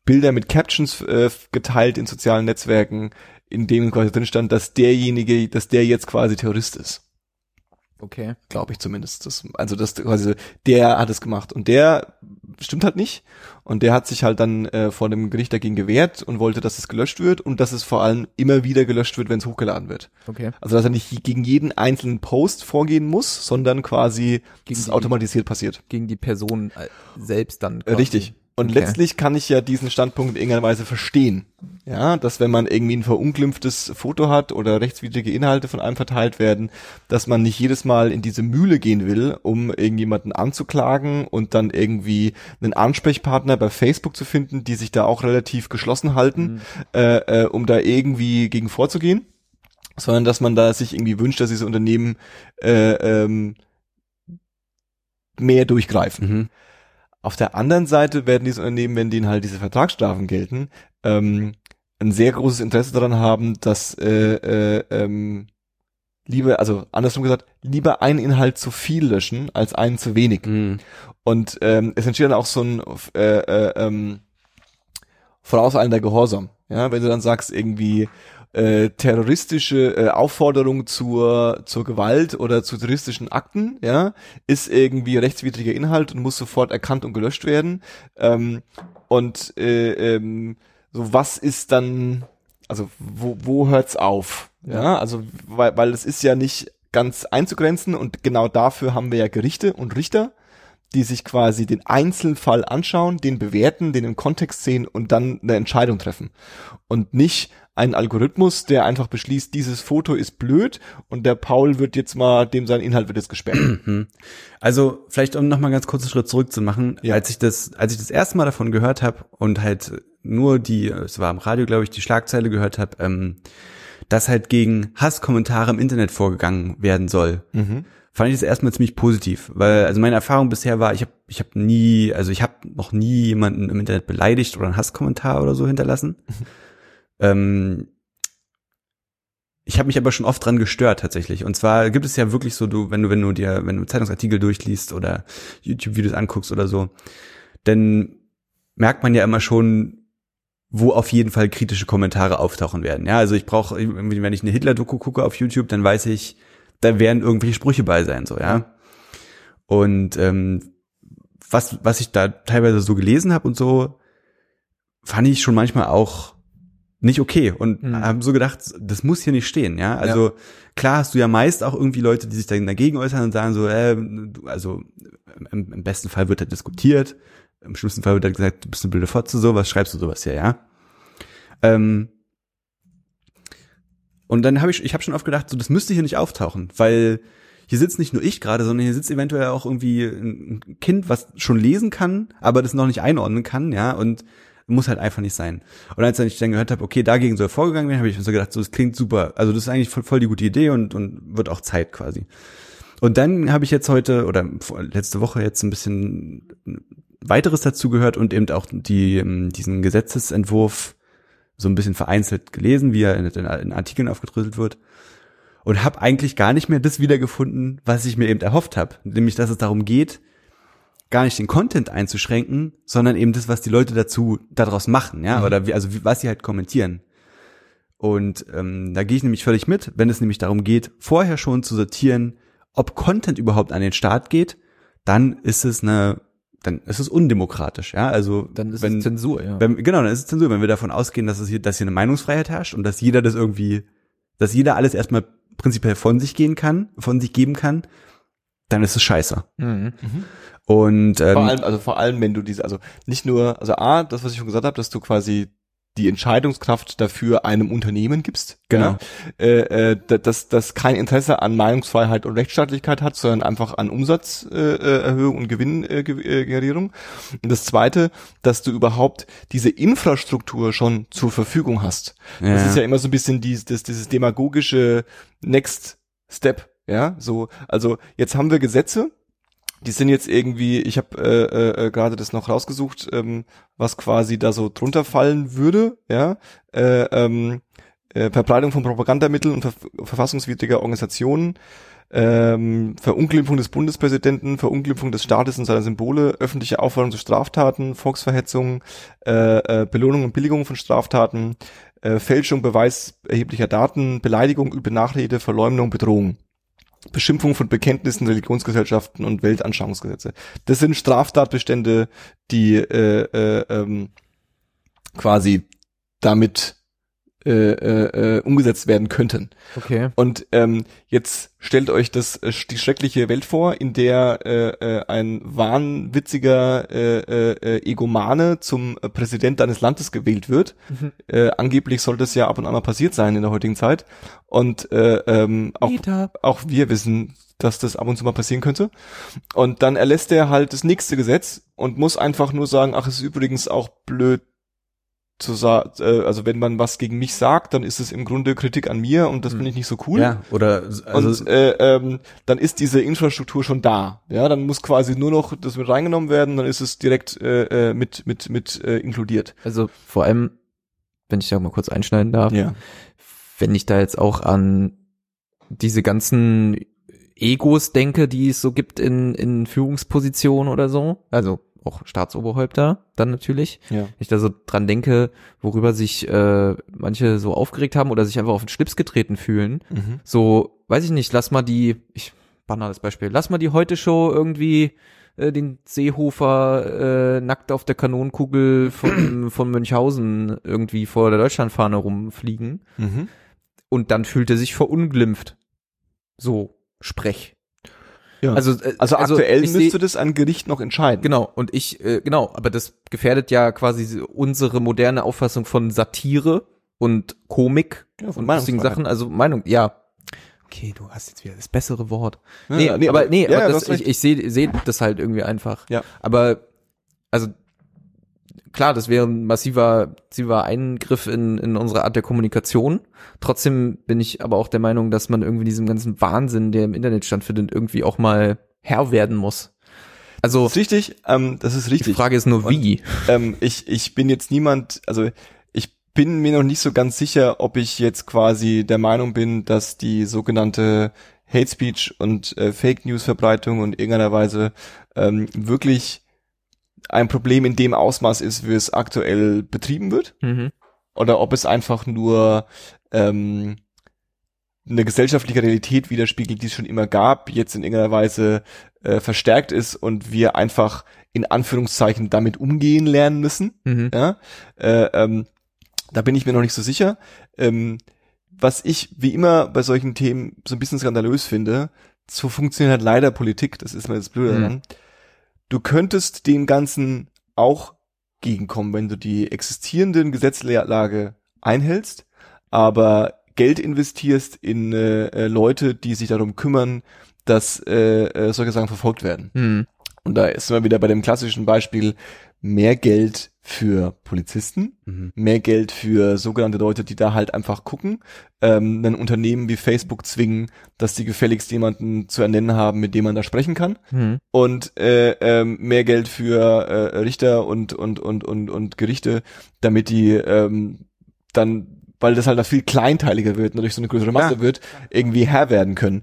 Bilder mit Captions äh, geteilt in sozialen Netzwerken, in dem quasi drin stand, dass derjenige, dass der jetzt quasi Terrorist ist. Okay. Glaube ich zumindest. Das, also das quasi, der hat es gemacht und der stimmt halt nicht. Und der hat sich halt dann äh, vor dem Gericht dagegen gewehrt und wollte, dass es gelöscht wird und dass es vor allem immer wieder gelöscht wird, wenn es hochgeladen wird. Okay. Also dass er nicht gegen jeden einzelnen Post vorgehen muss, sondern quasi Gegen dass es die- automatisiert passiert. Gegen die Person äh, selbst dann. Äh, quasi. Richtig. Und Okay. letztlich kann ich ja diesen Standpunkt in irgendeiner Weise verstehen. Ja, dass wenn man irgendwie ein verunglimpftes Foto hat oder rechtswidrige Inhalte von einem verteilt werden, dass man nicht jedes Mal in diese Mühle gehen will, um irgendjemanden anzuklagen und dann irgendwie einen Ansprechpartner bei Facebook zu finden, die sich da auch relativ geschlossen halten, äh, äh, um da irgendwie gegen vorzugehen, sondern dass man da sich irgendwie wünscht, dass diese Unternehmen äh, ähm, mehr durchgreifen. Mhm. Auf der anderen Seite werden diese Unternehmen, wenn denen halt diese Vertragsstrafen gelten, ähm, ein sehr großes Interesse daran haben, dass äh, äh, ähm, lieber, also andersrum gesagt, lieber einen Inhalt zu viel löschen als einen zu wenig. Mhm. Und ähm, es entsteht dann auch so ein äh, äh, ähm, vorauseilender Gehorsam. Ja, wenn du dann sagst irgendwie äh, terroristische äh, Aufforderung zur zur Gewalt oder zu terroristischen Akten, ja, ist irgendwie rechtswidriger Inhalt und muss sofort erkannt und gelöscht werden. Ähm, und äh, ähm, so was ist dann, also wo wo hört's auf? Ja, also weil weil es ist ja nicht ganz einzugrenzen und genau dafür haben wir ja Gerichte und Richter die sich quasi den Einzelfall anschauen, den bewerten, den im Kontext sehen und dann eine Entscheidung treffen. Und nicht ein Algorithmus, der einfach beschließt, dieses Foto ist blöd und der Paul wird jetzt mal, dem sein Inhalt wird jetzt gesperrt. Mhm. Also vielleicht um nochmal ganz kurz einen Schritt zurück zu machen, Ja. als ich das, als ich das erste Mal davon gehört habe und halt nur die, es war im Radio, glaube ich, die Schlagzeile gehört habe, ähm, dass halt gegen Hasskommentare im Internet vorgegangen werden soll, Mhm. fand ich das erstmal ziemlich positiv, weil also meine Erfahrung bisher war, ich habe ich habe nie, also ich habe noch nie jemanden im Internet beleidigt oder einen Hasskommentar oder so hinterlassen. ähm, ich habe mich aber schon oft dran gestört tatsächlich. Und zwar gibt es ja wirklich so, du, wenn du, wenn du dir, wenn du Zeitungsartikel durchliest oder YouTube-Videos anguckst oder so, dann merkt man ja immer schon, wo auf jeden Fall kritische Kommentare auftauchen werden. Ja, also ich brauche, wenn ich eine Hitler-Doku gucke auf YouTube, dann weiß ich, da werden irgendwelche Sprüche bei sein, so, ja. Und ähm, was, was ich da teilweise so gelesen habe und so, fand ich schon manchmal auch nicht okay und Mhm. haben so gedacht, das muss hier nicht stehen, ja. Also klar hast du ja meist auch irgendwie Leute, die sich dann dagegen äußern und sagen so, äh, du- also im, im besten Fall wird da diskutiert, im schlimmsten Fall wird da gesagt, du bist eine blöde Fotze, so, was schreibst du sowas hier, ja? Ähm, und dann habe ich, ich habe schon oft gedacht, so das müsste hier nicht auftauchen, weil hier sitzt nicht nur ich gerade, sondern hier sitzt eventuell auch irgendwie ein Kind, was schon lesen kann, aber das noch nicht einordnen kann, ja, und muss halt einfach nicht sein. Und als ich dann gehört habe, okay, dagegen soll vorgegangen werden, habe ich mir so gedacht, so das klingt super. Also das ist eigentlich voll, voll die gute Idee und, und wird auch Zeit quasi. Und dann habe ich jetzt heute oder letzte Woche jetzt ein bisschen weiteres dazu gehört und eben auch die, ähm, diesen Gesetzesentwurf so ein bisschen vereinzelt gelesen, wie er in, in, in Artikeln aufgedröselt wird. Und habe eigentlich gar nicht mehr das wiedergefunden, was ich mir eben erhofft habe. Nämlich, dass es darum geht, gar nicht den Content einzuschränken, sondern eben das, was die Leute dazu daraus machen, ja, oder wie, also wie, was sie halt kommentieren. Und ähm, da gehe ich nämlich völlig mit, wenn es nämlich darum geht, vorher schon zu sortieren, ob Content überhaupt an den Start geht, dann ist es eine, dann ist es undemokratisch, ja. Also Dann ist wenn, es Zensur, ja. wenn, genau, dann ist es Zensur, wenn wir davon ausgehen, dass es hier, dass hier eine Meinungsfreiheit herrscht und dass jeder das irgendwie, dass jeder alles erstmal prinzipiell von sich gehen kann, von sich geben kann, dann ist es scheiße. Mhm. Und ähm, Vor allem, also vor allem, wenn du diese, also nicht nur, also A, das, was ich schon gesagt habe, dass du quasi die Entscheidungskraft dafür einem Unternehmen gibst. Genau. Ja? Äh, äh, da- dass das kein Interesse an Meinungsfreiheit und Rechtsstaatlichkeit hat, sondern einfach an Umsatzerhöhung äh, Erhöhung und Gewinngenerierung. und das Zweite, dass du überhaupt diese Infrastruktur schon zur Verfügung hast. Das Ja. ist ja immer so ein bisschen dieses, das, dieses demagogische Next Step. Ja, so, also jetzt haben wir Gesetze, die sind jetzt irgendwie, ich habe äh, äh, gerade das noch rausgesucht, ähm, was quasi da so drunter fallen würde, ja, äh, ähm, äh, Verbreitung von Propagandamitteln und ver verfassungswidriger Organisationen, ähm, Verunglimpfung des Bundespräsidenten, Verunglimpfung des Staates und seiner Symbole, öffentliche Aufforderung zu Straftaten, Volksverhetzung, äh, äh, Belohnung und Billigung von Straftaten, äh, Fälschung, Beweis erheblicher Daten, Beleidigung, üble Nachrede, Verleumdung, Bedrohung. Beschimpfung von Bekenntnissen, Religionsgesellschaften und Weltanschauungsgesetze. Das sind Straftatbestände, die äh, äh, ähm, quasi damit äh, äh, äh, umgesetzt werden könnten. Okay. Und ähm, jetzt stellt euch das äh, die schreckliche Welt vor, in der äh, äh, ein wahnwitziger äh, äh, Egomane zum Präsident deines Landes gewählt wird. Mhm. Äh, angeblich soll das ja ab und an mal passiert sein in der heutigen Zeit. Und äh, ähm, auch, auch wir wissen, dass das ab und zu mal passieren könnte. Und dann erlässt er halt das nächste Gesetz und muss einfach nur sagen, ach, es ist übrigens auch blöd zu sagen, äh, also wenn man was gegen mich sagt, dann ist es im Grunde Kritik an mir und das finde ich nicht so cool. Ja, oder also und äh, ähm, dann ist diese Infrastruktur schon da. Ja, dann muss quasi nur noch das mit reingenommen werden, dann ist es direkt äh, äh, mit mit mit äh, inkludiert. Also vor allem, wenn ich da mal kurz einschneiden darf, Ja. wenn ich da jetzt auch an diese ganzen Egos denke, die es so gibt in, in Führungspositionen oder so, also auch Staatsoberhäupter dann natürlich, Ja. wenn ich da so dran denke, worüber sich äh, manche so aufgeregt haben oder sich einfach auf den Schlips getreten fühlen, Mhm. so, weiß ich nicht, lass mal die, ich banales Beispiel, lass mal die Heute-Show irgendwie äh, den Seehofer äh, nackt auf der Kanonenkugel von, von Münchhausen irgendwie vor der Deutschlandfahne rumfliegen Mhm. und dann fühlt er sich verunglimpft. So, sprech. Ja. Also, äh, Also aktuell ich seh- müsste das ein Gericht noch entscheiden. Genau, und ich, äh, genau, aber das gefährdet ja quasi unsere moderne Auffassung von Satire und Komik Ja, von und lustigen. Sachen, also Meinung, ja. Okay, du hast jetzt wieder das bessere Wort. Ja, nee, nee, aber nee, ja, aber das, ich, ich sehe seh das halt irgendwie einfach. Ja. Aber also klar, das wäre ein massiver, massiver Eingriff in, in unsere Art der Kommunikation. Trotzdem bin ich aber auch der Meinung, dass man irgendwie diesem ganzen Wahnsinn, der im Internet stattfindet, irgendwie auch mal Herr werden muss. Also Das ist richtig, ähm, das ist die richtig. Frage ist nur Und- wie. ähm, ich, ich bin jetzt niemand, also ich bin mir noch nicht so ganz sicher, ob ich jetzt quasi der Meinung bin, dass die sogenannte Hate Speech und äh, Fake News Verbreitung in irgendeiner Weise ähm, wirklich ein Problem in dem Ausmaß ist, wie es aktuell betrieben wird, Mhm. oder ob es einfach nur ähm, eine gesellschaftliche Realität widerspiegelt, die es schon immer gab, jetzt in irgendeiner Weise äh, verstärkt ist und wir einfach in Anführungszeichen damit umgehen lernen müssen. Mhm. Ja, äh, ähm, da bin ich mir noch nicht so sicher. Ähm, was ich wie immer bei solchen Themen so ein bisschen skandalös finde, so funktioniert halt leider Politik, das ist mir das Blöde Mhm. Du könntest dem Ganzen auch gegenkommen, wenn du die existierenden Gesetzlage einhältst, aber Geld investierst in äh, äh, Leute, die sich darum kümmern, dass äh, äh, solche Sachen verfolgt werden. Mhm. Und da ist man wieder bei dem klassischen Beispiel mehr Geld für Polizisten, Mhm. mehr Geld für sogenannte Leute, die da halt einfach gucken, ähm, ein Unternehmen wie Facebook zwingen, dass die gefälligst jemanden zu ernennen haben, mit dem man da sprechen kann Mhm. und äh, ähm, mehr Geld für äh, Richter und und und und und Gerichte, damit die ähm, dann, weil das halt noch viel kleinteiliger wird, und durch so eine größere Masse Ja. wird, irgendwie Herr werden können.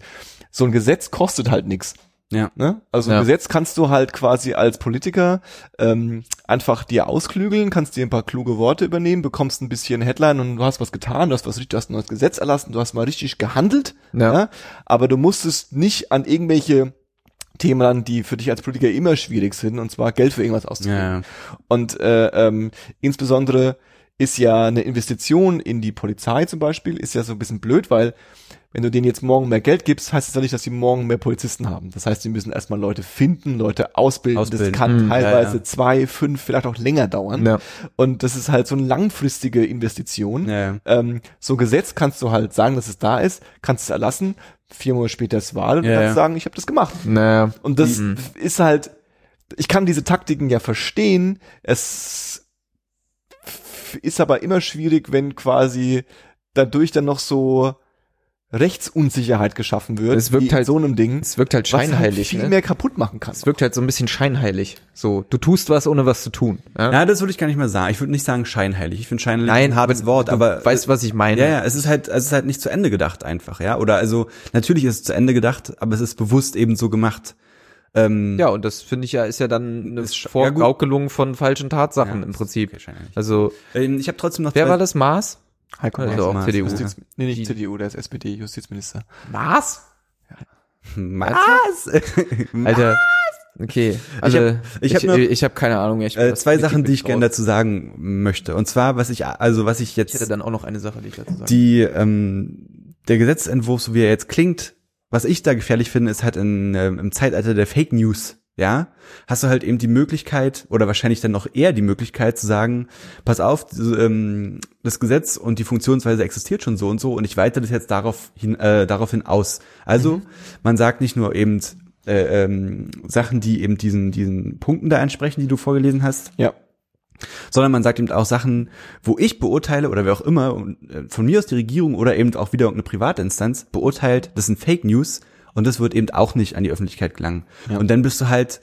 So ein Gesetz kostet halt nichts. Ja. Ne? Also Ja. ein Gesetz kannst du halt quasi als Politiker ähm, einfach dir ausklügeln, kannst dir ein paar kluge Worte übernehmen, bekommst ein bisschen Headline und du hast was getan, du hast was richtig, du hast ein neues Gesetz erlassen, du hast mal richtig gehandelt, Ja. ja. aber du musstest nicht an irgendwelche Themen ran, die für dich als Politiker immer schwierig sind, und zwar Geld für irgendwas auszugeben. Ja. Und äh, ähm, insbesondere ist ja eine Investition in die Polizei zum Beispiel, ist ja so ein bisschen blöd, weil wenn du denen jetzt morgen mehr Geld gibst, heißt es ja nicht, dass sie morgen mehr Polizisten haben. Das heißt, sie müssen erstmal Leute finden, Leute ausbilden. Ausbilden. Das kann ja, teilweise ja. zwei, fünf, vielleicht auch länger dauern. Ja. Und das ist halt so eine langfristige Investition. Ja, ja. Ähm, so ein Gesetz kannst du halt sagen, dass es da ist, kannst es erlassen, vier Monate später ist Wahl und Ja, kannst ja. sagen, ich habe das gemacht. Und das Mhm. ist halt, ich kann diese Taktiken ja verstehen. Es ist aber immer schwierig, wenn quasi dadurch dann noch so Rechtsunsicherheit geschaffen wird. Es wirkt halt- so einem Ding, Es wirkt halt was halt scheinheilig. viel ne? mehr kaputt machen kann. Es wirkt halt so ein bisschen scheinheilig. So, du tust was, ohne was zu tun. Ja? Ja, das würde ich gar nicht mal sagen. Ich würde nicht sagen scheinheilig. Ich finde scheinheilig Nein, ein hartes aber Wort, du aber weißt, was ich meine. ja, ja, es ist halt, es ist halt nicht zu Ende gedacht einfach, ja. Oder also natürlich ist es zu Ende gedacht, aber es ist bewusst eben so gemacht. Ähm, Ja, und das finde ich ja, ist ja dann eine Ist sch- ja, Vorgaukelung von falschen Tatsachen Ja, im Prinzip. okay, scheinheilig. Also, ähm, ich habe trotzdem noch wer war das? Maas? Heiko Also Maas. auch CDU. ja. Justiz, nee, nicht Die- CDU, der ist SPD, Justizminister. Was? Was? Alter. Okay, also hab- ich ich hab ich, ich, habe keine Ahnung. Ich, Äh, zwei Sachen, die ich gerne dazu sagen möchte. Und zwar, was ich, also was ich Ich hätte jetzt, dann auch noch eine Sache, die ich dazu sagen. die, ähm, der Gesetzentwurf, so wie er jetzt klingt, was ich da gefährlich finde, ist halt in, ähm, im Zeitalter der Fake News, ja, hast du halt eben die Möglichkeit oder wahrscheinlich dann noch eher die Möglichkeit zu sagen, pass auf, ähm, das Gesetz und die Funktionsweise existiert schon so und so und ich weite das jetzt darauf hin, äh, daraufhin aus. Also man sagt nicht nur eben äh, ähm, Sachen, die eben diesen diesen Punkten da entsprechen, die du vorgelesen hast, Ja. sondern man sagt eben auch Sachen, wo ich beurteile oder wer auch immer, äh, von mir aus die Regierung oder eben auch wieder irgendeine private Instanz beurteilt, das sind Fake News und das wird eben auch nicht an die Öffentlichkeit gelangen. Ja. Und dann bist du halt,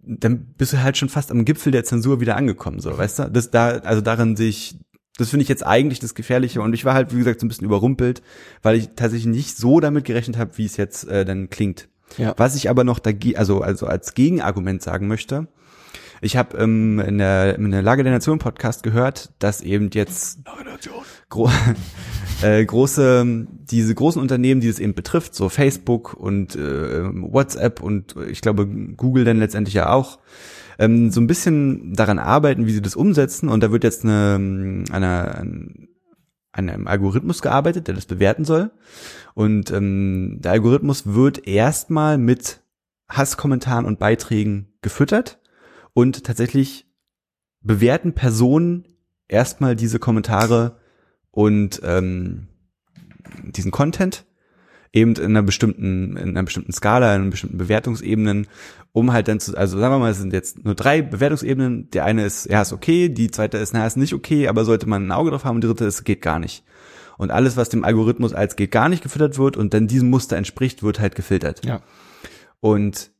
dann bist du halt schon fast am Gipfel der Zensur wieder angekommen, so, weißt du? Das da, also daran sehe ich, das finde ich jetzt eigentlich das Gefährliche und ich war halt, wie gesagt, so ein bisschen überrumpelt, weil ich tatsächlich nicht so damit gerechnet habe, wie es jetzt äh, dann klingt. Ja. Was ich aber noch dagegen, also, also als Gegenargument sagen möchte, ich habe ähm, in, der, in der Lage der Nation Podcast gehört, dass eben jetzt gro äh, große, diese großen Unternehmen, die es eben betrifft, so Facebook und äh, WhatsApp und ich glaube Google dann letztendlich ja auch, ähm, so ein bisschen daran arbeiten, wie sie das umsetzen. Und da wird jetzt eine, eine, an einem Algorithmus gearbeitet, der das bewerten soll. Und ähm, der Algorithmus wird erstmal mit Hasskommentaren und Beiträgen gefüttert und tatsächlich bewerten Personen erstmal diese Kommentare und ähm, diesen Content eben in einer bestimmten, in einer bestimmten Skala, in bestimmten Bewertungsebenen, um halt dann zu, also sagen wir mal, es sind jetzt nur drei Bewertungsebenen. Der eine ist, ja, ist okay, die zweite ist, na, ist nicht okay, aber sollte man ein Auge drauf haben, und die dritte ist, geht gar nicht. Und alles, was dem Algorithmus als geht gar nicht gefüttert wird und dann diesem Muster entspricht, wird halt gefiltert. Ja. Und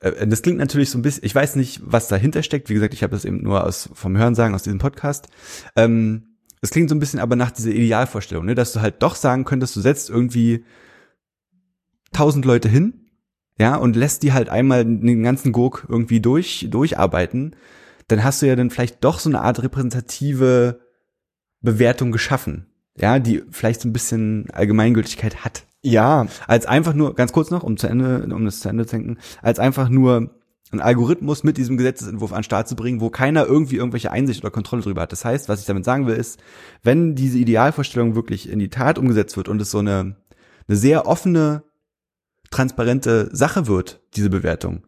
äh, das klingt natürlich so ein bisschen, ich weiß nicht, was dahinter steckt. Wie gesagt, ich habe das eben nur aus vom Hörensagen aus diesem Podcast. Ähm, es klingt so ein bisschen aber nach dieser Idealvorstellung, ne, dass du halt doch sagen könntest, du setzt irgendwie tausend Leute hin, ja, und lässt die halt einmal den ganzen Gurk irgendwie durch durcharbeiten, dann hast du ja dann vielleicht doch so eine Art repräsentative Bewertung geschaffen, ja, die vielleicht so ein bisschen Allgemeingültigkeit hat. Ja, als einfach nur, ganz kurz noch, um zu Ende, um das zu Ende zu denken, als einfach nur einen Algorithmus mit diesem Gesetzesentwurf an den Start zu bringen, wo keiner irgendwie irgendwelche Einsicht oder Kontrolle drüber hat. Das heißt, was ich damit sagen will, ist, wenn diese Idealvorstellung wirklich in die Tat umgesetzt wird und es so eine, eine sehr offene, transparente Sache wird, diese Bewertung,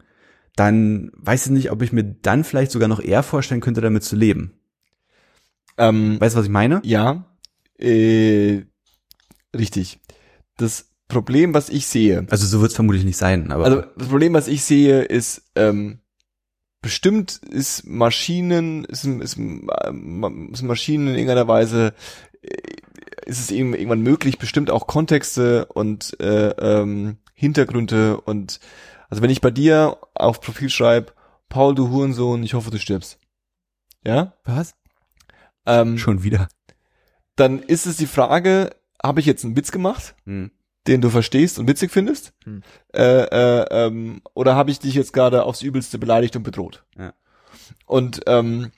dann weiß ich nicht, ob ich mir dann vielleicht sogar noch eher vorstellen könnte, damit zu leben. ähm, Weißt du, was ich meine? ja, äh, richtig. Das Problem, was ich sehe, Also so wird es vermutlich nicht sein, aber also das Problem, was ich sehe, ist, ähm, bestimmt ist Maschinen, ist, ist, ähm, ist Maschinen in irgendeiner Weise, äh, ist es eben irgendwann möglich, bestimmt auch Kontexte und äh, ähm, Hintergründe und also wenn ich bei dir auf Profil schreibe, Paul, du Hurensohn, ich hoffe, du stirbst. Ja? was? Ähm, Schon wieder. dann ist es die Frage, habe ich jetzt einen Witz gemacht? Hm. Den du verstehst und witzig findest? Hm. Äh, äh, ähm, oder habe ich dich jetzt gerade aufs Übelste beleidigt und bedroht? Ja. Und ähm,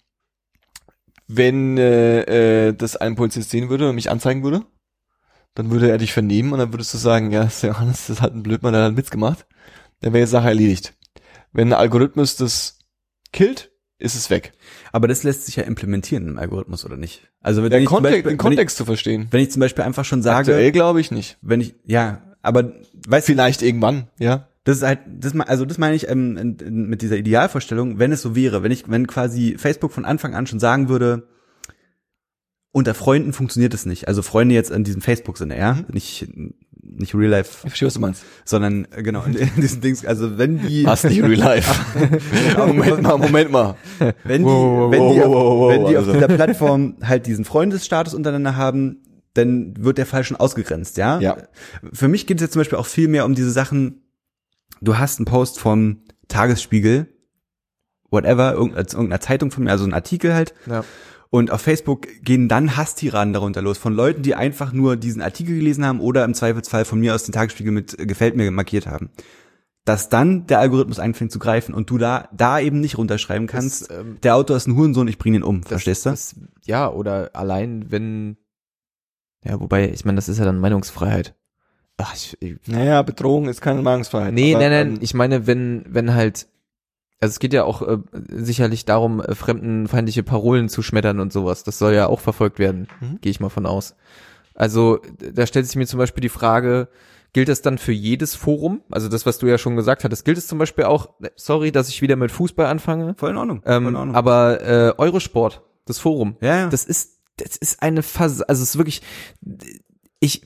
wenn äh, äh, das ein Polizist sehen würde und mich anzeigen würde, dann würde er dich vernehmen und dann würdest du sagen, ja, das ist Johannes, das hat ein Blödmann, der hat einen Witz gemacht. Dann wäre die Sache erledigt. Wenn ein Algorithmus das killt, ist es weg. Aber das lässt sich ja implementieren im Algorithmus, oder nicht? Also wenn, Den, ich, zum Kontext, Beispiel, den Kontext zu verstehen. Wenn ich, ich zum Beispiel einfach schon sage, Aktuell glaube ich nicht. wenn ich, ja, aber weißt du, Vielleicht irgendwann, ja. das ist halt, das, also das meine ich ähm, in, in, mit dieser Idealvorstellung, wenn es so wäre, wenn ich, wenn quasi Facebook von Anfang an schon sagen würde, unter Freunden funktioniert es nicht. Also Freunde jetzt in diesem Facebook-Sinne, ja, nicht nicht Real Life, Ich verstehe, was du meinst. sondern äh, genau in, in diesen Dings. Also wenn die, Was nicht real life. Moment mal, Moment mal. wenn die, Wow, wenn die, wow, wenn die also. auf dieser Plattform halt diesen Freundesstatus untereinander haben, dann wird der Fall schon ausgegrenzt, ja? Ja. Für mich geht es jetzt zum Beispiel auch viel mehr um diese Sachen, du hast einen Post vom Tagesspiegel, whatever, irgendeiner, irgendeiner Zeitung von mir, also ein Artikel halt, Ja. Und auf Facebook gehen dann Hasstiraden darunter los von Leuten, die einfach nur diesen Artikel gelesen haben oder im Zweifelsfall von mir aus den Tagesspiegel mit äh, gefällt mir markiert haben. Dass dann der Algorithmus anfängt zu greifen und du da, da eben nicht runterschreiben kannst, ähm, der Autor ist ein Hurensohn, ich bring ihn um, Das- verstehst du? Das, ja, oder allein, wenn Ja, wobei, ich meine, das ist ja dann Meinungsfreiheit. Ach, ich, ich, Naja, Bedrohung ist keine Meinungsfreiheit. nee, aber, nein, nein, ähm, ich meine, wenn, wenn halt, also es geht ja auch äh, sicherlich darum, äh, fremdenfeindliche Parolen zu schmettern und sowas. Das soll ja auch verfolgt werden, Mhm. gehe ich mal von aus. Also, da stellt sich mir zum Beispiel die Frage, gilt das dann für jedes Forum? Also das, was du ja schon gesagt hattest, gilt es zum Beispiel auch, sorry, dass ich wieder mit Fußball anfange, Voll in Ordnung. voll ähm, in Ordnung. aber äh, Eurosport, das Forum, ja, ja. das ist, das ist eine Phase, also es ist wirklich, ich,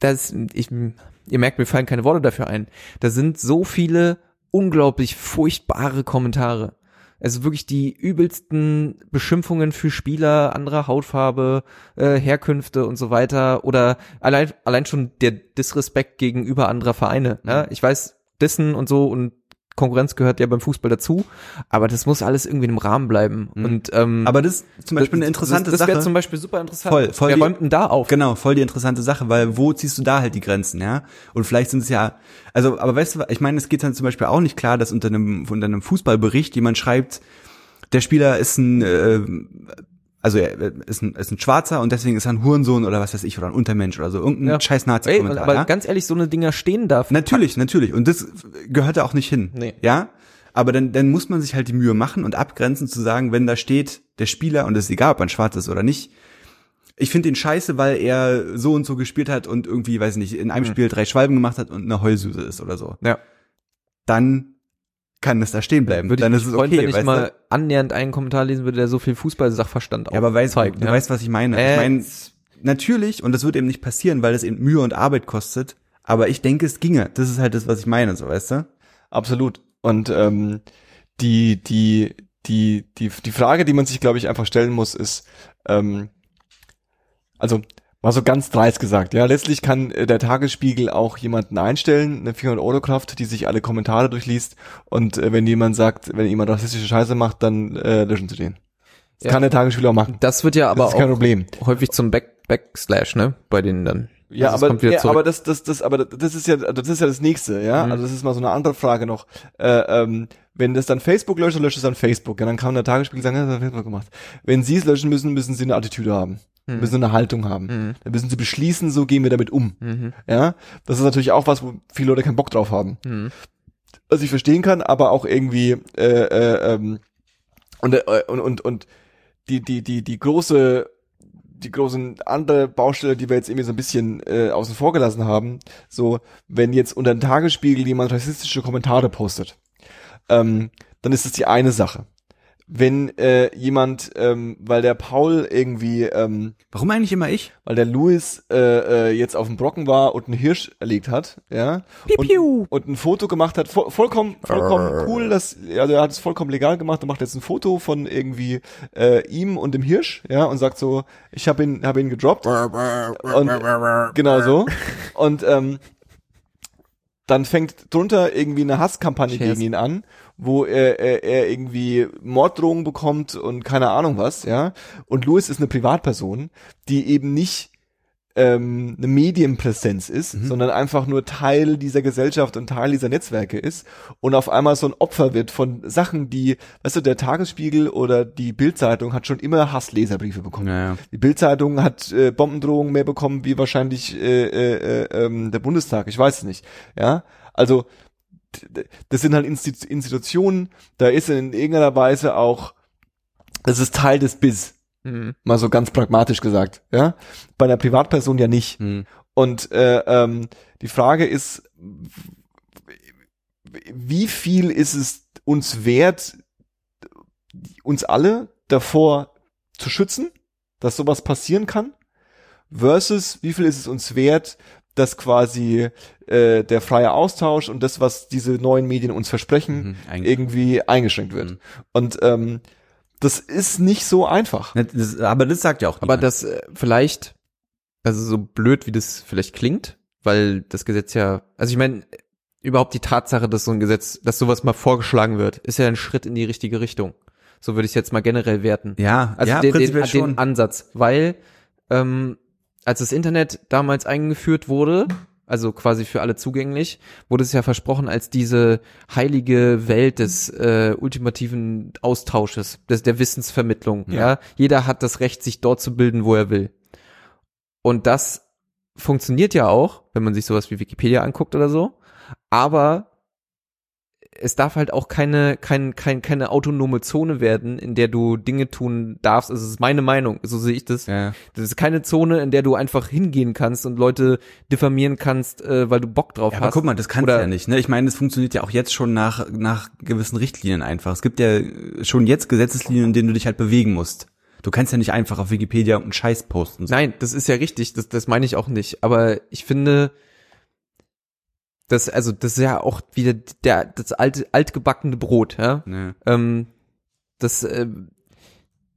das, ich, ihr merkt, mir fallen keine Worte dafür ein. Da sind so viele unglaublich furchtbare Kommentare. Also wirklich die übelsten Beschimpfungen für Spieler anderer Hautfarbe, äh, Herkünfte und so weiter. Oder allein, allein schon der Disrespekt gegenüber anderer Vereine. Ja? Ich weiß, Dissen und so und Konkurrenz gehört ja beim Fußball dazu, aber das muss alles irgendwie im Rahmen bleiben. Mhm. Und ähm, aber das ist zum Beispiel eine interessante das, das wäre Sache. zum Beispiel super interessant. Voll, voll Wer die- räumt denn da auf? Genau, voll die interessante Sache, weil wo ziehst du da halt die Grenzen, ja? Und vielleicht sind es ja, also, aber weißt du, ich meine, es geht dann zum Beispiel auch nicht klar, dass unter einem, unter einem Fußballbericht jemand schreibt, der Spieler ist ein, äh, also er ist ein, ist ein Schwarzer und deswegen ist er ein Hurensohn oder was weiß ich oder ein Untermensch oder so, irgendein Ja. scheiß Nazi-Kommentar. aber ja? ganz ehrlich, so eine Dinger stehen da. Natürlich, natürlich. Und das gehört da auch nicht hin. Nee. Ja? Aber dann, dann muss man sich halt die Mühe machen und abgrenzen zu sagen, wenn da steht, der Spieler, und es ist egal, ob er schwarz ist oder nicht, ich finde ihn scheiße, weil er so und so gespielt hat und irgendwie, weiß nicht, in einem Mhm. Spiel drei Schwalben gemacht hat und eine Heulsuse ist oder so. Ja. Dann kann es da stehen bleiben. Würde dann ich ist es freuen, okay, wenn ich mal du? annähernd einen Kommentar lesen würde, der so viel Fußball-Sachverstand Ja, aber weißt, zeigt. du ja. weißt, was ich meine. Äh, ich meine, natürlich, und das wird eben nicht passieren, weil es eben Mühe und Arbeit kostet, aber ich denke, es ginge. Das ist halt das, was ich meine, so, weißt du? Absolut. Und ähm, die, die, die, die, die Frage, die man sich, glaube ich, einfach stellen muss, ist, ähm, also mal so ganz dreist gesagt, ja, letztlich kann äh, der Tagesspiegel auch jemanden einstellen, eine 400 Euro Kraft, die sich alle Kommentare durchliest und äh, wenn jemand sagt, wenn jemand rassistische Scheiße macht, dann äh, löschen sie den. Das Ja. kann der Tagesspiegel auch machen. Das wird ja aber das ist kein auch Problem. häufig zum Back Backslash, ne? Bei denen dann. Ja, Also aber, ja, aber das, das, das, aber das ist ja, das ist ja das nächste, ja. Mhm. Also das ist mal so eine andere Frage noch. Äh, ähm, wenn das dann Facebook löscht, dann löscht es dann Facebook. Ja, dann kann der Tagesspiegel sagen, ja, das hat Facebook gemacht. Wenn sie es löschen müssen, müssen sie eine Attitüde haben. Mhm. Müssen eine Haltung haben. Mhm. Dann müssen sie beschließen, so gehen wir damit um. Mhm. Ja, das ist natürlich auch was, wo viele Leute keinen Bock drauf haben. Mhm. Was ich verstehen kann, aber auch irgendwie äh, äh, ähm, und, äh, und und und die die die die große die großen andere Baustelle, die wir jetzt irgendwie so ein bisschen äh, außen vor gelassen haben, so wenn jetzt unter den Tagesspiegel jemand rassistische Kommentare postet, ähm, dann ist es die eine Sache. Wenn äh, jemand, ähm, weil der Paul irgendwie ähm, Warum eigentlich immer ich? weil der Louis äh, äh, jetzt auf dem Brocken war und einen Hirsch erlegt hat, ja, Piu, piu. und, und ein Foto gemacht hat, vo vollkommen, vollkommen cool, dass, also er hat es vollkommen legal gemacht und macht jetzt ein Foto von irgendwie äh, ihm und dem Hirsch, ja, und sagt so, ich habe ihn, habe ihn gedroppt und genau so und ähm, dann fängt drunter irgendwie eine Hasskampagne Cheers. gegen ihn an, wo er, er, er irgendwie Morddrohungen bekommt und keine Ahnung was, ja. Und Louis ist eine Privatperson, die eben nicht ähm, eine Medienpräsenz ist, sondern einfach nur Teil dieser Gesellschaft und Teil dieser Netzwerke ist und auf einmal so ein Opfer wird von Sachen, die, weißt du, der Tagesspiegel oder die Bildzeitung hat schon immer Hassleserbriefe bekommen. Naja. Die Bildzeitung hat äh, Bombendrohungen mehr bekommen wie wahrscheinlich äh, äh, äh, ähm, der Bundestag. Ich weiß es nicht. Ja, also das sind halt Insti Institutionen. Da ist in irgendeiner Weise auch, das ist Teil des Biz. Mhm. Mal so ganz pragmatisch gesagt. Ja, bei einer Privatperson ja nicht. Hm. Und äh, ähm, die Frage ist, wie viel ist es uns wert, uns alle davor zu schützen, dass sowas passieren kann, versus wie viel ist es uns wert, dass quasi äh, der freie Austausch und das, was diese neuen Medien uns versprechen, Mhm, irgendwie eingeschränkt wird. Mhm. Und ähm, das ist nicht so einfach. Das, aber das sagt ja auch Aber niemand. das äh, vielleicht, also so blöd, wie das vielleicht klingt, weil das Gesetz ja, also ich meine, überhaupt die Tatsache, dass so ein Gesetz, dass sowas mal vorgeschlagen wird, ist ja ein Schritt in die richtige Richtung. So würde ich es jetzt mal generell werten. ja, Also ja, den, den, den. Ansatz, weil ähm, als das Internet damals eingeführt wurde, also quasi für alle zugänglich, wurde es ja versprochen als diese heilige Welt des äh, ultimativen Austausches, des, der Wissensvermittlung. Ja. Ja. jeder hat das Recht, sich dort zu bilden, wo er will. Und das funktioniert ja auch, wenn man sich sowas wie Wikipedia anguckt oder so. Aber es darf halt auch keine, kein, kein, keine autonome Zone werden, in der du Dinge tun darfst. Also, es ist meine Meinung, so sehe ich das. Ja. Das ist keine Zone, in der du einfach hingehen kannst und Leute diffamieren kannst, äh, weil du Bock drauf Ja, hast. aber guck mal, das kannst du ja nicht. Ne? Ich meine, es funktioniert ja auch jetzt schon nach, nach gewissen Richtlinien einfach. Es gibt ja schon jetzt Gesetzeslinien, in denen du dich halt bewegen musst. Du kannst ja nicht einfach auf Wikipedia einen Scheiß posten. Nein, das ist ja richtig, das, das meine ich auch nicht. Aber ich finde, das, also, das ist ja auch wieder der, das alte, altgebackene Brot, ja. Ne. Ähm, das, äh,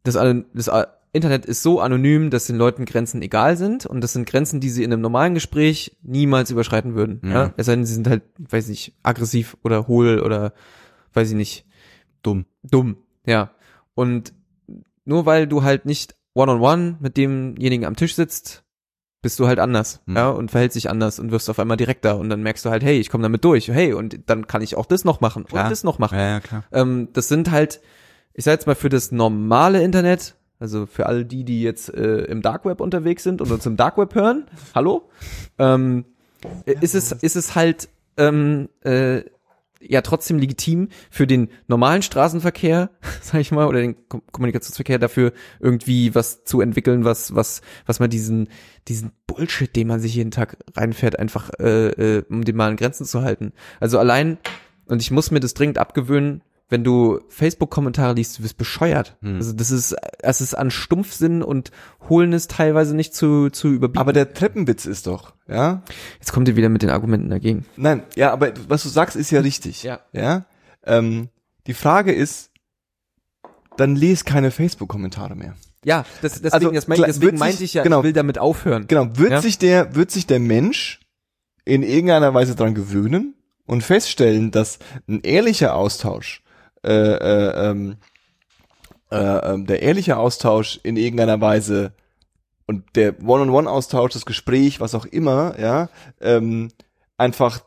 das, das äh, Internet ist so anonym, dass den Leuten Grenzen egal sind und das sind Grenzen, die sie in einem normalen Gespräch niemals überschreiten würden. Ja. Ja. Es sei denn, sie sind halt, weiß nicht, aggressiv oder hohl oder weiß ich nicht, Dumm. dumm, ja. Und nur weil du halt nicht one-on-one mit demjenigen am Tisch sitzt, bist du halt anders, Hm. ja, und verhältst dich anders und wirst auf einmal direkter und dann merkst du halt, hey, ich komme damit durch, hey, und dann kann ich auch das noch machen Klar. und das noch machen. Ja, ja, klar. Ähm, das sind halt, ich sag jetzt mal für das normale Internet, also für all die, die jetzt äh, im Dark Web unterwegs sind und uns im Dark Web hören, hallo, ähm, ist es ist es halt ähm, äh, ja trotzdem legitim für den normalen Straßenverkehr, sag ich mal, oder den Kom Kommunikationsverkehr dafür irgendwie was zu entwickeln, was was was man diesen diesen Bullshit, den man sich jeden Tag reinfährt, einfach äh, äh, um den mal an Grenzen zu halten. Also allein und ich muss mir das dringend abgewöhnen, wenn du Facebook-Kommentare liest, du wirst bescheuert. Hm. Also das ist, es ist an Stumpfsinn und Hohlnis teilweise nicht zu, zu überbieten. Aber der Treppenwitz ist doch, ja? jetzt kommt ihr wieder mit den Argumenten dagegen. Nein, ja, aber was du sagst, ist ja richtig. Ja. Ja. Ähm, die Frage ist, dann lese keine Facebook-Kommentare mehr. Ja, das, deswegen, Also, das mein, deswegen meinte sich- ich ja, genau. ich will damit aufhören. Genau, wird Ja. sich der, wird sich der Mensch in irgendeiner Weise dran gewöhnen und feststellen, dass ein ehrlicher Austausch, äh, äh, ähm, äh, ähm, der ehrliche Austausch in irgendeiner Weise und der One-on-One-Austausch, das Gespräch, was auch immer, ja, ähm, einfach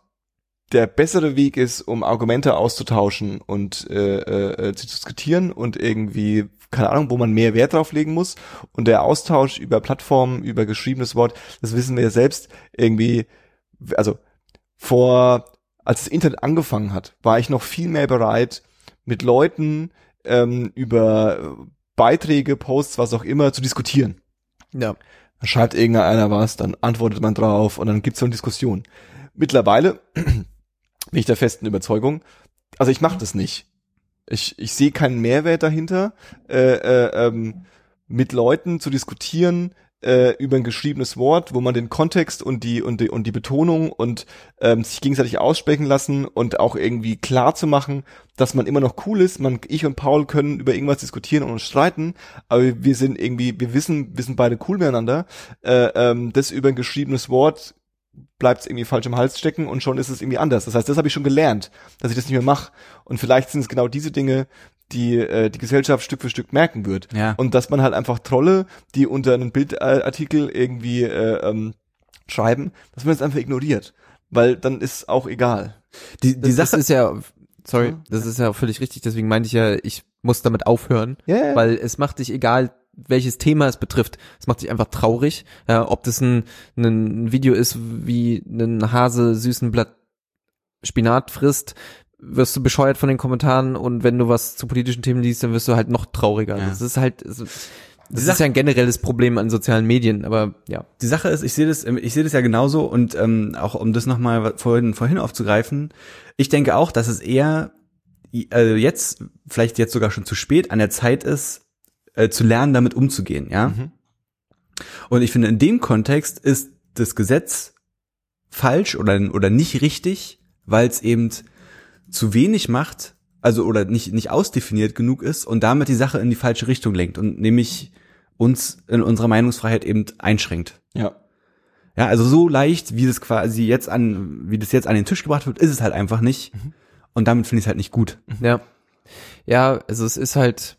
der bessere Weg ist, um Argumente auszutauschen und äh, äh, zu diskutieren und irgendwie, keine Ahnung, wo man mehr Wert drauf legen muss. Und der Austausch über Plattformen, über geschriebenes Wort, das wissen wir ja selbst irgendwie, also vor, als das Internet angefangen hat, war ich noch viel mehr bereit, mit Leuten ähm, über Beiträge, Posts, was auch immer, zu diskutieren. Ja. Dann schreibt irgendeiner was, dann antwortet man drauf und dann gibt's so eine Diskussion. Mittlerweile bin ich der festen Überzeugung, also ich mache das nicht. Ich, ich sehe keinen Mehrwert dahinter, äh, äh, ähm, mit Leuten zu diskutieren äh, über ein geschriebenes Wort, wo man den Kontext und die und die und die Betonung und ähm, sich gegenseitig aussprechen lassen und auch irgendwie klar zu machen, dass man immer noch cool ist. Man, ich und Paul können über irgendwas diskutieren und uns streiten, aber wir sind irgendwie, wir wissen, wir sind beide cool miteinander. Äh, ähm, das über ein geschriebenes Wort bleibt es irgendwie falsch im Hals stecken und schon ist es irgendwie anders. Das heißt, das habe ich schon gelernt, dass ich das nicht mehr mache. Und vielleicht sind es genau diese Dinge, die äh, die Gesellschaft Stück für Stück merken wird. Ja. Und dass man halt einfach Trolle, die unter einen Bildartikel irgendwie äh, ähm, schreiben, dass man das einfach ignoriert. Weil dann ist auch egal. Die, die Das, das Sache ist ja, sorry, Ja. das ist ja auch völlig richtig, deswegen meinte ich ja, ich muss damit aufhören, ja. weil es macht dich egal, welches Thema es betrifft, es macht dich einfach traurig, ja, ob das ein, ein Video ist, wie ein Hase süßen Blatt Spinat frisst, wirst du bescheuert von den Kommentaren und wenn du was zu politischen Themen liest, dann wirst du halt noch trauriger. Ja. Das ist halt, das ist Sache- ja ein generelles Problem an sozialen Medien, aber ja. die Sache ist, ich sehe das, ich sehe das ja genauso und ähm, auch um das nochmal vorhin, vorhin aufzugreifen, ich denke auch, dass es eher äh, jetzt, vielleicht jetzt sogar schon zu spät, an der Zeit ist, äh, zu lernen, damit umzugehen, ja. Mhm. Und ich finde, in dem Kontext ist das Gesetz falsch oder, oder nicht richtig, weil es eben zu wenig macht, also oder nicht, nicht ausdefiniert genug ist und damit die Sache in die falsche Richtung lenkt und nämlich uns in unserer Meinungsfreiheit eben einschränkt. Ja. Ja, also so leicht, wie das quasi jetzt an, wie das jetzt an den Tisch gebracht wird, ist es halt einfach nicht. Und damit finde ich es halt nicht gut. Ja. Ja, also es ist halt,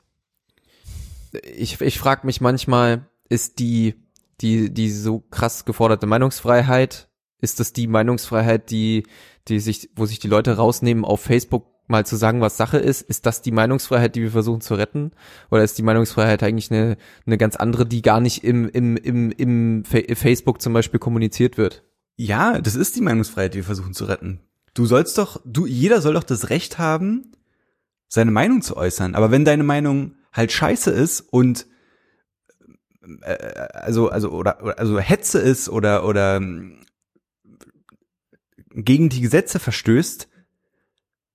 ich, ich frage mich manchmal, ist die, die, die so krass geforderte Meinungsfreiheit, ist das die Meinungsfreiheit, die, die sich, wo sich die Leute rausnehmen, auf Facebook mal zu sagen, was Sache ist, ist das die Meinungsfreiheit, die wir versuchen zu retten? Oder ist die Meinungsfreiheit eigentlich eine, eine ganz andere, die gar nicht im, im, im, im Fa Facebook zum Beispiel kommuniziert wird? Ja, das ist die Meinungsfreiheit, die wir versuchen zu retten. Du sollst doch, du, jeder soll doch das Recht haben, seine Meinung zu äußern. Aber wenn deine Meinung halt scheiße ist und äh, also also oder also Hetze ist oder oder gegen die Gesetze verstößt,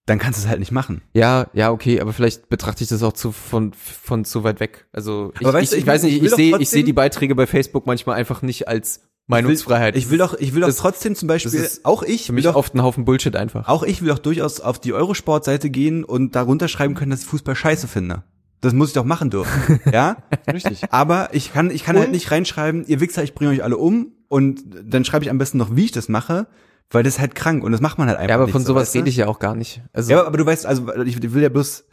dann kannst du es halt nicht machen. Ja, ja, okay, aber vielleicht betrachte ich das auch zu von von zu weit weg. Also ich, Aber weißt ich, du, ich ich weiß nicht, ich sehe ich sehe die Beiträge bei Facebook manchmal einfach nicht als Meinungsfreiheit. Ich will doch ich will doch trotzdem zum Beispiel auch ich für will mich doch oft ein Haufen Bullshit einfach. Auch ich will doch durchaus auf die Eurosport-Seite gehen und darunter schreiben können, dass ich Fußball scheiße finde. Das muss ich doch machen dürfen. ja? Richtig. Aber ich kann, ich kann halt nicht reinschreiben, ihr Wichser, ich bringe euch alle um und dann schreibe ich am besten noch, wie ich das mache, weil das ist halt krank und das macht man halt einfach ja, aber nicht von so, sowas weißt du? rede ich ja auch gar nicht. Also Ja, aber du weißt, also ich will ja bloß,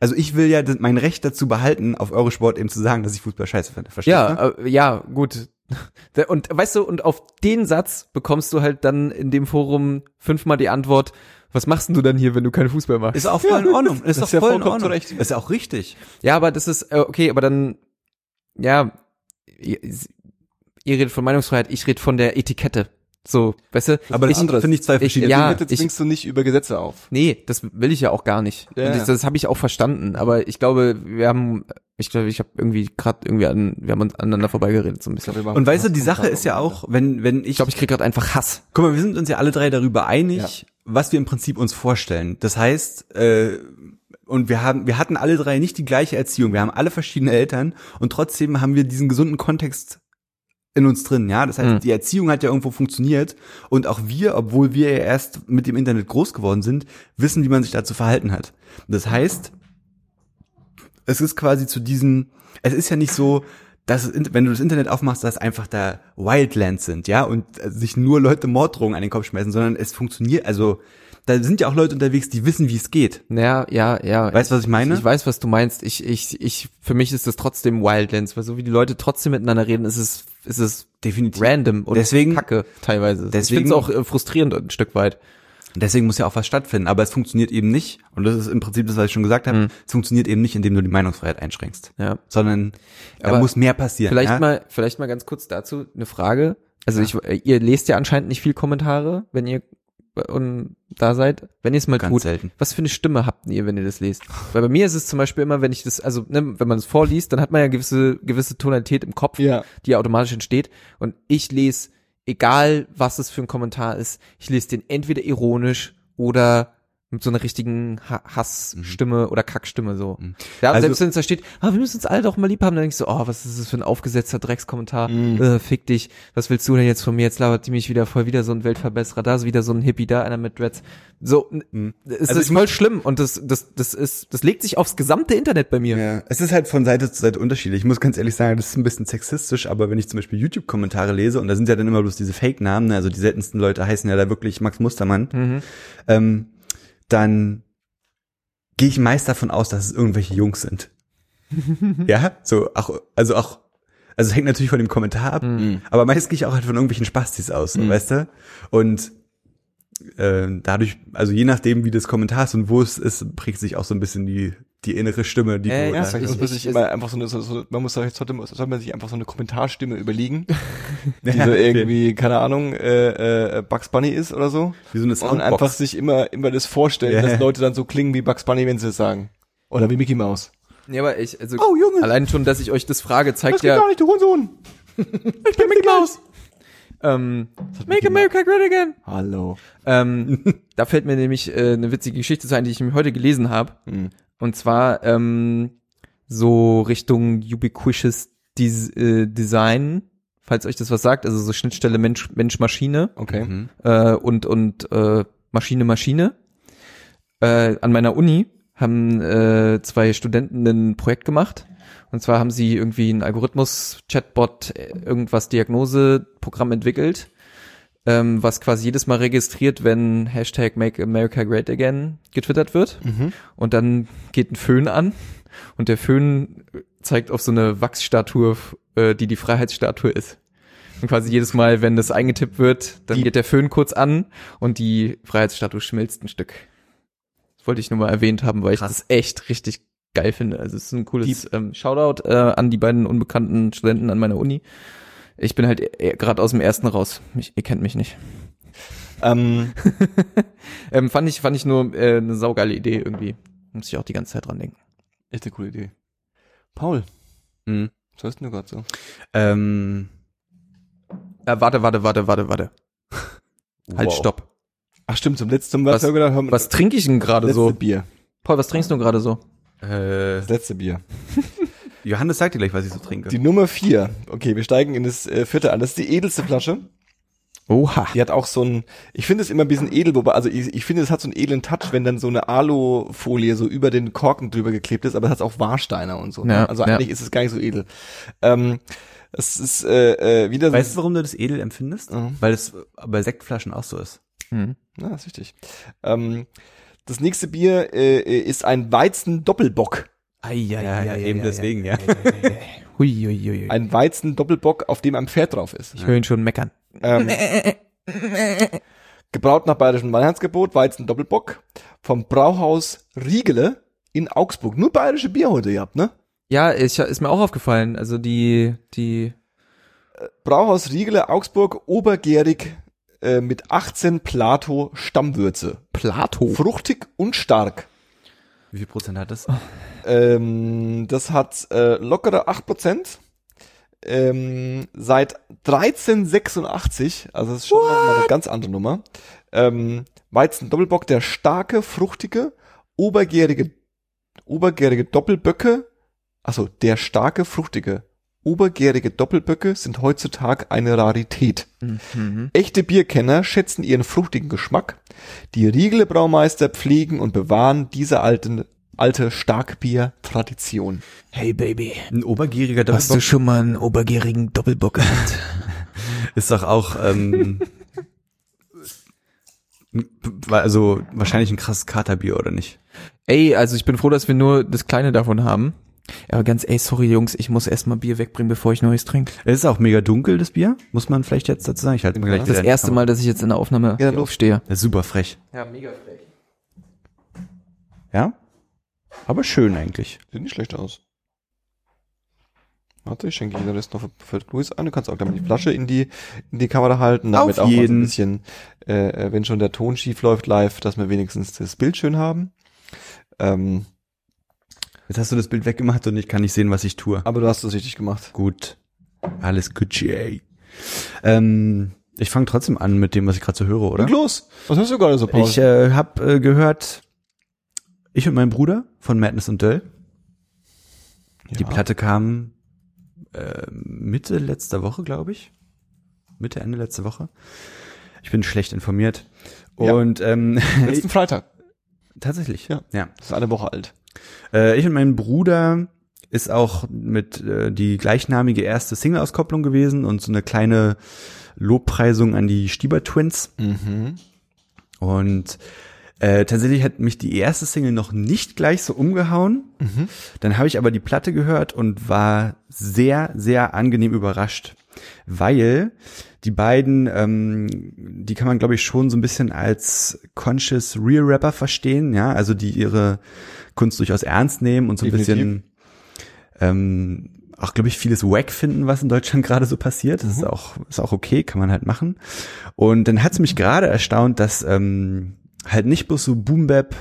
also ich will ja mein Recht dazu behalten, auf Eurosport eben zu sagen, dass ich Fußball scheiße finde. Verstehst du? Ja, äh, ja, gut. Und weißt du, und auf den Satz bekommst du halt dann in dem Forum fünfmal die Antwort, was machst denn du dann hier, wenn du keinen Fußball machst? Ist auch voll in Ordnung. Ist ist ja voll in Ordnung. zurecht. Ist ja auch richtig. Ja, aber das ist, äh, okay, aber dann, ja, ihr, ihr redet von Meinungsfreiheit, ich rede von der Etikette. So, weißt du? Aber das ich, sind, finde ich, zwei ich- verschiedene ja, Bitte ich- zwingst du nicht über Gesetze auf. Nee, das will ich ja auch gar nicht. Ja, ja. das, das habe ich auch verstanden. Aber ich glaube, wir haben, ich glaube, ich habe irgendwie gerade irgendwie an, wir haben uns aneinander vorbeigeredet so ein bisschen. Und weißt du, die Sache ist ja auch, wenn, wenn ich, Ich glaube, ich krieg gerade einfach Hass. guck mal, wir sind uns ja alle drei darüber einig, was wir im Prinzip uns vorstellen. Das heißt, äh, und wir haben, wir hatten alle drei nicht die gleiche Erziehung. Wir haben alle verschiedene Eltern und trotzdem haben wir diesen gesunden Kontext in uns drin, ja. Das heißt, Mhm. die Erziehung hat ja irgendwo funktioniert und auch wir, obwohl wir ja erst mit dem Internet groß geworden sind, wissen, wie man sich dazu verhalten hat. Das heißt, es ist quasi zu diesem, es ist ja nicht so, dass wenn du das Internet aufmachst, dass einfach da Wildlands sind, ja, und äh, sich nur Leute Morddrohungen an den Kopf schmeißen, sondern es funktioniert, also da sind ja auch Leute unterwegs, die wissen, wie es geht. Ja, ja, ja. Weißt du, was ich meine? Ich weiß, was du meinst. Ich, ich, ich, für mich ist das trotzdem Wildlands, weil so wie die Leute trotzdem miteinander reden, ist es, ist es Definitiv. random und Deswegen- kacke teilweise. ich deswegen- finde es auch äh, frustrierend ein Stück weit. Deswegen muss ja auch was stattfinden, aber es funktioniert eben nicht, und das ist im Prinzip das, was ich schon gesagt habe, es funktioniert eben nicht, indem du die Meinungsfreiheit einschränkst, Ja. sondern da Aber muss mehr passieren. Vielleicht ja? mal, vielleicht mal ganz kurz dazu eine Frage. Also ich, äh, ihr lest ja anscheinend nicht viel Kommentare, wenn ihr und da seid. Wenn ihr es mal Ganz tut, selten. was für eine Stimme habt ihr, wenn ihr das lest? Weil bei mir ist es zum Beispiel immer, wenn ich das, also ne, wenn man es vorliest, dann hat man ja gewisse gewisse Tonalität im Kopf, Ja. die ja automatisch entsteht. Und ich lese, egal was es für ein Kommentar ist, ich lese den entweder ironisch oder mit so einer richtigen ha Hassstimme oder Kackstimme so. Ja, Also- selbst wenn es da steht, ah, wir müssen uns alle doch mal lieb haben, dann denkst du, oh, was ist das für ein aufgesetzter Dreckskommentar? Mhm. Äh, fick dich, was willst du denn jetzt von mir? Jetzt labert die mich wieder voll, wieder so ein Weltverbesserer, da ist wieder so ein Hippie, da einer mit Dreads. So, n- es Also ist voll schlimm und das, das, das ist, das legt sich aufs gesamte Internet bei mir. Ja, es ist halt von Seite zu Seite unterschiedlich. Ich muss ganz ehrlich sagen, das ist ein bisschen sexistisch, aber wenn ich zum Beispiel YouTube-Kommentare lese, und da sind ja dann immer bloß diese Fake-Namen, ne, also die seltensten Leute heißen ja da wirklich Max Mustermann, Mhm. ähm, dann gehe ich meist davon aus, dass es irgendwelche Jungs sind. ja, so, auch, also auch, also es hängt natürlich von dem Kommentar ab, Mhm. aber meist gehe ich auch halt von irgendwelchen Spastis aus, so, weißt du? Und äh, dadurch, also je nachdem, wie das Kommentar ist und wo es ist, prägt sich auch so ein bisschen die, die innere Stimme, die Äh, du, ja, Vielleicht ich- muss man ich- immer einfach so eine, so, so, man muss sollte, sollte man sich einfach so eine Kommentarstimme überlegen, die so irgendwie, keine Ahnung, äh, äh, Bugs Bunny ist oder so. wie so eine Und Soundbox. einfach sich immer, immer das vorstellen, Ja. dass Leute dann so klingen wie Bugs Bunny, wenn sie es sagen. Oder wie Mickey Mouse. Ja, aber ich, also, Oh, Junge. allein schon, dass ich euch das frage, zeigt Das geht ja, gar nicht, du Hurensohn. ich bin Mickey Mouse. Ähm, Make America Great Again. Hallo. Ähm, da fällt mir nämlich äh, eine witzige Geschichte ein, die ich heute gelesen habe. Mhm. Und zwar ähm, so Richtung ubiquitous Des äh, Design, falls euch das was sagt, also so Schnittstelle Mensch Mensch Maschine Okay. Mhm. äh, und und äh, Maschine Maschine. Äh, an meiner Uni haben äh, zwei Studenten ein Projekt gemacht. Und zwar haben sie irgendwie ein Algorithmus, Chatbot, äh, irgendwas Diagnoseprogramm entwickelt, ähm, was quasi jedes Mal registriert, wenn Hashtag Make America Great Again getwittert wird. Mhm. Und dann geht ein Föhn an und der Föhn zeigt auf so eine Wachsstatue, äh, die die Freiheitsstatue ist. Und quasi jedes Mal, wenn das eingetippt wird, dann Die- geht der Föhn kurz an und die Freiheitsstatue schmilzt ein Stück. wollte ich nur mal erwähnt haben, weil ich Krass. das echt richtig geil finde. Also es ist ein cooles ähm, Shoutout äh, an die beiden unbekannten Studenten an meiner Uni. Ich bin halt gerade aus dem ersten raus. Ich, ihr kennt mich nicht. Ähm, Ähm, fand ich fand ich nur äh, eine saugeile Idee irgendwie. Muss ich auch die ganze Zeit dran denken. echt eine coole Idee. Paul, Mhm. was hörst du gerade so? Ähm, Äh, warte, warte, warte, warte, warte. Halt, Wow. stopp. Ach stimmt, zum letzten Was- was, wir Was trinke ich denn gerade letzte so? Bier. Paul, was trinkst du gerade so? äh, Das letzte Bier. Johannes sagt dir gleich, was ich so trinke. Die Nummer vier. Okay, wir steigen in das äh, vierte an. Das ist die edelste Flasche. Oha. Die hat auch so ein, ich finde es immer ein bisschen edel, wobei, also ich, ich finde, es hat so einen edlen Touch, wenn dann so eine Alufolie so über den Korken drüber geklebt ist, aber es hat auch Warsteiner und so. ne? Ja, also ja. eigentlich ist es gar nicht so edel. Ähm, es ist äh, äh, wieder Weißt du, warum du das edel empfindest? Mhm. Weil es bei Sektflaschen auch so ist. Hm. Ja, ist richtig. Ähm, das nächste Bier äh, äh, ist ein Weizen-Doppelbock. Ei, ei, Ja, ja, eben deswegen, ja. Hui, hui, hui, hui. Ein Weizen-Doppelbock, auf dem ein Pferd drauf ist. Ich höre ihn schon meckern. Ähm, gebraut nach bayerischem Weihnachtsgebot, Weizen Doppelbock, vom Brauhaus Riegele in Augsburg. Nur bayerische Bier heute gehabt, ne? Ja, ich, ist mir auch aufgefallen. Also die, die, Brauhaus Riegele, Augsburg, obergärig äh, mit 18 Plato Stammwürze. Plato. Fruchtig und stark. Wie viel Prozent hat das? Ähm, das hat äh, lockere 8%. Ähm, seit 1386, also das ist schon mal eine ganz andere Nummer. Ähm, Weizen Doppelbock, der starke, fruchtige, obergärige, obergärige Doppelböcke, also der starke, fruchtige, obergärige Doppelböcke sind heutzutage eine Rarität. Mhm. Echte Bierkenner schätzen ihren fruchtigen Geschmack. Die Riegele Braumeister pflegen und bewahren diese alten, alte Starkbier-Tradition. Hey Baby, Ein obergieriger hast du Doppelbock schon mal einen obergärigen Doppelbock gehabt? ist doch auch, ähm, also wahrscheinlich ein krasses Katerbier, oder nicht? ey, also ich bin froh, dass wir nur das Kleine davon haben. Aber ganz, ey, sorry Jungs, ich muss erstmal Bier wegbringen, bevor ich Neues trinke. Es ist auch mega dunkel, das Bier, muss man vielleicht jetzt dazu sagen. Ich halte immer gleich Das erste. Mal, dass ich jetzt in der Aufnahme Ja, aufstehe. Das ist super frech. Ja, mega frech. Ja? Aber schön eigentlich. Sieht nicht schlecht aus. Warte, ich schenke dir den Rest noch für, Luis ein. Du kannst auch damit die Flasche in die, in die Kamera halten, damit Auf auch mal so ein jeden. bisschen, äh, äh, wenn schon der Ton schief läuft live, dass wir wenigstens das Bild schön haben. Ähm, Jetzt hast du das Bild weggemacht und ich kann nicht sehen, was ich tue. aber du hast es richtig gemacht. Gut. Alles Gucci, ey. Ähm, ich fange trotzdem an mit dem, was ich gerade so höre, oder? Und los! Was hast du gerade so, Paul? Ich äh, habe äh, gehört, ich und mein Bruder von Madness und Döll. Die Ja. Platte kam äh, Mitte letzter Woche, glaube ich. Mitte, Ende letzte Woche. Ich bin schlecht informiert. Ja. Und ähm, Letzten Freitag. tatsächlich, Ja. ja. Das ist eine Woche alt. Äh, ich und mein Bruder ist auch mit äh, die gleichnamige erste Single-Auskopplung gewesen und so eine kleine Lobpreisung an die Stieber Twins. Mhm. Und äh, tatsächlich hat mich die erste Single noch nicht gleich so umgehauen. Mhm. Dann habe ich aber die Platte gehört und war sehr, sehr angenehm überrascht, weil die beiden, ähm, die kann man glaube ich schon so ein bisschen als conscious Real Rapper verstehen, ja, also die ihre Kunst durchaus ernst nehmen und so ein Definitiv. bisschen ähm, auch glaube ich vieles wack finden, was in Deutschland gerade so passiert. Das ist auch ist auch okay, kann man halt machen. Und dann hat es mich gerade erstaunt, dass ähm, halt nicht bloß so Boom Bap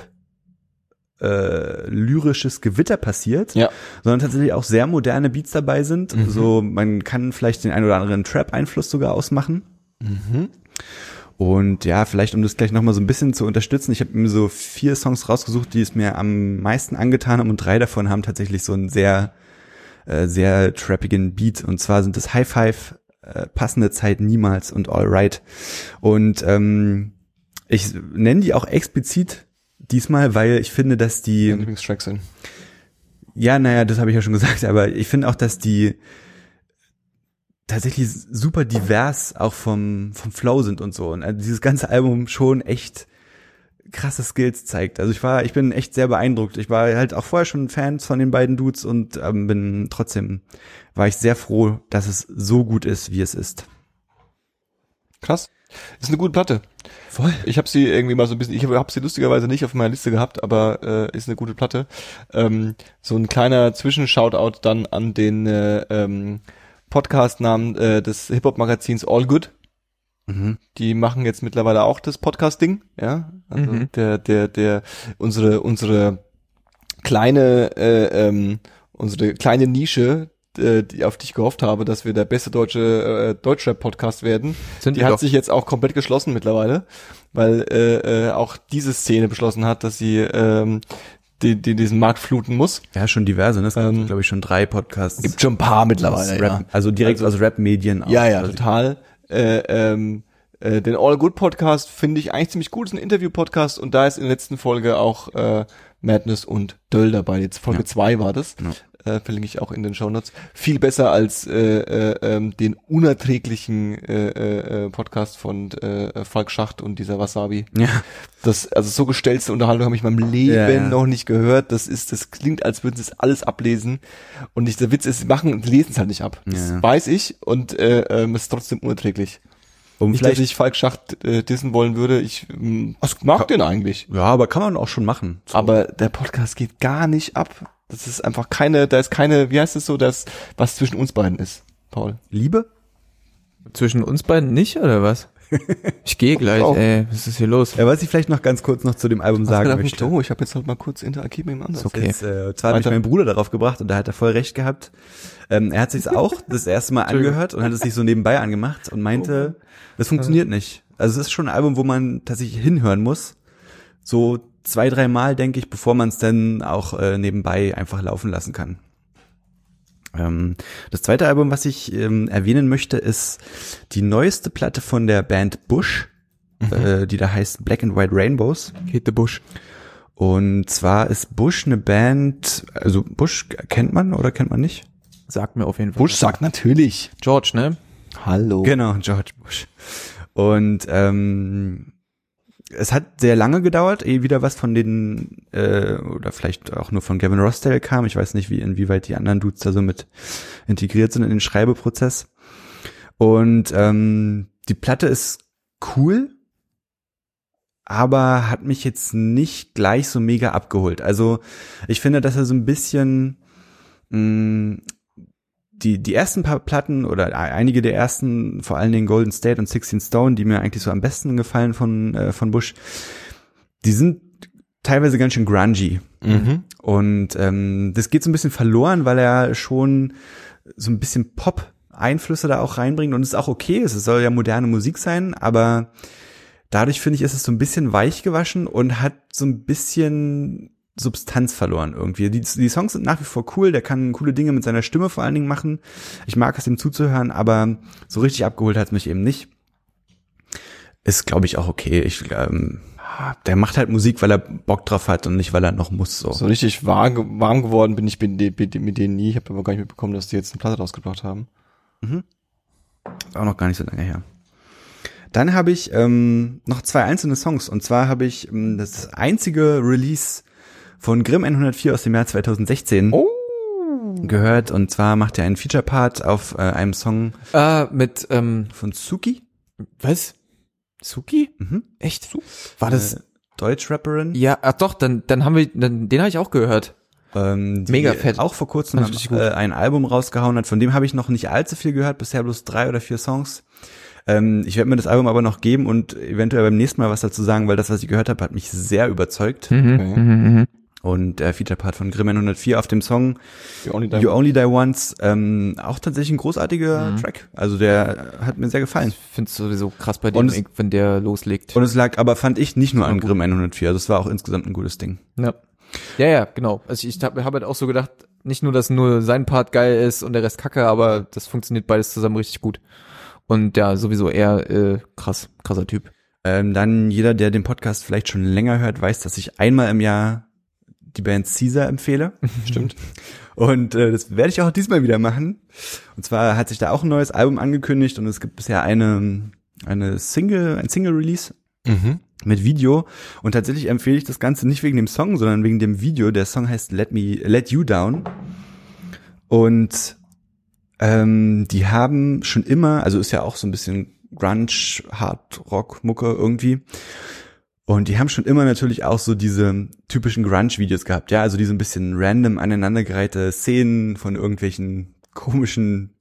äh, lyrisches Gewitter passiert, Ja. sondern tatsächlich auch sehr moderne Beats dabei sind. Mhm. So, man kann vielleicht den ein oder anderen Trap-Einfluss sogar ausmachen. Mhm. Und ja, vielleicht um das gleich nochmal so ein bisschen zu unterstützen, ich habe mir so vier Songs rausgesucht, die es mir am meisten angetan haben und drei davon haben tatsächlich so einen sehr, äh, sehr trappigen Beat. Und zwar sind das High Five, äh, Passende Zeit niemals und All Right. Und ähm, ich nenne die auch explizit diesmal, weil ich finde, dass die Deine Lieblingstracks sind. ja, naja, das habe ich ja schon gesagt, aber ich finde auch, dass die tatsächlich super divers auch vom, vom Flow sind und so. Und also dieses ganze Album schon echt krasse Skills zeigt. Also ich war, ich bin echt sehr beeindruckt. Ich war halt auch vorher schon Fans von den beiden Dudes und ähm, bin trotzdem war ich sehr froh, dass es so gut ist, wie es ist. Krass. Ist eine gute Platte. Voll. Ich habe sie irgendwie mal so ein bisschen, ich habe hab sie lustigerweise nicht auf meiner Liste gehabt, aber äh, ist eine gute Platte. Ähm, so ein kleiner Zwischenshoutout dann an den äh, ähm, Podcast-Namen äh, des Hip-Hop-Magazins All Good. Mhm. Die machen jetzt mittlerweile auch das Podcast-Ding, ja. Also Mhm. der, der, der, unsere, unsere kleine, äh, ähm, unsere kleine Nische, äh, die, auf die ich gehofft habe, dass wir der beste deutsche äh, Deutschrap-Podcast werden, Sind die hat doch. sich jetzt auch komplett geschlossen mittlerweile, weil äh, äh, auch diese Szene beschlossen hat, dass sie ähm, die, die, diesen Markt fluten muss. Ja, schon diverse, ne? Es gibt, Ähm, glaube ich, schon drei Podcasts. Gibt schon ein paar mittlerweile, Rap, ja. Also direkt Also- aus Rap-Medien. Ja, ja, total. Äh, ähm, äh, den All Good Podcast finde ich eigentlich ziemlich gut. Das ist ein Interview-Podcast und da ist in der letzten Folge auch äh, Madness und Döll dabei. Jetzt Folge Ja. zwei war das. Äh, verlinke ich auch in den Shownotes. Viel besser als äh, äh, ähm, den unerträglichen äh, äh, äh, Podcast von äh, Falk Schacht und dieser Wasabi. Ja. Das, also so gestellte Unterhaltung habe ich in meinem Leben Ja, ja. noch nicht gehört. Das ist, das klingt, als würden sie es alles ablesen. Und nicht, der Witz ist, sie machen und lesen es halt nicht ab. Das Ja. weiß ich und äh, ähm, ist trotzdem unerträglich. Um Nicht, dass ich Falk Schacht äh, dissen wollen würde. Ich ähm, mag den eigentlich. ja, aber kann man auch schon machen. So. Aber der Podcast geht gar nicht ab. Das ist einfach keine, da ist keine, wie heißt es so, das, was zwischen uns beiden ist, Paul. Liebe? Zwischen uns beiden nicht, oder was? Ich gehe gleich, ey. Was ist hier los? Ja, was ich vielleicht noch ganz kurz noch zu dem Album sagen Sagen möchte. oh, ich habe jetzt halt mal kurz interagiert mit dem anderen. Okay. Jetzt, äh, zwar habe ich meinen Bruder darauf gebracht und da hat er voll recht gehabt. Ähm, er hat sich auch das erste Mal angehört und hat es sich so nebenbei angemacht und meinte, das funktioniert nicht. Also es ist schon ein Album, wo man tatsächlich hinhören muss. So zwei, drei Mal, denke ich, bevor man es dann auch äh, nebenbei einfach laufen lassen kann. Ähm, das zweite Album, was ich ähm, erwähnen möchte, ist die neueste Platte von der Band Bush, äh, die da heißt Black and White Rainbows. Hit the Bush. Und zwar ist Bush eine Band, also Bush kennt man oder kennt man nicht? Sagt mir auf jeden Fall. Bush sagt natürlich. George, ne? Hallo. Genau, George Bush. Und ähm, es hat sehr lange gedauert, ehe wieder was von den, äh, oder vielleicht auch nur von Gavin Rossdale kam. Ich weiß nicht, wie inwieweit die anderen Dudes da so mit integriert sind in den Schreibeprozess. Und ähm, die Platte ist cool, aber hat mich jetzt nicht gleich so mega abgeholt. Also ich finde, dass er so ein bisschen mh, die, die ersten paar Platten oder einige der ersten, vor allen Dingen Golden State und Sixteen Stone, die mir eigentlich so am besten gefallen von, äh, von Bush, die sind teilweise ganz schön grungy. Mhm. Und ähm, das geht so ein bisschen verloren, weil er schon so ein bisschen Pop-Einflüsse da auch reinbringt und es ist auch okay, es soll ja moderne Musik sein, aber dadurch finde ich, ist es so ein bisschen weich gewaschen und hat so ein bisschen Substanz verloren irgendwie. Die, die Songs sind nach wie vor cool, der kann coole Dinge mit seiner Stimme vor allen Dingen machen. Ich mag es ihm zuzuhören, aber so richtig abgeholt hat es mich eben nicht. Ist, glaube ich, auch okay. Ich, ähm, der macht halt Musik, weil er Bock drauf hat und nicht, weil er noch muss. So. So richtig warm, warm geworden bin ich mit, mit, mit denen nie. Ich habe aber gar nicht mitbekommen, dass die jetzt eine Platte rausgebracht haben. Ist auch noch gar nicht so lange her. Dann habe ich ähm, noch zwei einzelne Songs. Und zwar habe ich ähm, das einzige Release von Grimm 104 aus dem Jahr 2016 Oh. gehört. Und zwar macht er einen Feature-Part auf äh, einem Song Ah, mit, ähm, von Suki. was? Suki? Mhm. Echt? War das? Äh, Deutsch-Rapperin. ja, ach doch, dann, dann haben wir, dann, den habe ich auch gehört. Ähm, Mega fett. Auch vor kurzem gut. äh, ein Album rausgehauen hat. Von dem habe ich noch nicht allzu viel gehört, bisher bloß drei oder vier Songs. Ähm, ich werde mir das Album aber noch geben und eventuell beim nächsten Mal was dazu sagen, weil das, was ich gehört habe, hat mich sehr überzeugt. Mhm, Okay. mhm, mhm. Und der Feature-Part von Grimm 104 auf dem Song You only die You Only Die Once, ähm, auch tatsächlich ein großartiger Mhm. Track. Also der hat mir sehr gefallen. Ich finde es sowieso krass bei dem, es- wenn der loslegt. Und es lag aber, fand ich, nicht nur an gut. Grimm 104. Also es war auch insgesamt ein gutes Ding. Ja. Ja, ja, genau. Also ich habe hab halt auch so gedacht, nicht nur, dass nur sein Part geil ist und der Rest kacke, aber das funktioniert beides zusammen richtig gut. Und ja, sowieso eher äh, krass, krasser Typ. Ähm, dann jeder, der den Podcast vielleicht schon länger hört, weiß, dass ich einmal im Jahr die Band Caesar empfehle. Stimmt. Und äh, das werde ich auch diesmal wieder machen. Und zwar hat sich da auch ein neues Album angekündigt und es gibt bisher eine, eine Single, ein Single-Release Mhm. mit Video. Und tatsächlich empfehle ich das Ganze nicht wegen dem Song, sondern wegen dem Video. Der Song heißt Let Me, Let You Down. Und ähm, die haben schon immer, also ist ja auch so ein bisschen Grunge, Hard Rock Mucke irgendwie. Und die haben schon immer natürlich auch so diese typischen Grunge-Videos gehabt, ja, also diese ein bisschen random aneinandergereihte Szenen von irgendwelchen komischen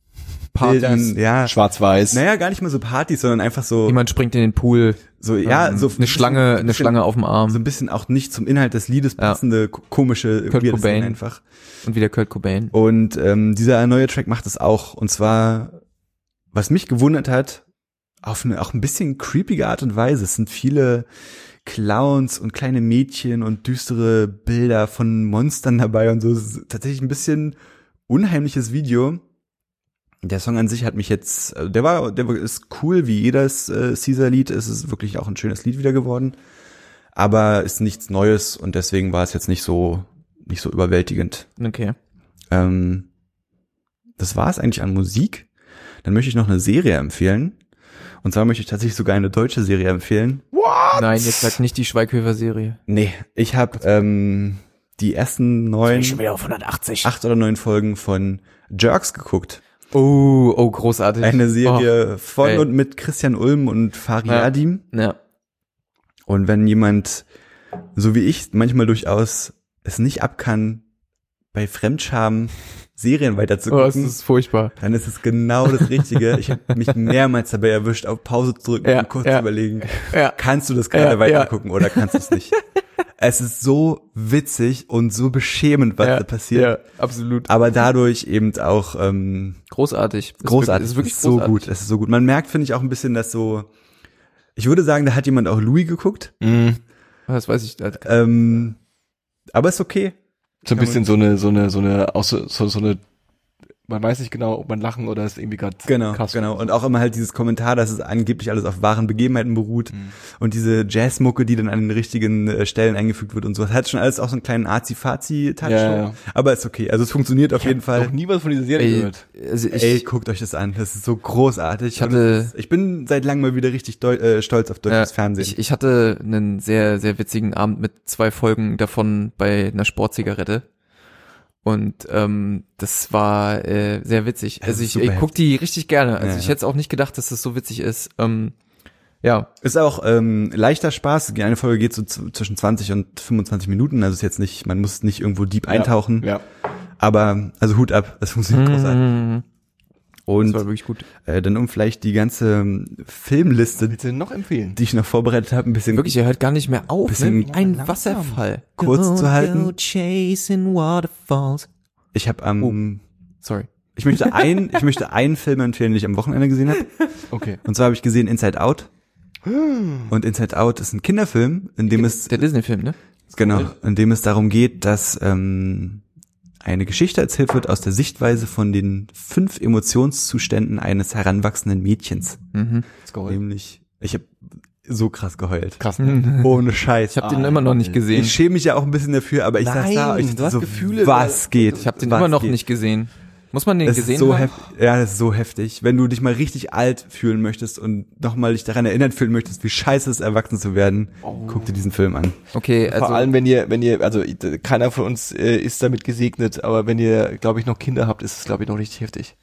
Bildern, ja. Schwarz-Weiß. Naja, gar nicht mal so Partys, sondern einfach so, Jemand springt in den Pool. so, ja, ähm, so eine Schlange, eine bisschen- Schlange auf dem Arm so ein bisschen auch nicht zum Inhalt des Liedes passende, ko- komische, Kurt Cobain. einfach. und wieder Kurt Cobain. Und ähm, dieser neue Track macht es auch. Und zwar, was mich gewundert hat, auf eine auch ein bisschen creepige Art und Weise. Es sind viele Clowns und kleine Mädchen und düstere Bilder von Monstern dabei und so. Es ist tatsächlich ein bisschen unheimliches Video. Der Song an sich hat mich jetzt, also der war, der ist cool wie jedes äh, Caesar-Lied. Es ist wirklich auch ein schönes Lied wieder geworden. Aber ist nichts Neues und deswegen war es jetzt nicht so, nicht so überwältigend. Okay. Ähm, das war es eigentlich an Musik. Dann möchte ich noch eine Serie empfehlen. Und zwar möchte ich tatsächlich sogar eine deutsche Serie empfehlen. Nein, jetzt sag nicht die Schweighöfer-Serie. Nee, ich habe ähm, die ersten neun, wieder auf 180. acht oder neun Folgen von Jerks geguckt. Oh, oh, großartig. Eine Serie von ey. und mit Christian Ulm und Fariadim. Oh, ja. Und wenn jemand, so wie ich, manchmal durchaus es nicht ab kann, bei Fremdscham Serien Oh, weiterzugucken, das ist furchtbar. dann ist es genau das Richtige. Ich habe mich mehrmals dabei erwischt, auf Pause zu drücken Ja, und kurz ja. zu überlegen, Ja. kannst du das gerade Ja, weitergucken oder kannst du es nicht? es ist so witzig und so beschämend, was ja, da passiert. Ja, absolut. Aber dadurch eben auch ähm, Großartig. Ist großartig. Wirklich, ist wirklich Es ist so großartig. gut. Es ist so gut. Man merkt, finde ich, auch ein bisschen, dass so. Ich würde sagen, da hat jemand auch Louis geguckt. Mhm. Das weiß ich. Das, Ähm, aber ist okay. So ein bisschen so eine, so eine, so eine, so, so eine, man weiß nicht genau, ob man lachen oder ist irgendwie gerade Genau, krass. genau. Und auch immer halt dieses Kommentar, dass es angeblich alles auf wahren Begebenheiten beruht. Mhm. Und diese Jazzmucke, die dann an den richtigen äh, Stellen eingefügt wird und so. Das hat schon alles auch so einen kleinen Azi-Fazi-Touch. Ja, ja. Aber ist okay. Also es funktioniert auf jeden Noch Fall. nie was von dieser Serie ey, gehört. also ich, Ey, guckt euch das an. Das ist so großartig. Ich hatte- ich bin seit langem mal wieder richtig deu äh, stolz auf deutsches Ja, Fernsehen. Ich, ich hatte einen sehr, sehr witzigen Abend mit zwei Folgen davon bei einer Sportzigarette. Und ähm, das war äh, sehr witzig. Also ich, ich guck die richtig gerne. Also Ja, ich ja. hätte es auch nicht gedacht, dass das so witzig ist. Ähm, ja, Ist auch ähm, leichter Spaß. Die eine Folge geht so zwischen 20 und 25 Minuten. Also ist jetzt nicht, man muss nicht irgendwo deep eintauchen. Ja. Aber also Hut ab, das funktioniert großartig. Mhm. das Und war wirklich gut. äh, dann um vielleicht die ganze ähm, Filmliste, Willst du noch empfehlen? die ich noch vorbereitet habe, ein bisschen Wirklich, er hört gar nicht mehr auf. Bisschen Ne? Wie ein Wasserfall. kurz zu halten. chasing waterfalls. Ich habe am Oh. Sorry. ich möchte ein ich möchte einen Film empfehlen, den ich am Wochenende gesehen habe. Okay. Und zwar habe ich gesehen Inside Out. Und Inside Out ist ein Kinderfilm, in dem es Der Disney-Film, ne? Genau, in dem es darum geht, dass ähm, eine Geschichte erzählt wird aus der Sichtweise von den fünf Emotionszuständen eines heranwachsenden Mädchens. Mhm. Nämlich, ich habe so krass geheult. Krass. Ne? Ohne Scheiß. Ich habe den immer noch nicht gesehen. Ich schäme mich ja auch ein bisschen dafür, aber ich saß Nein, da ich du hast so, Gefühle, was geht? Ich habe den was immer noch geht? nicht gesehen. Muss man den Das gesehen ist so haben? heftig. Ja, das ist so heftig. Wenn du dich mal richtig alt fühlen möchtest und nochmal dich daran erinnert fühlen möchtest, wie scheiße es ist, erwachsen zu werden, guck dir diesen Film an. Okay, also Vor allem, wenn ihr, wenn ihr, also keiner von uns äh, ist damit gesegnet, aber wenn ihr, glaube ich, noch Kinder habt, ist es, glaube ich, noch richtig heftig.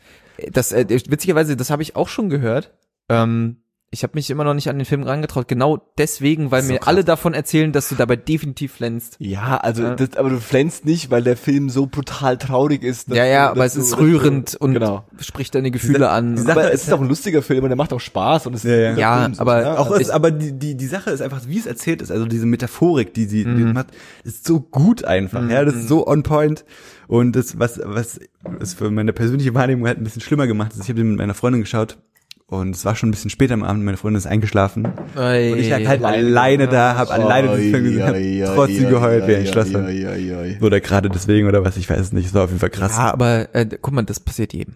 das äh, witzigerweise, das habe ich auch schon gehört. Ähm, ich habe mich immer noch nicht an den Film rangetraut, genau deswegen, weil So mir krass. alle davon erzählen, dass du dabei definitiv flänzt. Ja, also, Ja. Das, aber du flänzt nicht, weil der Film so brutal traurig ist. ja, ja, du- aber es ist rührend und Genau. spricht deine Gefühle an. die Sache Aber es ist auch ein lustiger Film und der macht auch Spaß und es Ja, ja. Ja, Film, so, aber ne? Auch ist, aber die, die, die Sache ist einfach, wie es erzählt ist, also diese Metaphorik, die sie die macht, ist so gut einfach, ja, das ist so on point. Und das, was, was es für meine persönliche Wahrnehmung halt ein bisschen schlimmer gemacht ist, ich habe den mit meiner Freundin geschaut und es war schon ein bisschen später am Abend, meine Freundin ist eingeschlafen. Ey, Und ich lag halt alleine da, habe alleine diesen Film gesehen, hab trotzdem geheult wie ein Schlosser. Oder gerade deswegen oder was, ich weiß es nicht, es war auf jeden Fall krass. ja, aber äh, guck mal, das passiert jedem.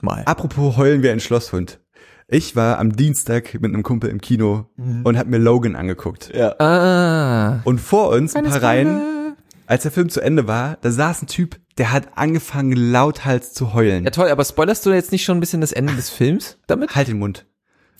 Mal. Apropos heulen wie ein Schlosshund. Ich war am Dienstag mit einem Kumpel im Kino und hab mir Logan angeguckt. Ja. Ah. Und vor uns, ein paar Reihen. Als der Film zu Ende war, da saß ein Typ, der hat angefangen lauthals zu heulen. Ja toll, aber spoilerst du jetzt nicht schon ein bisschen das Ende des Films damit? Halt den Mund.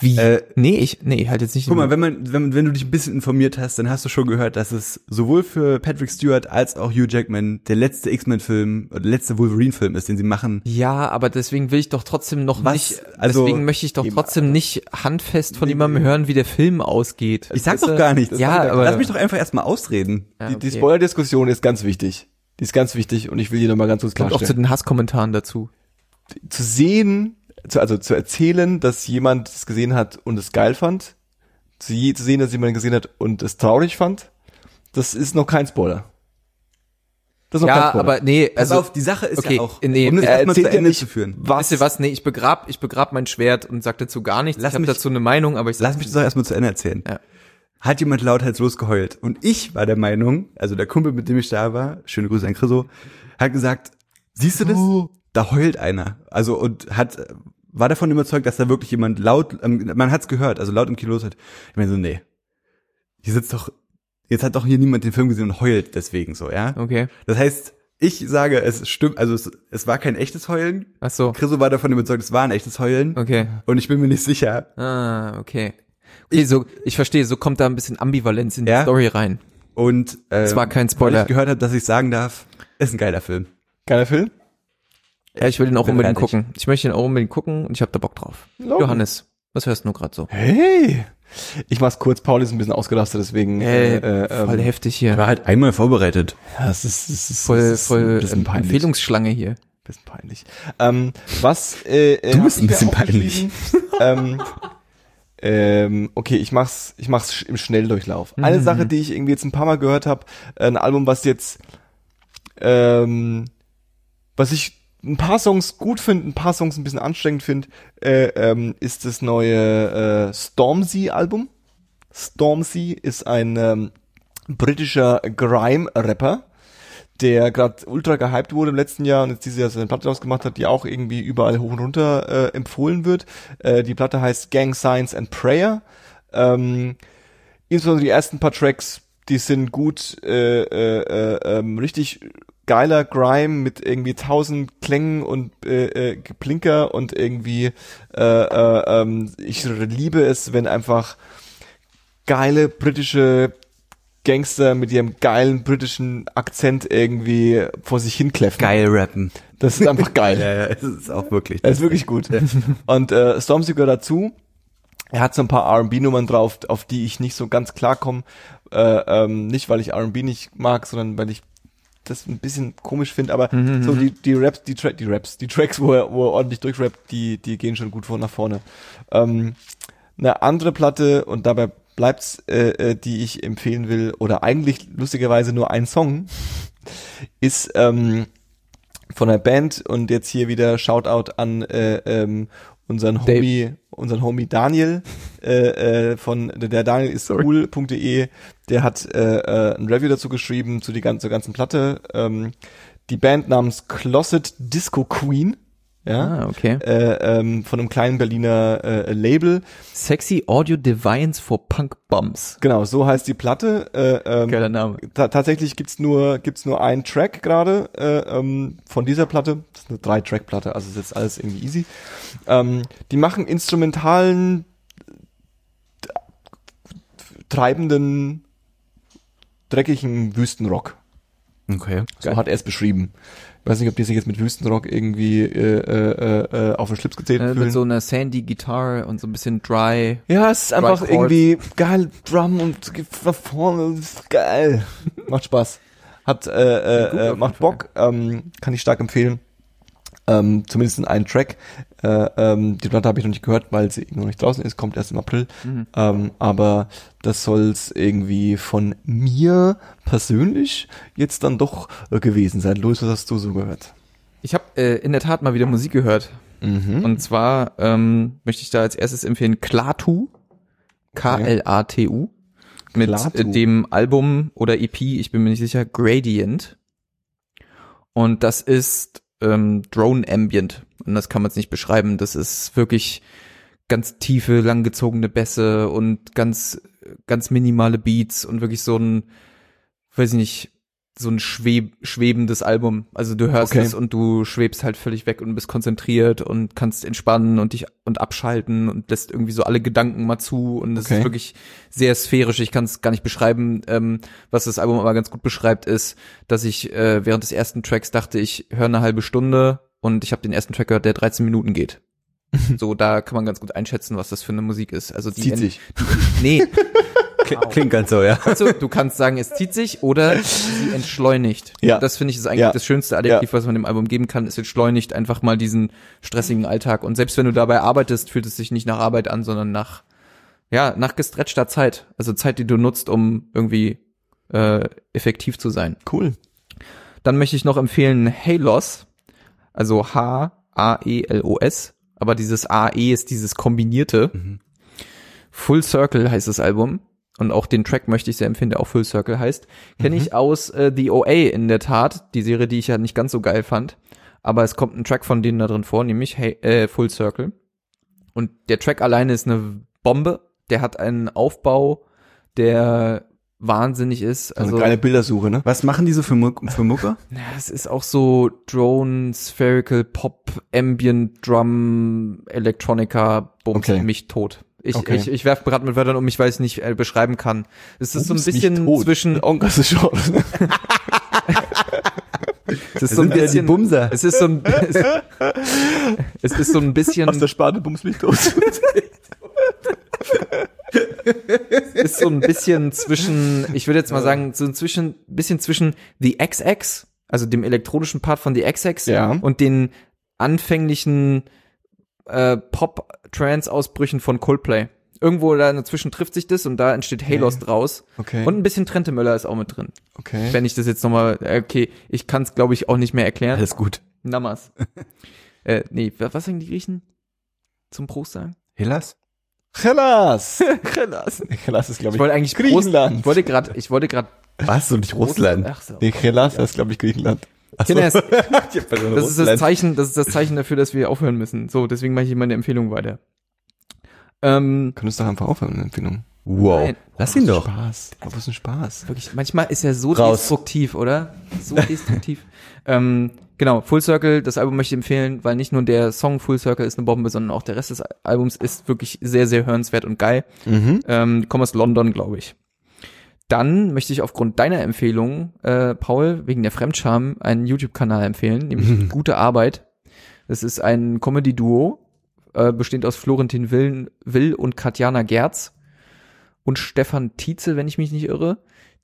Wie? Äh, nee, ich, nee, halt jetzt nicht. Guck mal, wenn man, wenn, wenn du dich ein bisschen informiert hast, dann hast du schon gehört, dass es sowohl für Patrick Stewart als auch Hugh Jackman der letzte X-Men-Film oder der letzte Wolverine-Film ist, den sie machen. ja, aber deswegen will ich doch trotzdem noch Was? nicht, Also, deswegen möchte ich doch trotzdem nicht handfest von jemandem hören, wie der Film ausgeht. Ich sag Weißt doch gar nichts. Ja, aber Lass mich doch einfach erstmal ausreden. Ja, Die, die okay. Spoiler-Diskussion ist ganz wichtig. Die ist ganz wichtig und ich will die nochmal ganz kurz kommt auch zu klarstellen. den Hasskommentaren dazu. Zu sehen, zu, also zu erzählen, dass jemand es gesehen hat und es geil fand, zu, je, zu sehen, dass jemand gesehen hat und es traurig fand, das ist noch kein Spoiler. Das ist noch kein Ja, Spoiler. aber nee, Pass also auf, die Sache ist okay, ja auch, nee, um das er erstmal zu ja Ende nicht, zu führen. was, Wisst ihr was? Nee, ich begrab, ich begrab mein Schwert und sag dazu gar nichts. Lass ich habe mich- dazu eine Meinung, aber ich Lass mich das doch erstmal zu Ende erzählen. Ja. Hat jemand lauthals geheult. Und ich war der Meinung, also der Kumpel, mit dem ich da war, schöne Grüße an Chriso, hat gesagt, siehst du das? Da heult einer. Also und hat war davon überzeugt, dass da wirklich jemand laut, ähm, man hat's gehört, also laut im Kino los hat. Ich meine so, nee. Hier sitzt doch, jetzt hat doch hier niemand den Film gesehen und heult deswegen so, ja? Okay. Das heißt, ich sage, es stimmt, also es, es war kein echtes Heulen. Ach so. Chriso war davon überzeugt, es war ein echtes Heulen. Okay. Und ich bin mir nicht sicher, Ah, okay. Okay, so, ich verstehe, so kommt da ein bisschen Ambivalenz in die Ja. Story rein. Und äh, Es war kein Weil Spoiler. ich gehört habe, dass ich sagen darf, ist ein geiler Film. Geiler Film? Ja, ich will den auch Bin unbedingt fertig. gucken. Ich möchte den auch unbedingt gucken und ich habe da Bock drauf. Logo. Johannes, was hörst du nur gerade so? Hey! Ich mach's kurz, Paul ist ein bisschen ausgelastet, deswegen Hey, äh, äh, voll ähm, heftig hier. war halt einmal vorbereitet. ja, es ist, es ist, voll, es ist voll ein bisschen ähm, peinlich. Empfehlungsschlange hier. bisschen peinlich. Ähm, was äh, äh, Du bist ich ein bisschen aufgeschrieben? ähm, ähm, okay, ich mach's, ich mach's im Schnelldurchlauf. Eine Mhm. Sache, die ich irgendwie jetzt ein paar Mal gehört habe, ein Album, was jetzt, ähm, was ich ein paar Songs gut finde, ein paar Songs ein bisschen anstrengend finde, äh, ähm, ist das neue äh, Stormzy-Album. Stormzy ist ein ähm, britischer Grime-Rapper, der gerade ultra gehypt wurde im letzten Jahr und jetzt dieses Jahr seine Platte rausgemacht hat, die auch irgendwie überall hoch und runter äh, empfohlen wird. Äh, die Platte heißt Gang Science and Prayer. Ähm, insbesondere die ersten paar Tracks, die sind gut, äh, äh, äh, ähm, richtig geiler Grime mit irgendwie tausend Klängen und äh, äh, Geplinker und irgendwie äh, äh, ähm, ich liebe es, wenn einfach geile britische Gangster mit ihrem geilen britischen Akzent irgendwie vor sich hinkläffen. Geil rappen. Das ist einfach geil. Ja, ja, es ist auch wirklich. Er ist wirklich gut. Und äh, Stormzy gehört dazu. Er hat so ein paar R&B-Nummern drauf, auf die ich nicht so ganz klar komme. Äh, ähm, nicht, weil ich R&B nicht mag, sondern weil ich das ein bisschen komisch finde. Aber so die, die Raps, die, Tra die Raps, die Tracks, wo er, wo er ordentlich durchrappt, die, die gehen schon gut vor nach vorne. Ähm, eine andere Platte und dabei bleibt's, äh, äh, die ich empfehlen will, oder eigentlich lustigerweise nur ein Song, ist ähm, von der Band und jetzt hier wieder Shoutout an äh, ähm, unseren Dave. Homie, unseren Homie Daniel äh, äh, von der Daniel ist cool.de, der hat äh, äh, ein Review dazu geschrieben zu die ganze, zur ganzen Platte. Ähm, die Band namens Closet Disco Queen, ja, Ah, okay. äh, ähm, von einem kleinen Berliner äh, Label. Sexy Audio Divines for Punk Bums. Genau, so heißt die Platte. Äh, ähm, Geiler Name. ta tatsächlich gibt's nur gibt's nur einen Track gerade äh, ähm, von dieser Platte. Das ist eine drei Track Platte, also ist jetzt alles irgendwie easy. Ähm, die machen instrumentalen treibenden dreckigen Wüstenrock. Okay. So hat er es beschrieben. Ich weiß nicht, ob die sich jetzt mit Wüstenrock irgendwie äh, äh, äh, auf den Schlips gezählt Äh, fühlen. mit so einer Sandy Gitarre und so ein bisschen dry. Ja, es ist einfach Chords. irgendwie geil, Drum und nach vorne, geil. Macht Spaß. Hat, äh, äh, auf macht. Bock, ähm, kann ich stark empfehlen. Ähm, zumindest in einen Track. Äh, ähm, die Platte habe ich noch nicht gehört, weil sie noch nicht draußen ist, kommt erst im April. Mhm. Ähm, aber das soll's irgendwie von mir persönlich jetzt dann doch äh, gewesen sein. Louis, was hast du so gehört? Ich habe äh, in der Tat mal wieder Musik gehört. Mhm. Und zwar ähm, möchte ich da als erstes empfehlen Klatu. K-L-A-T-U. Mit äh, dem Album oder EP, ich bin mir nicht sicher, Gradient. Und das ist ähm, Drone Ambient. Und das kann man jetzt nicht beschreiben. Das ist wirklich ganz tiefe, langgezogene Bässe und ganz, ganz minimale Beats und wirklich so ein, weiß ich nicht, so ein schweb schwebendes Album. Also du hörst Okay. es und du schwebst halt völlig weg und bist konzentriert und kannst entspannen und dich und abschalten und lässt irgendwie so alle Gedanken mal zu und es Okay. ist wirklich sehr sphärisch. Ich kann es gar nicht beschreiben. Ähm, was das Album aber ganz gut beschreibt, ist, dass ich äh, während des ersten Tracks dachte, ich höre eine halbe Stunde und ich habe den ersten Track gehört, der 13 Minuten geht. so, da kann man ganz gut einschätzen, was das für eine Musik ist. Also die Zieht sich. Nee, Klingt, klingt ganz so, ja. also, du kannst sagen, es zieht sich oder sie entschleunigt. Ja. Das finde ich ist eigentlich Ja. das schönste Adjektiv, was man dem Album geben kann. Es entschleunigt einfach mal diesen stressigen Alltag. Und selbst wenn du dabei arbeitest, fühlt es sich nicht nach Arbeit an, sondern nach, ja, nach gestretchter Zeit. Also Zeit, die du nutzt, um irgendwie äh, effektiv zu sein. Cool. Dann möchte ich noch empfehlen Halos, also H-A-E-L-O-S, aber dieses A-E ist dieses kombinierte. Full Circle heißt das Album. Und auch den Track möchte ich sehr empfehlen, der auch Full Circle heißt. Kenne ich aus äh, The OA in der Tat, die Serie, die ich ja nicht ganz so geil fand. Aber es kommt ein Track von denen da drin vor, nämlich hey, äh, Full Circle. Und der Track alleine ist eine Bombe. Der hat einen Aufbau, der wahnsinnig ist. Also Also eine geile Bildersuche, ne? Was machen die so für, Muck, für Mucke? ja, es ist auch so Drone, Spherical, Pop, Ambient, Drum, Electronica, Bums Okay. mich tot. Ich, Okay. ich, ich werfe gerade mit Wörtern um mich, weil ich es nicht äh, beschreiben kann. Es ist so ein bisschen zwischen, das ist schon. es ist so ein bisschen, Bumser. es ist so ein, es, es ist so ein bisschen, Aus der Sparte bums mich tot. ist so ein bisschen zwischen, ich würde jetzt mal sagen, so zwischen, bisschen zwischen The XX, also dem elektronischen Part von The XX Ja. und den anfänglichen äh, Pop-Trance-Ausbrüchen von Coldplay. Irgendwo da dazwischen trifft sich das und da entsteht Halos draus. Okay. Und ein bisschen Trente Möller ist auch mit drin. okay. Wenn ich das jetzt nochmal, okay, ich kann es glaube ich auch nicht mehr erklären. Alles gut. Namas. äh, nee, wa- was sagen die Griechen zum Prost sagen? Hellas? Hellas. Hellas. Hellas ist, glaube Ich ich, wollte eigentlich Prost, Griechenland. ich wollte gerade, ich wollte gerade Was? Und nicht Russland? Ach so. Nee, Hellas heißt, glaube ich, Griechenland. Kinder, es- Das ist das Zeichen, das ist das Zeichen dafür, dass wir aufhören müssen. So, deswegen mache ich meine Empfehlung weiter. Ähm, Könntest doch einfach aufhören der Empfehlung. Wow. Nein. Lass ihn doch. Spaß. Aber was ist ein Spaß? wirklich, manchmal ist er so Raus. destruktiv, oder? So destruktiv. ähm, genau, Full Circle, das Album möchte ich empfehlen, weil nicht nur der Song Full Circle ist eine Bombe, sondern auch der Rest des Albums ist wirklich sehr, sehr hörenswert und geil. Mhm. Ähm, kommen aus London, glaube ich. Dann möchte ich aufgrund deiner Empfehlung, äh, Paul, wegen der Fremdscham, einen YouTube-Kanal empfehlen, nämlich Gute Arbeit. Das ist ein Comedy-Duo, äh, bestehend aus Florentin Will, Will und Katjana Gerz und Stefan Tietze, wenn ich mich nicht irre,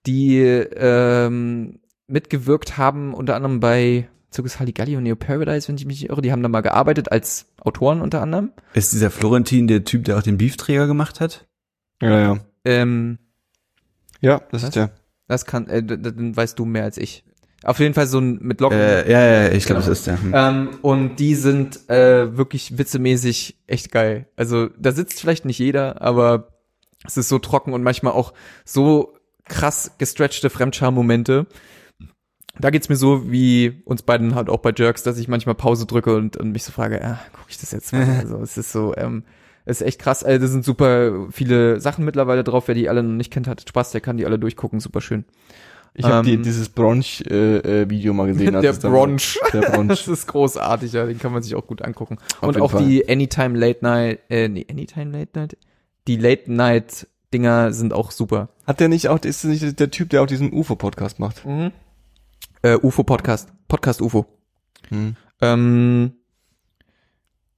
die ähm, mitgewirkt haben, unter anderem bei Circus Halligalli und Neo Paradise, wenn ich mich nicht irre. Die haben da mal gearbeitet als Autoren unter anderem. Ist dieser Florentin der Typ, der auch den Beefträger gemacht hat? Ja, ja. Ähm, Ja, das Was? ist der. Das kann, äh, dann weißt du mehr als ich. Auf jeden Fall so ein mit Locken. Äh, ja, ja, ich glaube, Genau. das ist der. Hm. Ähm, und die sind äh, wirklich witzemäßig echt geil. Also da sitzt vielleicht nicht jeder, aber es ist so trocken und manchmal auch so krass gestretchte Fremdscham-Momente. Da geht's mir so wie uns beiden halt auch bei Jerks, dass ich manchmal Pause drücke und, und mich so frage, ah, gucke ich das jetzt mal? Also es ist so, ähm, ist echt krass. Also, da sind super viele Sachen mittlerweile drauf. Wer die alle noch nicht kennt, hat Spaß, der kann die alle durchgucken. Super schön. Ich habe die Ähm, dieses Bronch-Video mal gesehen. der Bronch. Der Bronch. Das ist großartig, ja, den kann man sich auch gut angucken. und jeden auch Fall. die Anytime Late Night, äh, nee, Anytime Late Night? Die Late Night Dinger sind auch super. Hat der nicht auch, ist das nicht der Typ, der auch diesen UFO-Podcast macht? Äh, UFO Podcast, UFO. Hm. Ähm,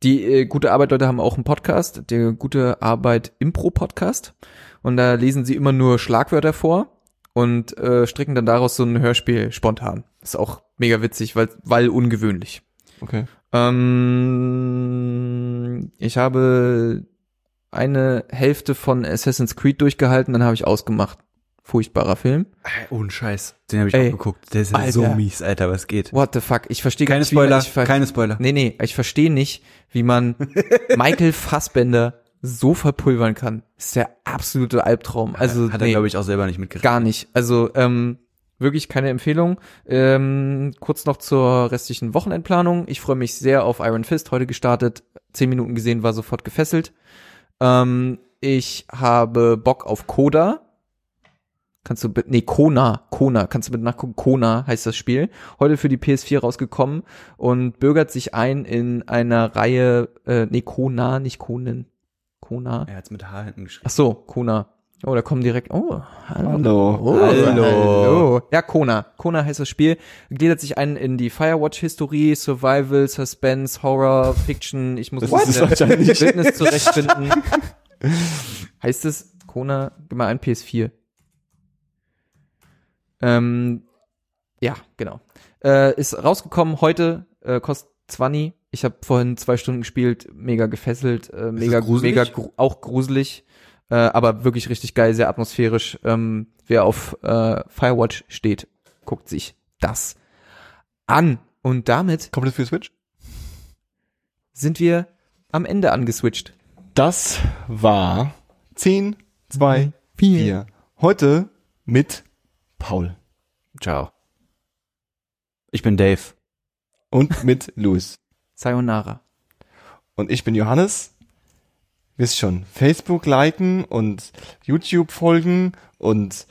die äh, gute Arbeit Leute haben auch einen Podcast, der gute Arbeit Impro Podcast und da lesen sie immer nur Schlagwörter vor und äh, stricken dann daraus so ein Hörspiel spontan. Ist auch mega witzig, weil weil ungewöhnlich. Okay. Ähm, ich habe eine Hälfte von Assassin's Creed durchgehalten, dann habe ich ausgemacht. Furchtbarer Film. Ohne Scheiß. Den habe ich Ey, auch geguckt. Der ist ja Alter. so mies, Alter, was geht? What the fuck? Ich verstehe gar Keine man- Spoiler, ich ver keine Spoiler. Nee, nee, ich verstehe nicht, wie man Michael Fassbender so verpulvern kann. Das ist der absolute Albtraum. Also Hat er, nee, glaube ich, auch selber nicht mitgerechnet. gar nicht. Also ähm, wirklich keine Empfehlung. Ähm, kurz noch zur restlichen Wochenendplanung. Ich freue mich sehr auf Iron Fist. Heute gestartet, zehn Minuten gesehen, war sofort gefesselt. Ähm, ich habe Bock auf Coda. Kannst du, nee, Kona, Kona, kannst du bitte nachgucken, Kona heißt das Spiel. Heute für die PS4 rausgekommen und bürgert sich ein in einer Reihe, äh, nee, Kona, nicht Konen, Kona. Er hat's mit H hinten geschrieben. Ach so, Kona. Oh, da kommen direkt, oh, hallo. Hallo. Oh, Hallo. hallo. Ja, Kona. Kona heißt das Spiel. Gliedert sich ein in die Firewatch-Historie, Survival, Suspense, Horror, Fiction. Ich muss Das mich ist in der wahrscheinlich. Wildnis zurechtfinden. heißt es Kona, gib mal ein PS4. Ähm, ja, genau. Äh, ist rausgekommen heute, äh, kostet 20. Ich habe vorhin zwei Stunden gespielt, mega gefesselt, äh, mega, gruselig? mega gru auch gruselig, äh, aber wirklich richtig geil, sehr atmosphärisch. Ähm, wer auf äh, Firewatch steht, guckt sich das an. Und damit Kommt das für Switch? sind wir am Ende angeswitcht. Das war 10, 2, 4. Heute mit Paul Ciao. Ich bin Dave. und mit Louis. Sayonara. Und ich bin Johannes. Wisst schon, Facebook liken und YouTube folgen und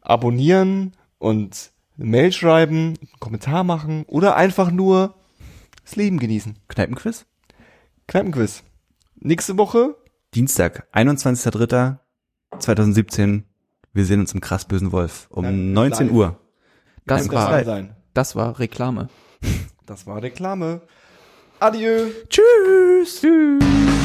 abonnieren und eine Mail schreiben, einen Kommentar machen oder einfach nur das Leben genießen. Kneipenquiz? Kneipenquiz. Nächste Woche Dienstag, 21.03.2017. Wir sehen uns im krass bösen Wolf um Nein, 19 live. Uhr. Das wird war, sein. das war Reklame. Das war Reklame. Adieu. Tschüss. Tschüss.